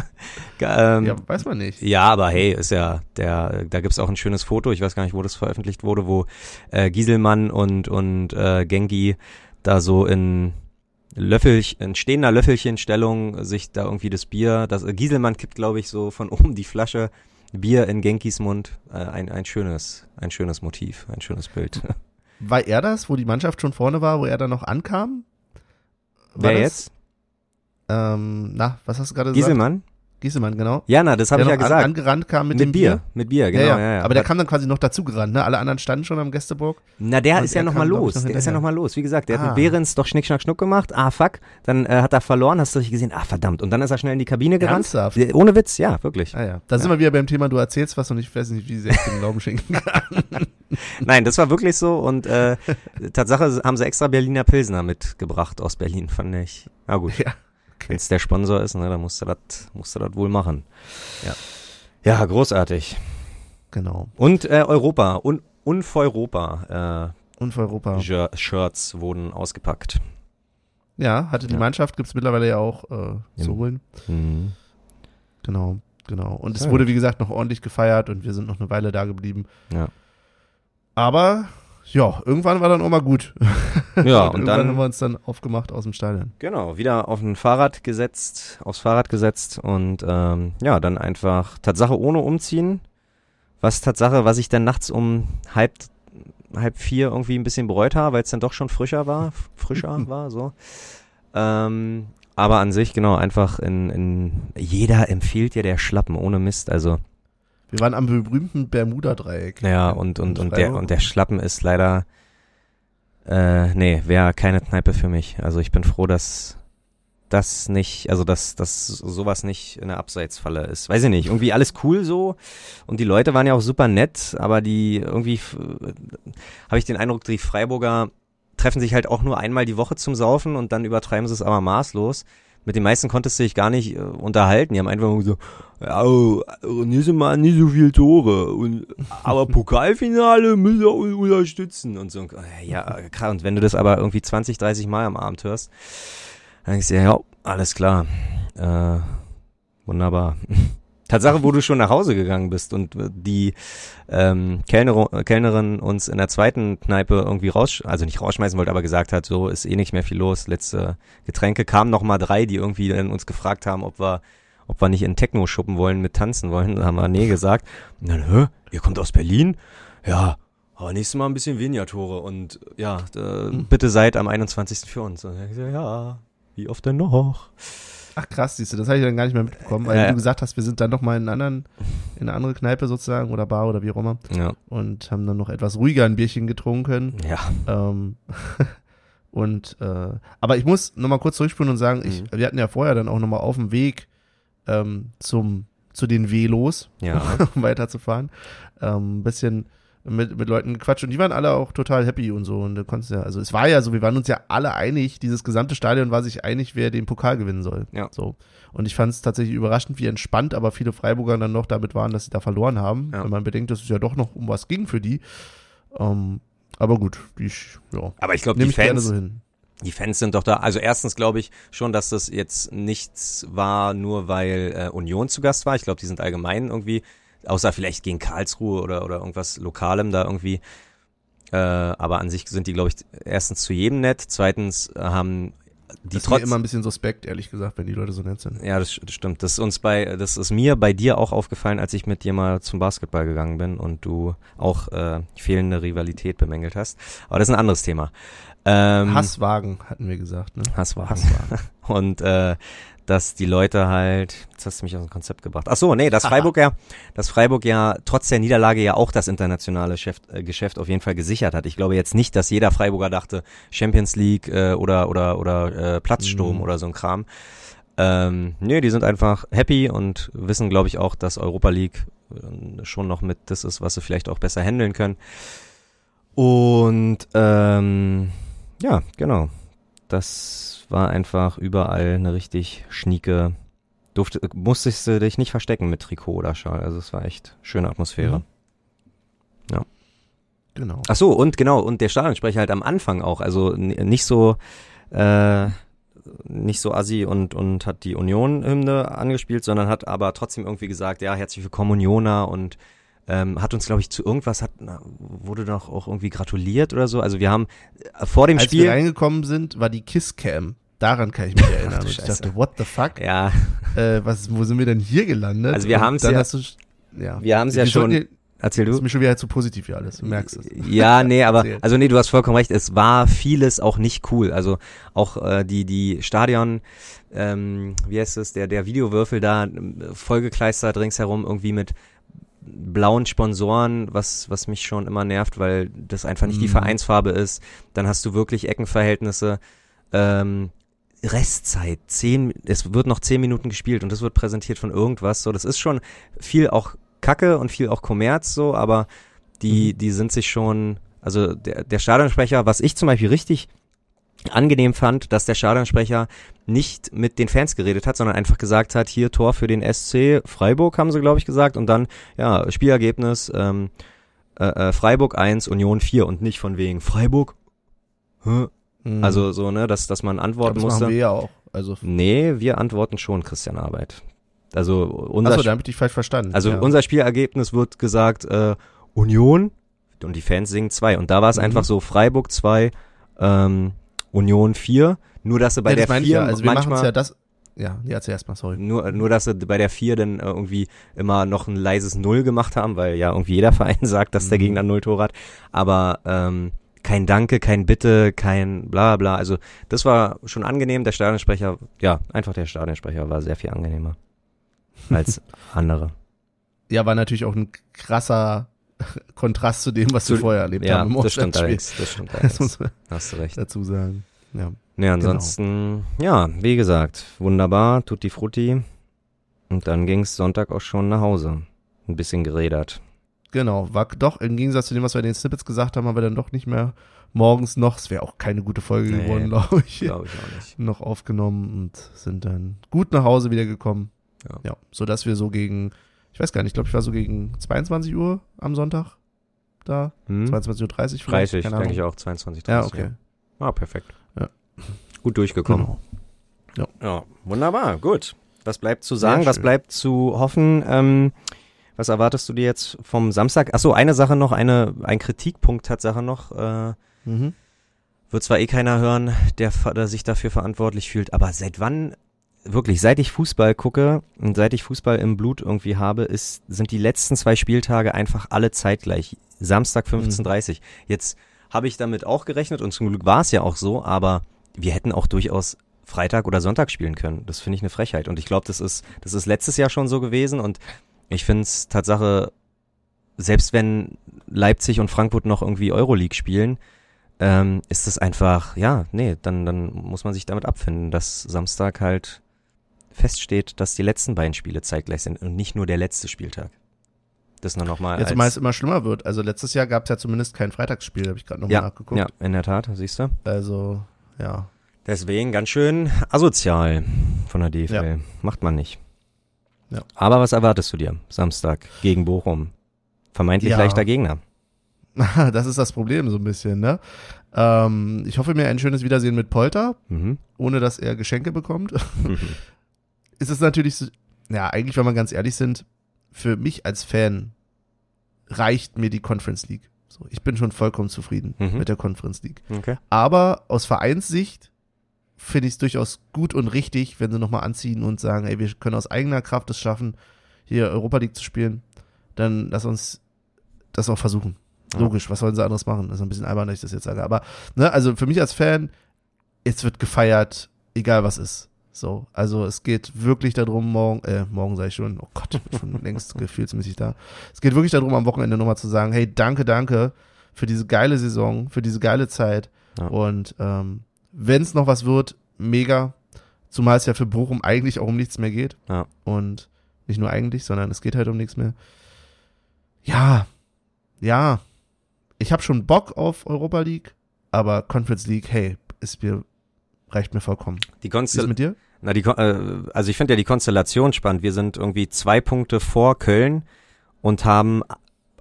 ähm, ja, weiß man nicht. Ja, aber hey, ist ja, der, da gibt's auch ein schönes Foto, ich weiß gar nicht, wo das veröffentlicht wurde, wo äh, Gieselmann und, und äh, Gengi da so in Löffel, in stehender Löffelchenstellung sich da irgendwie das Bier, das äh, Gieselmann kippt, glaube ich, so von oben die Flasche Bier in Genkis Mund, äh, ein, ein schönes, ein schönes Motiv, ein schönes Bild. War er das, wo die Mannschaft schon vorne war, wo er dann noch ankam? War Wer das, jetzt? Ähm, na, was hast du gerade gesagt? Gieselmann? Gieselmann, genau. Ja, na, das habe ich ja noch an- gesagt. angerannt kam mit, mit dem Bier. Mit Bier, genau, ja, ja, ja. Aber der kam dann quasi noch dazu gerannt, ne? Alle anderen standen schon am Gästeburg. Na, der ist ja nochmal los. noch der ist ja nochmal los. Wie gesagt, der hat Ah. mit Behrens doch Schnick, Schnack, Schnuck gemacht. Ah, fuck. Dann äh, hat er verloren, hast du dich gesehen. Ah, verdammt. Und dann ist er schnell in die Kabine gerannt. Ernsthaft? Ohne Witz, ja, wirklich. Ah ja. Da sind wir wieder beim Thema, du erzählst was und ich weiß nicht, wie sehr ich den Glauben schenken kann. Nein, das war wirklich so. Und äh, Tatsache haben sie extra Berliner Pilsner mitgebracht aus Berlin, fand ich. Na gut. Ja, Wenn es der Sponsor ist, ne, dann musst du das musst du das wohl machen. Ja. Ja, großartig. Genau. Und äh, Europa, un Unfeuropa Und für Europa. äh, Jer- Shirts wurden ausgepackt. Ja, hatte die Ja. Mannschaft, gibt's mittlerweile ja auch äh, Ja. zu holen. Mhm. Genau, genau. Und es Sehr wurde, wie gesagt, noch ordentlich gefeiert und wir sind noch eine Weile da geblieben. Ja. Aber ja, irgendwann war dann auch mal gut. Ja, und irgendwann dann- haben wir uns dann aufgemacht aus dem Stadion. Genau, wieder auf ein Fahrrad gesetzt, aufs Fahrrad gesetzt und ähm, ja, dann einfach Tatsache ohne umziehen. Was Tatsache, was ich dann nachts um halb, halb vier irgendwie ein bisschen bereut habe, weil es dann doch schon frischer war, frischer war, so. Ähm, aber an sich, genau, einfach in, in jeder empfiehlt dir der Schlappen ohne Mist. Also, Wir waren am berühmten Bermuda-Dreieck. ja, und, und, und der, und der Schlappen ist leider, äh, nee, wäre keine Kneipe für mich. Also ich bin froh, dass das nicht, also dass, dass sowas nicht in der Abseitsfalle ist. Weiß ich nicht, irgendwie alles cool so und die Leute waren ja auch super nett, aber die irgendwie f- habe ich den Eindruck, die Freiburger treffen sich halt auch nur einmal die Woche zum Saufen und dann übertreiben sie es aber maßlos. Mit den meisten konntest du dich gar nicht äh, unterhalten. Die haben einfach nur so, ja, oh, nächstes Mal nicht so viel Tore. Und, aber Pokalfinale müssen wir un- unterstützen und so. Äh, Ja, krass. Und wenn du das aber irgendwie 20, 30 Mal am Abend hörst, dann denkst du, dir, ja, alles klar. Äh, wunderbar. Tatsache, wo du schon nach Hause gegangen bist und äh, die ähm, Kellner, Kellnerin uns in der zweiten Kneipe irgendwie raus, also nicht rausschmeißen wollte, aber gesagt hat, so ist eh nicht mehr viel los. Letzte Getränke kamen noch mal drei, die irgendwie dann uns gefragt haben, ob wir, ob wir nicht in Techno schuppen wollen, mit tanzen wollen. Da haben wir nee gesagt. Und dann, hä, ihr kommt aus Berlin? Ja, aber nächstes Mal ein bisschen weniger Tore und ja, äh, bitte seid am 21. für uns. Und ich so, ja, wie oft denn noch? Ach krass, siehst du, das habe ich dann gar nicht mehr mitbekommen, weil Ja, du gesagt hast, wir sind dann noch mal in, einen anderen, in eine andere Kneipe sozusagen oder Bar oder wie auch immer Ja, und haben dann noch etwas ruhiger ein Bierchen getrunken. ja. Ähm, und äh, aber ich muss noch mal kurz zurückspulen und sagen, ich, Mhm. wir hatten ja vorher dann auch noch mal auf dem Weg ähm, zum zu den Velos, Ja. um weiterzufahren, ähm, ein bisschen mit, mit Leuten gequatscht und die waren alle auch total happy und so und du konntest ja, also es war ja so, wir waren uns ja alle einig, dieses gesamte Stadion war sich einig, wer den Pokal gewinnen soll. Ja. So. Und ich fand es tatsächlich überraschend, wie entspannt aber viele Freiburger dann noch damit waren, dass sie da verloren haben, Ja. wenn man bedenkt, dass es ja doch noch um was ging für die. Ähm, aber gut, die, ich- ja, Aber ich glaube, die ich gerne Fans, so hin. Die Fans sind doch da. Also erstens glaube ich schon, dass das jetzt nichts war, nur weil äh, Union zu Gast war. Ich glaube, die sind allgemein irgendwie, außer vielleicht gegen Karlsruhe oder, oder irgendwas Lokalem da irgendwie. Äh, aber an sich sind die, glaube ich, erstens zu jedem nett. Zweitens haben die Das ist mir trotz immer ein bisschen suspekt, ehrlich gesagt, wenn die Leute so nett sind. ja, das, das stimmt. Das ist uns bei, das ist mir bei dir auch aufgefallen, als ich mit dir mal zum Basketball gegangen bin und du auch äh, fehlende Rivalität bemängelt hast. Aber das ist ein anderes Thema. Ähm, Hasswagen, hatten wir gesagt, ne? Hass war Hasswagen. und äh, dass die Leute halt, jetzt hast du mich aus dem Konzept gebracht. Ach so, nee, dass Freiburg ja, dass Freiburg ja trotz der Niederlage ja auch das internationale Geschäft, äh, Geschäft auf jeden Fall gesichert hat. Ich glaube jetzt nicht, dass jeder Freiburger dachte Champions League äh, oder oder oder äh, Platzsturm Mhm. oder so ein Kram. Ähm, nee, die sind einfach happy und wissen, glaube ich, auch, dass Europa League äh, schon noch mit das ist, was sie vielleicht auch besser handeln können. Und ähm, ja, genau. Das war einfach überall eine richtig schnieke. Durfte, musstest du dich nicht verstecken mit Trikot oder Schal. Also es war echt schöne Atmosphäre. Mhm. Genau. Ach so, und genau, und der Stadionsprecher halt am Anfang auch, also nicht so, äh, nicht so assi und, und hat die Union-Hymne angespielt, sondern hat aber trotzdem irgendwie gesagt, ja, herzlich willkommen Unioner und ähm, hat uns, glaube ich, zu irgendwas, hat, na, wurde doch auch irgendwie gratuliert oder so. Also wir haben äh, vor dem Als Spiel. wir reingekommen sind, war die Kisscam. Daran kann ich mich erinnern. und ich dachte, what the fuck? ja, Äh, was, wo sind wir denn hier gelandet? Also wir haben's dann ja- hast du, ja. Wir haben es ja schon. Erzähl Das du. ist mir schon wieder zu positiv hier alles. Du merkst es. Ja, nee, aber also nee, du hast vollkommen recht. Es war vieles auch nicht cool. Also auch äh, die die Stadion, ähm, wie heißt es, der der Videowürfel da ähm, vollgekleistert ringsherum irgendwie mit blauen Sponsoren, was was mich schon immer nervt, weil das einfach nicht die Mhm. Vereinsfarbe ist. Dann hast du wirklich Eckenverhältnisse. Ähm, Restzeit, zehn, es wird noch zehn Minuten gespielt und das wird präsentiert von irgendwas. So, das ist schon viel auch Kacke und viel auch Kommerz so, aber die, die sind sich schon, also der, der Stadionsprecher, was ich zum Beispiel richtig angenehm fand, dass der Stadionsprecher nicht mit den Fans geredet hat, sondern einfach gesagt hat, hier Tor für den SC Freiburg, haben sie, glaube ich, gesagt, und dann, ja, Spielergebnis, ähm, äh, äh, Freiburg 1, Union 4 und nicht von wegen Freiburg. Hä? Mhm. Also so, ne, dass, dass man Ich glaub, antworten das musste. machen wir ja auch. Also, Nee, wir antworten schon, Christian Arbeit. Also unser, achso, da habe ich dich falsch verstanden. also ja. unser Spielergebnis wird gesagt äh, Union und die Fans singen zwei. Und da war es Mhm. einfach so Freiburg 2, ähm, Union 4. Nur dass sie bei ja, der meine 4 ich ja. Also manchmal ja das. Ja, ja, zuerst mal, sorry. nur, nur dass sie bei der 4 dann äh, irgendwie immer noch ein leises Null gemacht haben, weil ja irgendwie jeder Verein sagt, dass der Mhm. Gegner Null Tor hat. Aber ähm, kein Danke, kein Bitte, kein bla bla. Also das war schon angenehm. Der Stadionsprecher, ja, einfach der Stadionsprecher war sehr viel angenehmer als andere. Ja, war natürlich auch ein krasser Kontrast zu dem, was Zu- wir vorher erlebt ja, haben im das stimmt allerdings. Das stimmt Das allerdings. muss man Hast du recht. dazu sagen. Ja. Nee, ansonsten, ja, wie gesagt, wunderbar, tutti frutti. Und dann ging's Sonntag auch schon nach Hause. Ein bisschen gerädert. Genau, war doch im Gegensatz zu dem, was wir in den Snippets gesagt haben, haben wir dann doch nicht mehr morgens noch, es wäre auch keine gute Folge Nee, geworden, glaube ich, Glaube ich auch nicht. noch aufgenommen und sind dann gut nach Hause wieder gekommen. Ja. ja so dass wir so gegen, weiß gar nicht, ich glaube, ich war so gegen 22 Uhr am Sonntag da, Hm? 22.30 Uhr vielleicht, 30, keine denke ich auch, 22, 30. Ja, okay. Ah, perfekt. Ja. Gut durchgekommen. Genau. Ja, wunderbar, gut. Was bleibt zu sagen? Was bleibt zu hoffen? Ähm, was erwartest du dir jetzt vom Samstag? Achso, eine Sache noch, eine, ein Kritikpunkt Tatsache noch. Äh, Mhm. wird zwar eh keiner hören, der, der sich dafür verantwortlich fühlt, aber seit wann, wirklich, seit ich Fußball gucke und seit ich Fußball im Blut irgendwie habe, ist, sind die letzten zwei Spieltage einfach alle zeitgleich. Samstag 15.30 Jetzt habe ich damit auch gerechnet und zum Glück war es ja auch so, aber wir hätten auch durchaus Freitag oder Sonntag spielen können. Das finde ich eine Frechheit. Und ich glaube, das ist, das ist letztes Jahr schon so gewesen und ich finde es Tatsache, selbst wenn Leipzig und Frankfurt noch irgendwie Euroleague spielen, ähm, ist es einfach, ja, nee, dann, dann muss man sich damit abfinden, dass Samstag halt feststeht, dass die letzten beiden Spiele zeitgleich sind und nicht nur der letzte Spieltag. Das nur nochmal Jetzt als, mal es immer schlimmer wird. Also letztes Jahr gab es ja zumindest kein Freitagsspiel, habe ich gerade nochmal ja, nachgeguckt. ja, in der Tat, siehst du. Also, ja. Deswegen ganz schön asozial von der DFL. Ja. Macht man nicht. Ja. Aber was erwartest du dir Samstag gegen Bochum? Vermeintlich Ja. leichter Gegner. das ist das Problem so ein bisschen, ne? Ähm, ich hoffe mir ein schönes Wiedersehen mit Polter, Mhm. ohne dass er Geschenke bekommt. ist es natürlich, so, ja, eigentlich, wenn wir ganz ehrlich sind, für mich als Fan reicht mir die Conference League. So, ich bin schon vollkommen zufrieden Mhm. mit der Conference League. okay. Aber aus Vereinssicht finde ich es durchaus gut und richtig, wenn sie nochmal anziehen und sagen, ey, wir können aus eigener Kraft es schaffen, hier Europa League zu spielen, dann lass uns das auch versuchen. Ja. Logisch, was sollen sie anderes machen? Das ist ein bisschen albern, dass ich das jetzt sage. Aber, ne, also für mich als Fan, es wird gefeiert, egal was ist. So, also es geht wirklich darum, morgen, äh, morgen sage ich schon, oh Gott, ich bin schon längst gefühlsmäßig da. Es geht wirklich darum, am Wochenende nochmal zu sagen, hey, danke, danke für diese geile Saison, für diese geile Zeit. Ja. Und ähm, wenn es noch was wird, mega. Zumal es ja für Bochum eigentlich auch um nichts mehr geht. Ja. Und nicht nur eigentlich, sondern es geht halt um nichts mehr. Ja, ja. Ich habe schon Bock auf Europa League, aber Conference League, hey, ist mir, reicht mir vollkommen. Die Konstel mit dir? Na, die, äh, also ich finde ja die Konstellation spannend. Wir sind irgendwie zwei Punkte vor Köln und haben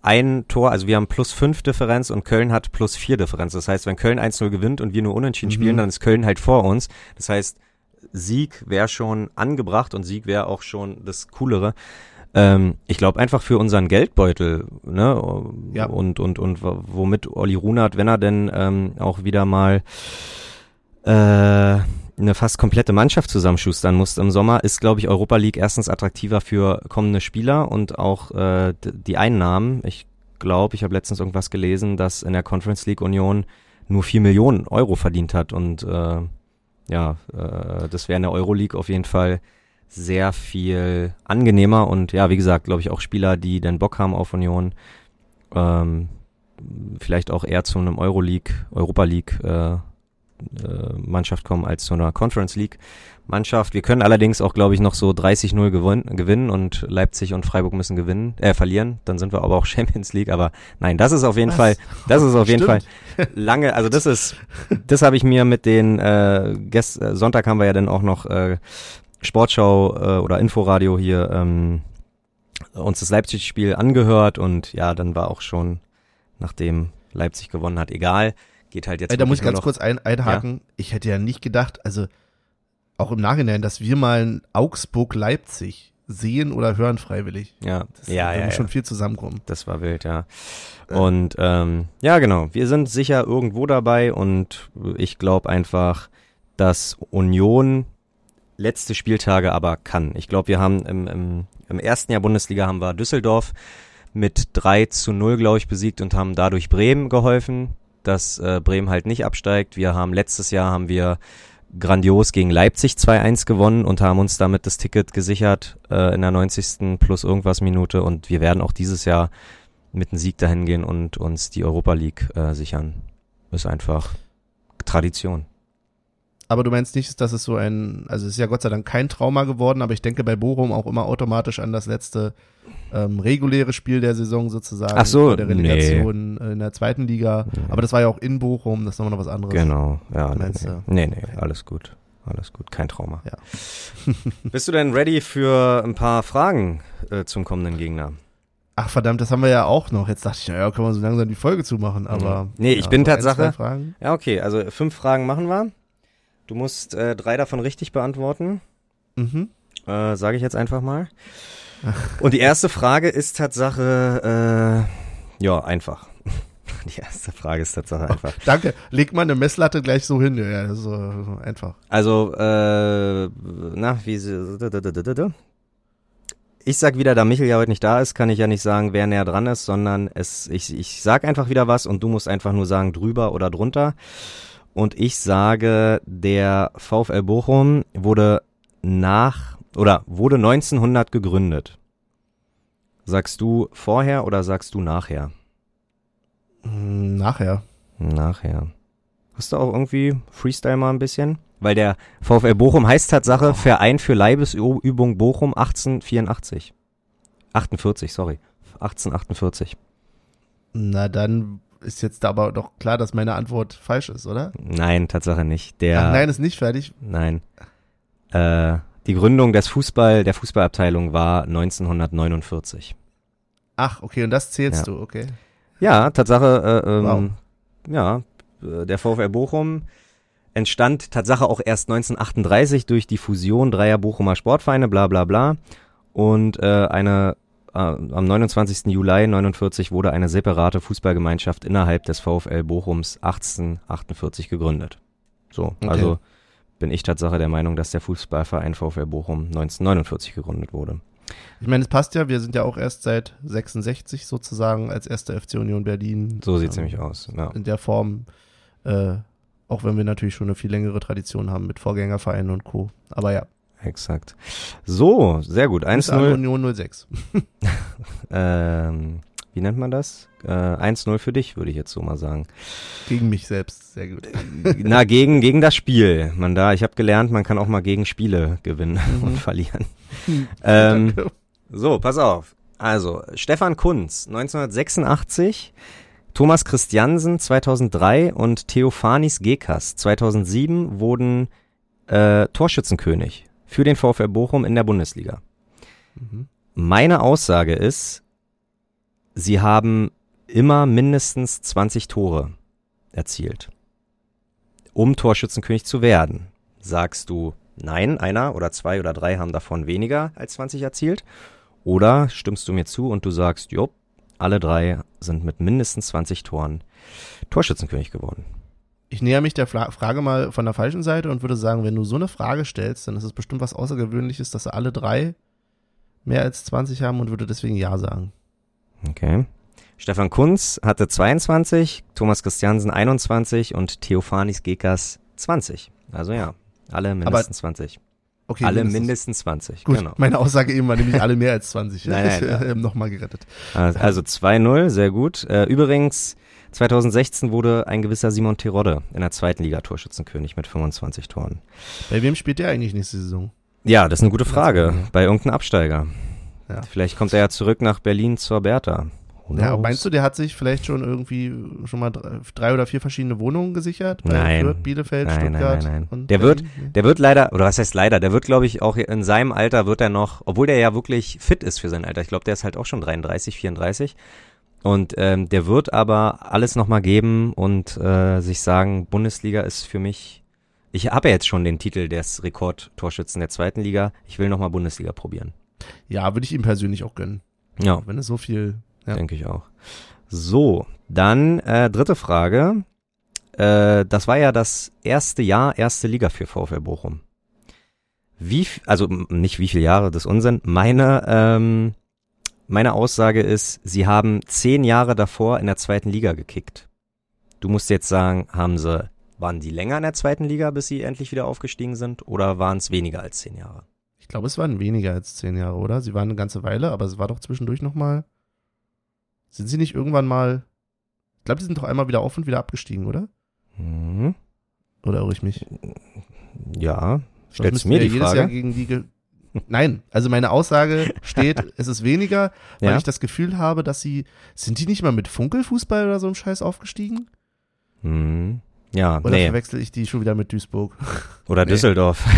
ein Tor, also wir haben plus fünf Differenz und Köln hat plus vier Differenz. Das heißt, wenn Köln 1-0 gewinnt und wir nur unentschieden Mhm. spielen, dann ist Köln halt vor uns. Das heißt, Sieg wäre schon angebracht und Sieg wäre auch schon das Coolere. Ähm, ich glaube einfach für unseren Geldbeutel, ne, Ja. und, und, und womit Olli Runert, wenn er denn ähm, auch wieder mal äh, eine fast komplette Mannschaft zusammenschustern musst im Sommer, ist, glaube ich, Europa League erstens attraktiver für kommende Spieler und auch äh, die Einnahmen. Ich glaube, ich habe letztens irgendwas gelesen, dass in der Conference League Union nur vier Millionen Euro verdient hat und äh, ja, äh, das wäre in der Euroleague auf jeden Fall sehr viel angenehmer und ja, wie gesagt, glaube ich auch Spieler, die den Bock haben auf Union, ähm, vielleicht auch eher zu einem Euroleague, Europa League äh, Mannschaft kommen als zu einer Conference League Mannschaft. Wir können allerdings auch, glaube ich, noch so 30-0 gewin gewinnen und Leipzig und Freiburg müssen gewinnen, äh, verlieren. Dann sind wir aber auch Champions League. Aber nein, das ist auf jeden Was? Fall, das ist auf jeden Fall lange. Also das ist, das habe ich mir mit den äh, Gäst, äh, Sonntag haben wir ja dann auch noch äh, Sportschau äh, oder Inforadio hier ähm, uns das Leipzig-Spiel angehört und ja, dann war auch schon, nachdem Leipzig gewonnen hat, egal. Geht halt jetzt. Ey, da muss ich ganz kurz ein, einhaken. Ja? Ich hätte ja nicht gedacht, also auch im Nachhinein, dass wir mal Augsburg-Leipzig sehen oder hören freiwillig. Ja, das ja, ja, schon viel zusammenkommen. Das war wild, ja. Und ähm, ja, genau. Wir sind sicher irgendwo dabei und ich glaube einfach, dass Union letzte Spieltage aber kann. Ich glaube, wir haben im, im, im ersten Jahr Bundesliga haben wir Düsseldorf mit 3 zu 0, glaube ich, besiegt und haben dadurch Bremen geholfen, dass äh, Bremen halt nicht absteigt. Wir haben letztes Jahr haben wir grandios gegen Leipzig 2-1 gewonnen und haben uns damit das Ticket gesichert äh, in der 90. plus irgendwas Minute und wir werden auch dieses Jahr mit einem Sieg dahin gehen und uns die Europa League äh, sichern. Ist einfach Tradition. Aber du meinst nicht, dass es so ein, also es ist ja Gott sei Dank kein Trauma geworden, aber ich denke bei Bochum auch immer automatisch an das letzte ähm, reguläre Spiel der Saison sozusagen. Ach so, der Relegation nee. in der zweiten Liga. Nee. Aber das war ja auch in Bochum, das ist nochmal noch was anderes. Genau, ja. Nee, nee, nee, alles gut. Alles gut, kein Trauma. Ja. Bist du denn ready für ein paar Fragen äh, zum kommenden Gegner? Ach verdammt, das haben wir ja auch noch. Jetzt dachte ich, naja, können wir so langsam die Folge zumachen, aber. Nee, ich ja, bin Tatsache. Ja, okay, also fünf Fragen machen wir. Du musst äh, drei davon richtig beantworten. Mhm. Äh, Sage ich jetzt einfach mal. Und die erste Frage ist Tatsache, äh, ja, einfach. Die erste Frage ist Tatsache einfach. Oh, danke. Leg mal eine Messlatte gleich so hin. Ja, so, so einfach. Also, äh, na, wie sie. Ich sag wieder, da Michel ja heute nicht da ist, kann ich ja nicht sagen, wer näher dran ist, sondern es, ich, ich sag einfach wieder was und du musst einfach nur sagen, drüber oder drunter. Und ich sage, der VfL Bochum wurde nach oder wurde 1900 gegründet. Sagst du vorher oder sagst du nachher? Hm, nachher. Nachher. Hast du auch irgendwie Freestyle mal ein bisschen? Weil der VfL Bochum heißt Tatsache oh. Verein für Leibesübung Bochum 1884. 48, sorry. 1848. Na dann ist jetzt aber doch klar, dass meine Antwort falsch ist, oder? Nein, Tatsache nicht. Der, Ach, nein, ist nicht fertig. Nein. Äh, die Gründung des Fußball, der Fußballabteilung war 1949. Ach, okay, und das zählst ja. du, okay. Ja, Tatsache, äh, ähm, wow. ja, äh, der VfL Bochum entstand Tatsache auch erst 1938 durch die Fusion dreier Bochumer Sportvereine, bla bla bla. Und äh, eine am 29. Juli 49 wurde eine separate Fußballgemeinschaft innerhalb des VfL Bochums 1848 gegründet. So, okay. also bin ich Tatsache der Meinung, dass der Fußballverein VfL Bochum 1949 gegründet wurde. Ich meine, es passt ja, wir sind ja auch erst seit 66 sozusagen als erster FC Union Berlin. So sieht es ähm, nämlich aus, ja. In der Form, äh, auch wenn wir natürlich schon eine viel längere Tradition haben mit Vorgängervereinen und Co. Aber ja. Exakt. So, sehr gut. 1-0. Union 06. ähm, wie nennt man das? Äh, 1-0 für dich, würde ich jetzt so mal sagen. Gegen mich selbst, sehr gut. Na, gegen, gegen das Spiel. Man da, ich habe gelernt, man kann auch mal gegen Spiele gewinnen mhm. und verlieren. ähm, so, pass auf. Also, Stefan Kunz, 1986, Thomas Christiansen 2003 und Theophanis Gekas 2007 wurden äh, Torschützenkönig für den VfL Bochum in der Bundesliga. Mhm. Meine Aussage ist, sie haben immer mindestens 20 Tore erzielt, um Torschützenkönig zu werden. Sagst du, nein, einer oder zwei oder drei haben davon weniger als 20 erzielt? Oder stimmst du mir zu und du sagst, jo, alle drei sind mit mindestens 20 Toren Torschützenkönig geworden? Ich näher mich der Fla Frage mal von der falschen Seite und würde sagen, wenn du so eine Frage stellst, dann ist es bestimmt was Außergewöhnliches, dass alle drei mehr als 20 haben und würde deswegen Ja sagen. Okay. Stefan Kunz hatte 22, Thomas Christiansen 21 und Theophanis Gekas 20. Also ja, alle mindestens 20. Okay, alle mindestens, 20. Gut, genau. meine Aussage eben war nämlich alle mehr als 20. Nein, nein, ich, äh, Nochmal gerettet. Also 2-0, sehr gut. Äh, übrigens, 2016 wurde ein gewisser Simon Terodde in der zweiten Liga Torschützenkönig mit 25 Toren. Bei wem spielt der eigentlich nächste Saison? Ja, das ist eine gute Frage. Bei irgendeinem Absteiger. Ja. Vielleicht kommt er ja zurück nach Berlin zur Bertha. Ja, meinst du, der hat sich vielleicht schon irgendwie schon mal drei, oder vier verschiedene Wohnungen gesichert? Nein. Fürth, Bielefeld, Nein, nein, Stuttgart nein, nein. und Der Berlin? Nee. Der wird leider, oder was heißt leider, der wird, glaube ich, auch in seinem Alter wird er noch, obwohl der ja wirklich fit ist für sein Alter. Ich glaube, der ist halt auch schon 33, 34. Und ähm, der wird aber alles nochmal geben und äh, sich sagen, Bundesliga ist für mich, ich habe ja jetzt schon den Titel des Rekordtorschützen der zweiten Liga, ich will nochmal Bundesliga probieren. Ja, würde ich ihm persönlich auch gönnen. Ja, Wenn es so viel. Ja. denke ich auch. So, dann äh, dritte Frage. Äh, das war ja das erste Jahr, erste Liga für VfL Bochum. Wie, also nicht wie viele Jahre, das Unsinn. Meine, ähm, meine Aussage ist, sie haben zehn Jahre davor in der zweiten Liga gekickt. Du musst jetzt sagen, haben sie, waren die länger in der zweiten Liga, bis sie endlich wieder aufgestiegen sind, oder waren es weniger als zehn Jahre? Ich glaube, es waren weniger als zehn Jahre, oder? Sie waren eine ganze Weile, aber es war doch zwischendurch nochmal. Sind sie nicht irgendwann mal. Ich glaube, die sind doch einmal wieder auf und wieder abgestiegen, oder? Mhm. Oder irre ich mich? Ja, stellst du mir die jedes Frage? Jahr gegen die Nein, also meine Aussage steht, es ist weniger, weil Ja? ich das Gefühl habe, dass sie. Sind die nicht mal mit Funkelfußball oder so einem Scheiß aufgestiegen? Hm. Ja, Oder nee. verwechsel ich die schon wieder mit Duisburg? Oder Nee. Düsseldorf.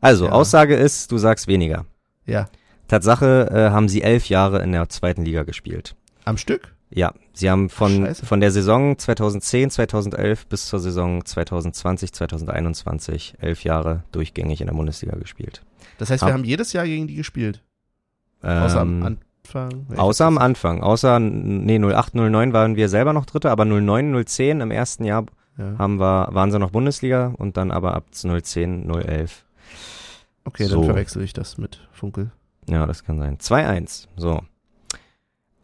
also, Ja. Aussage ist, du sagst weniger. Ja. Tatsache äh, haben sie elf Jahre in der zweiten Liga gespielt. Am Stück? Ja, sie haben von, Scheiße. von der Saison 2010, 2011 bis zur Saison 2020, 2021 elf Jahre durchgängig in der Bundesliga gespielt. Das heißt, wir haben jedes Jahr gegen die gespielt. Außer am Ähm, Anfang. Außer am Anfang. Außer, nee, 08, 09 waren wir selber noch Dritte, aber 09, 010 im ersten Jahr Ja. haben wir, waren sie noch Bundesliga und dann aber ab 010, 011 Okay, So. dann verwechsel ich das mit Funkel. Ja, das kann sein. 2-1. So.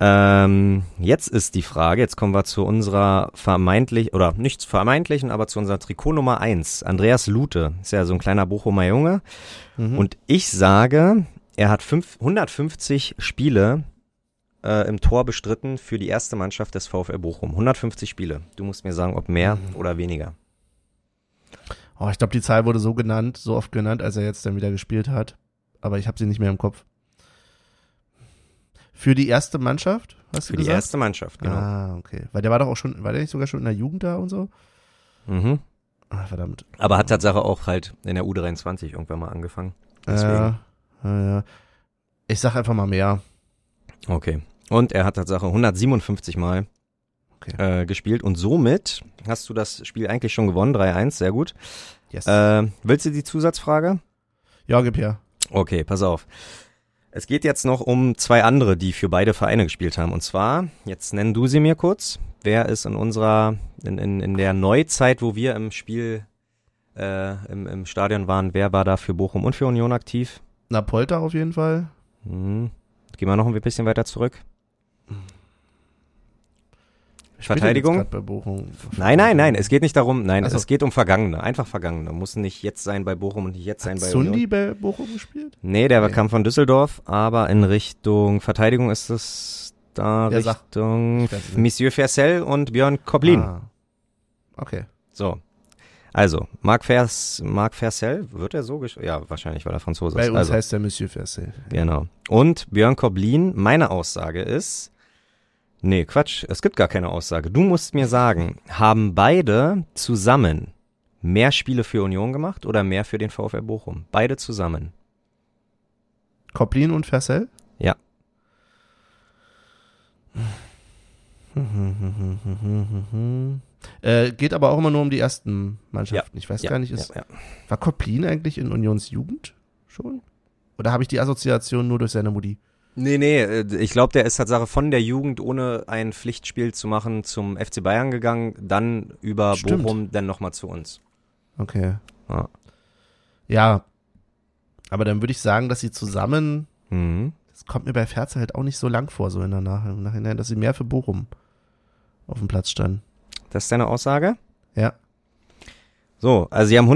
Ähm, jetzt ist die Frage, jetzt kommen wir zu unserer vermeintlich, oder nicht vermeintlichen, aber zu unserer Trikot Nummer 1. Andreas Lute. Ist ja so ein kleiner Bochumer Junge. Mhm. Und ich sage, er hat fünf, 150 Spiele äh, im Tor bestritten für die erste Mannschaft des VfL Bochum. 150 Spiele. Du musst mir sagen, ob mehr Mhm. oder weniger. Oh, ich glaube, die Zahl wurde so genannt, so oft genannt, als er jetzt dann wieder gespielt hat. Aber ich habe sie nicht mehr im Kopf. Für die erste Mannschaft, hast du Für die gesagt? erste Mannschaft, genau. Ah, okay. Weil der war doch auch schon, war der nicht sogar schon in der Jugend da und so? Mhm. Ah, verdammt. Aber hat Tatsache auch halt in der U23 irgendwann mal angefangen. Deswegen. Ja, ja. Ich sag einfach mal mehr. Okay. Und er hat Tatsache 157 Mal Okay. äh, gespielt und somit hast du das Spiel eigentlich schon gewonnen, 3-1, sehr gut. Yes. Äh, willst du die Zusatzfrage? ja, gib her. Okay, pass auf. Es geht jetzt noch um zwei andere, die für beide Vereine gespielt haben. Und zwar, jetzt nenn du sie mir kurz. Wer ist in unserer, in, in, in der Neuzeit, wo wir im Spiel, äh, im, im Stadion waren, wer war da für Bochum und für Union aktiv? Na, Polter auf jeden Fall. Hm. Gehen wir noch ein bisschen weiter zurück. Verteidigung? er Bei? Nein, nein, nein, es geht nicht darum, nein, Ach so. es geht um Vergangene, einfach Vergangene. Muss nicht jetzt sein bei Bochum und nicht jetzt sein Hat bei Sundi Union. bei Bochum gespielt? Nee, der Nee. kam von Düsseldorf, aber in Richtung Verteidigung ist es da Ja. Richtung. Monsieur Fersel und Björn Koblin. Ah. Okay. So. Also, Marc, Vers, Marc Fersel, wird er so gesch Ja, wahrscheinlich, weil er Franzose Bei ist. uns Also, heißt der Monsieur Fersel. genau. Und Björn Koblin, meine Aussage ist, nee, Quatsch, es gibt gar keine Aussage. Du musst mir sagen, haben beide zusammen mehr Spiele für Union gemacht oder mehr für den VfL Bochum? Beide zusammen. Koplin und Fersel? Ja. Äh, geht aber auch immer nur um die ersten Mannschaften. Ich weiß Ja, gar nicht, ist, ja, ja. war Koplin eigentlich in Unions Jugend schon? Oder habe ich die Assoziation nur durch seine Mutti? Nee, nee, äh, ich glaube, der ist Tatsache von der Jugend, ohne ein Pflichtspiel zu machen, zum FC Bayern gegangen, dann über Stimmt. Bochum, dann nochmal zu uns. Okay. Ja. Ja. Aber dann würde ich sagen, dass sie zusammen, Mhm. das kommt mir bei Ferze halt auch nicht so lang vor, so in der Nach im Nachhinein, dass sie mehr für Bochum auf dem Platz standen. Das ist deine Aussage? Ja. So, also sie haben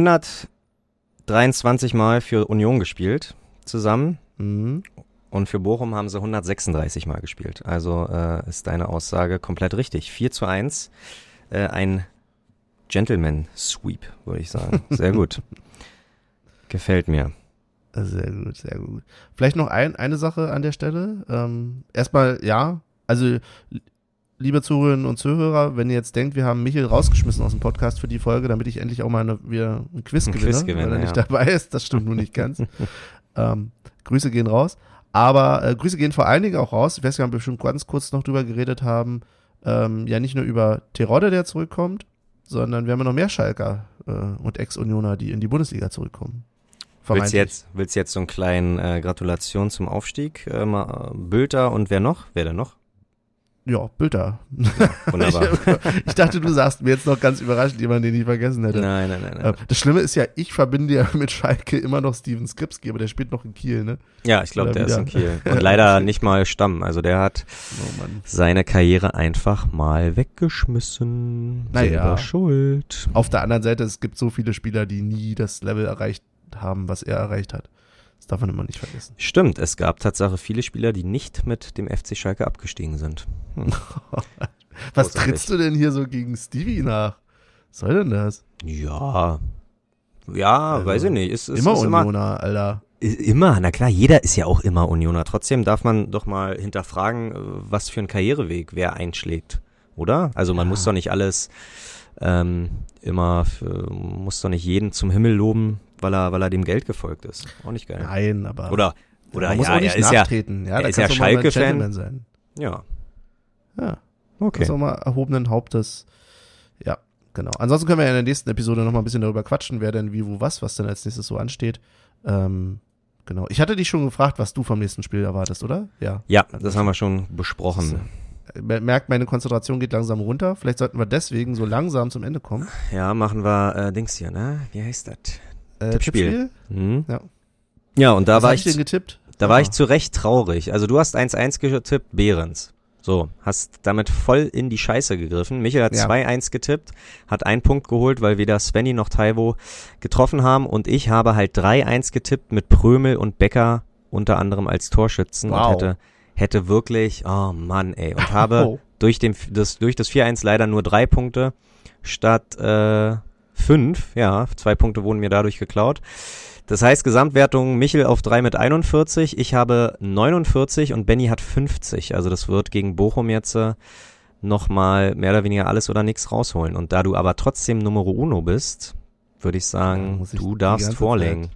123 Mal für Union gespielt zusammen Mhm. Und für Bochum haben sie 136 Mal gespielt. Also äh, ist deine Aussage komplett richtig. 4 zu 1, äh, ein Gentleman Sweep, würde ich sagen. Sehr gut. Gefällt mir. Sehr gut, sehr gut. Vielleicht noch ein, eine Sache an der Stelle. Ähm, erstmal, ja, also liebe Zuhörerinnen und Zuhörer, wenn ihr jetzt denkt, wir haben Michael rausgeschmissen aus dem Podcast für die Folge, damit ich endlich auch mal eine, wieder ein Quiz Ein gewinne, Quiz gewinne, weil er nicht ja. dabei ist, das stimmt nun nicht ganz. ähm, Grüße gehen raus. Aber äh, Grüße gehen vor allen Dingen auch raus. Ich weiß gar nicht, ob wir schon ganz kurz noch drüber geredet haben. Ähm, ja, nicht nur über Terodde, der zurückkommt, sondern wir haben ja noch mehr Schalker äh, und Ex-Unioner, die in die Bundesliga zurückkommen. Willst du jetzt, willst du jetzt so einen kleinen äh, Gratulation zum Aufstieg? Äh, Bülter und wer noch? Wer denn noch? Ja, Bilder. Wunderbar. Ich, ich dachte, du sagst mir jetzt noch ganz überraschend jemanden, den ich vergessen hätte. nein, nein, nein, Äh, nein. Das Schlimme ist ja, ich verbinde ja mit Schalke immer noch Steven Skripski, aber der spielt noch in Kiel, ne? Ja, ich glaube, der ist in wieder. Kiel. Und leider nicht mal Stamm. Also der hat Oh seine Karriere einfach mal weggeschmissen. Naja. Schuld. Auf der anderen Seite, es gibt so viele Spieler, die nie das Level erreicht haben, was er erreicht hat. Das darf man immer nicht vergessen. Stimmt, es gab Tatsache viele Spieler, die nicht mit dem FC Schalke abgestiegen sind. Was Großartig. trittst du denn hier so gegen Stevie nach? Was soll denn das? Ja. Ja, Also, weiß ich nicht. Ist, ist, immer ist Unioner, Alter. I- Immer, na klar, jeder ist ja auch immer Unioner. Trotzdem darf man doch mal hinterfragen, äh, was für ein Karriereweg wer einschlägt, oder? Also man Ja. muss doch nicht alles ähm, immer, für, muss doch nicht jeden zum Himmel loben, weil er, weil er dem Geld gefolgt ist. Auch nicht geil. Nein, aber Oder, oder man muss ja, auch nicht er ist ja, nachtreten. Ja, er da ist ja Schalke-Fan. Sein. ja, Ja. okay. Das ist auch mal erhobenen Hauptes. Ja, genau. Ansonsten können wir ja in der nächsten Episode noch mal ein bisschen darüber quatschen, wer denn wie, wo, was, was denn als nächstes so ansteht. Ähm, genau. Ich hatte dich schon gefragt, was du vom nächsten Spiel erwartest, oder? Ja. Ja, das haben wir schon besprochen. Mer- Merkt, meine Konzentration geht langsam runter. Vielleicht sollten wir deswegen so langsam zum Ende kommen. Ja, machen wir äh, Dings hier, ne? Wie heißt das? Äh, Tippspiel. Hm? Ja. Ja, und da Was war ich, denn getippt? da war Ah. ich zu Recht traurig. Also du hast 1-1 getippt, Behrens. So, hast damit voll in die Scheiße gegriffen. Michael hat Ja. 2-1 getippt, hat einen Punkt geholt, weil weder Svenny noch Taivo getroffen haben und ich habe halt 3-1 getippt mit Prömel und Becker unter anderem als Torschützen Wow. und hätte, hätte wirklich, oh Mann ey, und habe Oh. durch, den, das, durch das 4-1 leider nur drei Punkte statt äh, fünf. Ja, zwei Punkte wurden mir dadurch geklaut. Das heißt, Gesamtwertung Michel auf 3 mit 41, ich habe 49 und Benny hat 50. Also das wird gegen Bochum jetzt äh, nochmal mehr oder weniger alles oder nichts rausholen. Und da du aber trotzdem Numero Uno bist, würde ich sagen, ich du darfst vorlegen.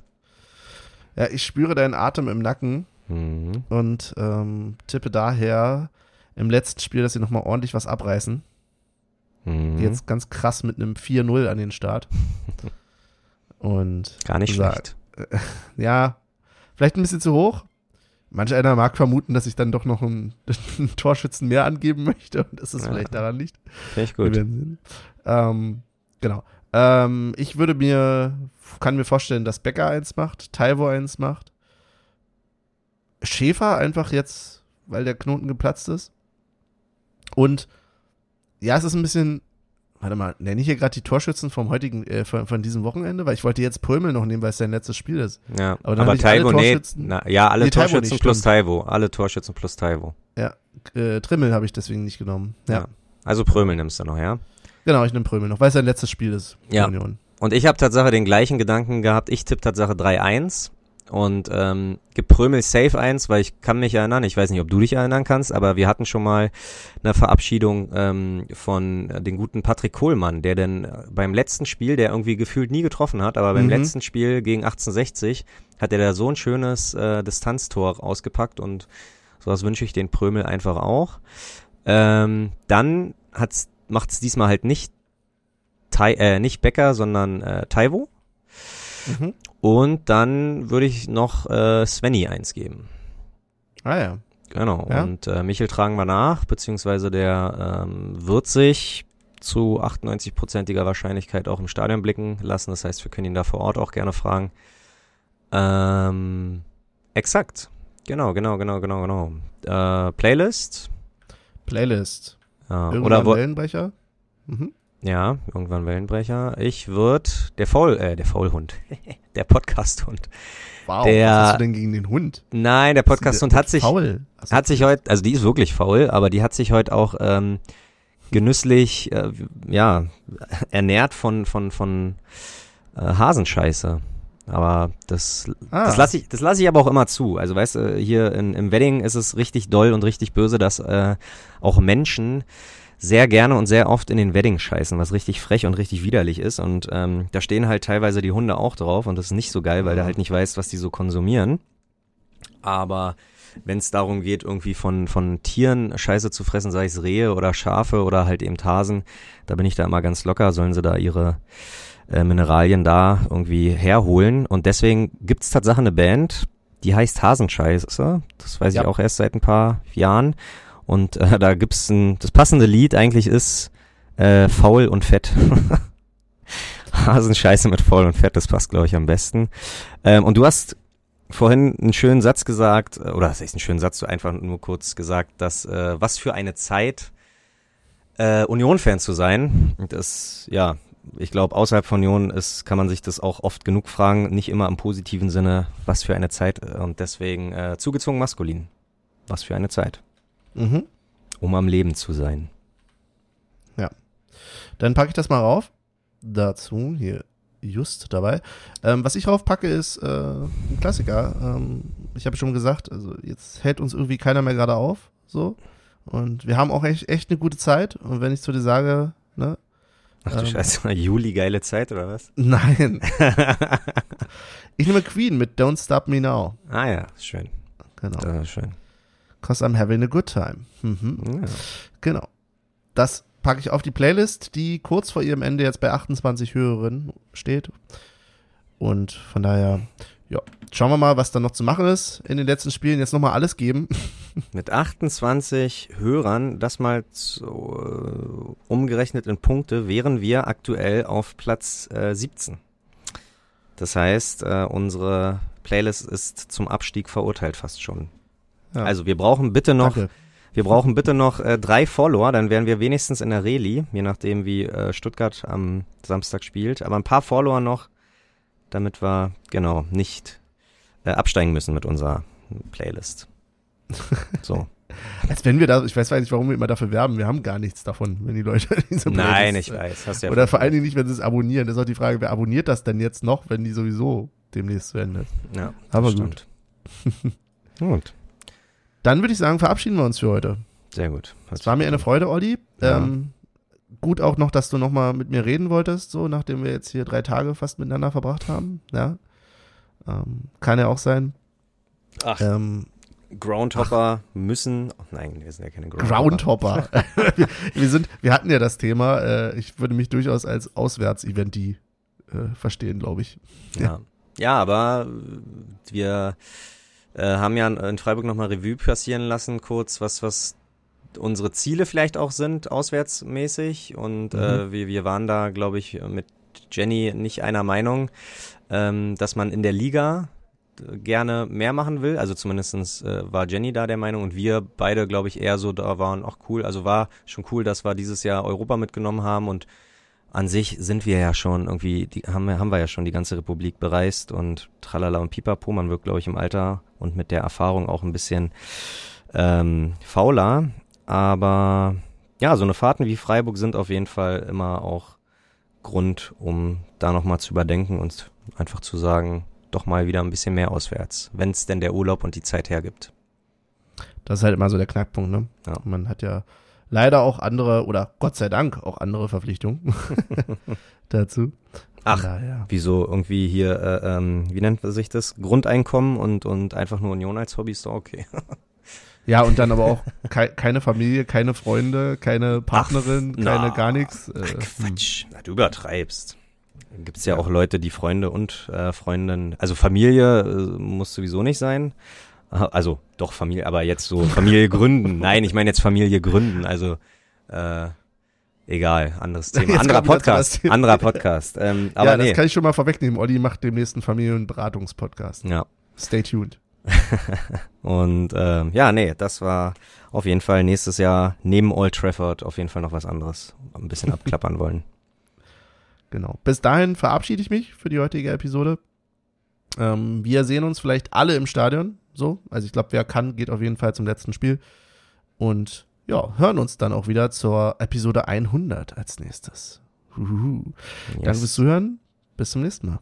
Ja, ich spüre deinen Atem im Nacken Mhm. und ähm, tippe daher im letzten Spiel, dass sie noch mal ordentlich was abreißen. Mhm. Jetzt ganz krass mit einem 4-0 an den Start. Und Gar nicht sag- schlecht. ja, vielleicht ein bisschen zu hoch. Manch einer mag vermuten, dass ich dann doch noch einen, einen Torschützen mehr angeben möchte und dass es Ja. vielleicht daran liegt. Wir gut. Ähm, genau. Ähm, ich würde mir, kann mir vorstellen, dass Becker eins macht, Taiwo eins macht. Schäfer einfach jetzt, weil der Knoten geplatzt ist. Und ja, es ist ein bisschen, warte mal, nenne ich hier gerade die Torschützen vom heutigen, äh, von, von diesem Wochenende, weil ich wollte jetzt Prömel noch nehmen, weil es sein letztes Spiel ist. Ja, Aber aber, alle Taivo, nee, Torschützen- na, ja, alle Nee, Torschützen nicht, plus. Taivo. Alle Torschützen plus Taivo. Äh, Trimmel habe ich deswegen nicht genommen. Ja. Ja. Also Prömel nimmst du noch, ja? Genau, ich nehme Prömel noch, weil es sein letztes Spiel ist. Ja. Union. Und ich habe Tatsache den gleichen Gedanken gehabt. Ich tippe Tatsache 3-1 und ähm, gebe Prömel safe 1, weil ich kann mich erinnern, ich weiß nicht, ob du dich erinnern kannst, aber wir hatten schon mal eine Verabschiedung ähm, von den guten Patrick Kohlmann, der denn äh, beim letzten Spiel, der irgendwie gefühlt nie getroffen hat, aber beim Mhm. letzten Spiel gegen 1860 hat er da so ein schönes äh, Distanztor ausgepackt und sowas wünsche ich den Prömel einfach auch. Ähm, dann hat's, macht's diesmal halt nicht Tai, äh, nicht Becker, sondern äh, Taivo. Mhm. Und dann würde ich noch äh, Svenny eins geben. Ah ja. Genau. Ja? Und äh, Michel tragen wir nach, beziehungsweise der ähm, wird sich zu 98-prozentiger Wahrscheinlichkeit auch im Stadion blicken lassen. Das heißt, wir können ihn da vor Ort auch gerne fragen. Ähm, exakt. Genau, genau, genau, genau, genau. Äh, Playlist. Playlist. Äh, Irgendwann oder wo, Wellenbrecher. Mhm. Ja, irgendwann Wellenbrecher. Ich würde der Faul, äh, der Faulhund, der Podcasthund. Wow, Der- was hast du denn gegen den Hund? Nein, der Podcasthund hat sich, Faul. Achso. hat sich heute, also die ist wirklich faul, aber die hat sich heute auch ähm, genüsslich, äh, ja, ernährt von von von äh, Hasenscheiße. Aber das, Ah. das lasse ich, das lasse ich aber auch immer zu. Also weißt du, hier in, im Wedding ist es richtig doll und richtig böse, dass äh, auch Menschen sehr gerne und sehr oft in den Wedding scheißen, was richtig frech und richtig widerlich ist. Und ähm, da stehen halt teilweise die Hunde auch drauf und das ist nicht so geil, weil der halt nicht weiß, was die so konsumieren. Aber wenn es darum geht, irgendwie von, von Tieren Scheiße zu fressen, sei es Rehe oder Schafe oder halt eben Hasen, da bin ich da immer ganz locker, sollen sie da ihre äh, Mineralien da irgendwie herholen. Und deswegen gibt's tatsächlich eine Band, die heißt Hasenscheiße. Das weiß Ja. ich auch erst seit ein paar Jahren. Und äh, da gibt's ein, das passende Lied eigentlich ist äh, Faul und Fett. Hasenscheiße mit Faul und Fett, das passt, glaube ich, am besten. Ähm, und du hast vorhin einen schönen Satz gesagt, äh, oder das ist einen schönen Satz, du einfach nur kurz gesagt, dass äh, was für eine Zeit äh, Union-Fan zu sein. Das, ja, ich glaube, außerhalb von Union ist, kann man sich das auch oft genug fragen, nicht immer im positiven Sinne, was für eine Zeit äh, und deswegen äh, zugezogen maskulin. Was für eine Zeit, Mhm. um am Leben zu sein. Dann packe ich das mal rauf. Dazu hier just dabei. Ähm, was ich raufpacke, ist äh, ein Klassiker. Ähm, ich habe schon gesagt, also jetzt hält uns irgendwie keiner mehr gerade auf. So. Und wir haben auch echt, echt eine gute Zeit. Und wenn ich zu dir sage, ne? Ach du Ähm. Scheiße, Juli, geile Zeit oder was? Nein. ich nehme Queen mit Don't Stop Me Now. ah ja, schön. Genau. Das ist schön. Cause I'm having a good time. Mhm. Ja. Genau. Das packe ich auf die Playlist, die kurz vor ihrem Ende jetzt bei 28 Hörerinnen steht. Und von daher, ja, schauen wir mal, was da noch zu machen ist in den letzten Spielen. Jetzt nochmal alles geben. Mit 28 Hörern, das mal zu, äh, umgerechnet in Punkte, wären wir aktuell auf Platz äh, 17. Das heißt, äh, unsere Playlist ist zum Abstieg verurteilt fast schon. Ja. Also wir brauchen bitte noch, Danke. wir brauchen bitte noch äh, drei Follower, dann wären wir wenigstens in der Reli, je nachdem wie äh, Stuttgart am Samstag spielt. Aber ein paar Follower noch, damit wir genau nicht äh, absteigen müssen mit unserer Playlist. So. Als wenn wir da, ich weiß nicht, warum wir immer dafür werben. Wir haben gar nichts davon, wenn die Leute diese Nein, Playlist, ich äh, weiß. Hast ja Oder vor allen Dingen nicht, wenn sie es abonnieren. Das ist auch die Frage, wer abonniert das denn jetzt noch, wenn die sowieso demnächst zu Ende ist. Ja, Aber das gut. stimmt. gut. Dann würde ich sagen, verabschieden wir uns für heute. Sehr gut. Es war mir eine Freude, Olli. Ja. Ähm, gut auch noch, dass du nochmal mit mir reden wolltest, so nachdem wir jetzt hier drei Tage fast miteinander verbracht haben. Ja. Ähm, kann ja auch sein. Ach, Ähm, Groundhopper müssen. Oh nein, wir sind ja keine Groundhopper. Groundhopper. wir, wir, sind, wir hatten ja das Thema. Äh, ich würde mich durchaus als Auswärts-Eventi äh, verstehen, glaube ich. Ja. ja, aber wir äh, haben ja in Freiburg nochmal Revue passieren lassen, kurz, was, was unsere Ziele vielleicht auch sind, auswärtsmäßig. Und äh, wir, wir waren da, glaube ich, mit Jenny nicht einer Meinung, ähm, dass man in der Liga äh, gerne mehr machen will. Also zumindestens äh, war Jenny da der Meinung und wir beide, glaube ich, eher so da waren, auch cool. Also war schon cool, dass wir dieses Jahr Europa mitgenommen haben und an sich sind wir ja schon irgendwie, die, haben, wir- haben wir ja schon die ganze Republik bereist und tralala und pipapo. Man wird, glaube ich, im Alter und mit der Erfahrung auch ein bisschen ähm, fauler. Aber ja, so eine Fahrten wie Freiburg sind auf jeden Fall immer auch Grund, um da nochmal zu überdenken und einfach zu sagen, doch mal wieder ein bisschen mehr auswärts, wenn es denn der Urlaub und die Zeit hergibt. Das ist halt immer so der Knackpunkt, ne? Ja. Man hat ja leider auch andere, oder Gott sei Dank auch andere Verpflichtungen dazu. Ach, Von daher. Wieso irgendwie hier, äh, ähm, wie nennt man sich das? Grundeinkommen und, und einfach nur Union als Hobby ist doch okay. Ja, und dann aber auch kei keine Familie, keine Freunde, keine Partnerin, Ach, keine na. gar nichts. Äh, Ach, hm. Quatsch. Na, du übertreibst. Gibt es ja, auch Leute, die Freunde und äh, Freundinnen, also Familie äh, muss sowieso nicht sein, Also doch Familie, aber jetzt so Familie gründen. Nein, ich meine jetzt Familie gründen. Also äh, egal, anderes Thema. Anderer Podcast. Thema. Anderer Podcast. Ähm, aber ja, nee. das kann ich schon mal vorwegnehmen. Olli macht demnächst einen Familienberatungspodcast. ja. Stay tuned. Und ähm, ja, nee, das war auf jeden Fall nächstes Jahr neben Old Trafford auf jeden Fall noch was anderes. Ein bisschen abklappern wollen. Genau. Bis dahin verabschiede ich mich für die heutige Episode. Ähm, wir sehen uns vielleicht alle im Stadion. So. Also ich glaube, wer kann, geht auf jeden Fall zum letzten Spiel. Und ja, hören uns dann auch wieder zur Episode 100 als nächstes. Huhuhu. Danke Yes. fürs Zuhören. Bis zum nächsten Mal.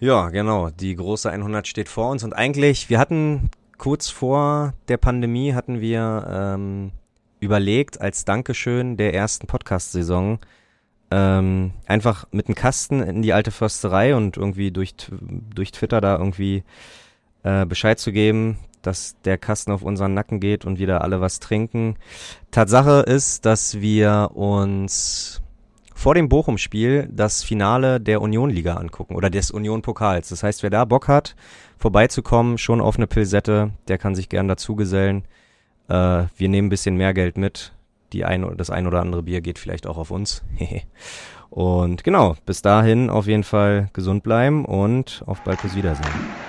Ja, genau. Die große 100 steht vor uns und eigentlich, wir hatten kurz vor der Pandemie hatten wir ähm, überlegt, als Dankeschön der ersten Podcast-Saison ähm, einfach mit einem Kasten in die alte Försterei und irgendwie durch, durch Twitter da irgendwie äh, Bescheid zu geben, dass der Kasten auf unseren Nacken geht und wir da alle was trinken. Tatsache ist, dass wir uns vor dem Bochum-Spiel das Finale der Union-Liga angucken oder des Union-Pokals. Das heißt, wer da Bock hat, vorbeizukommen, schon auf eine Pilsette, der kann sich gern dazugesellen. Äh, wir nehmen ein bisschen mehr Geld mit. Die ein, das ein oder andere Bier geht vielleicht auch auf uns. und genau, bis dahin auf jeden Fall gesund bleiben und auf bald fürs Wiedersehen.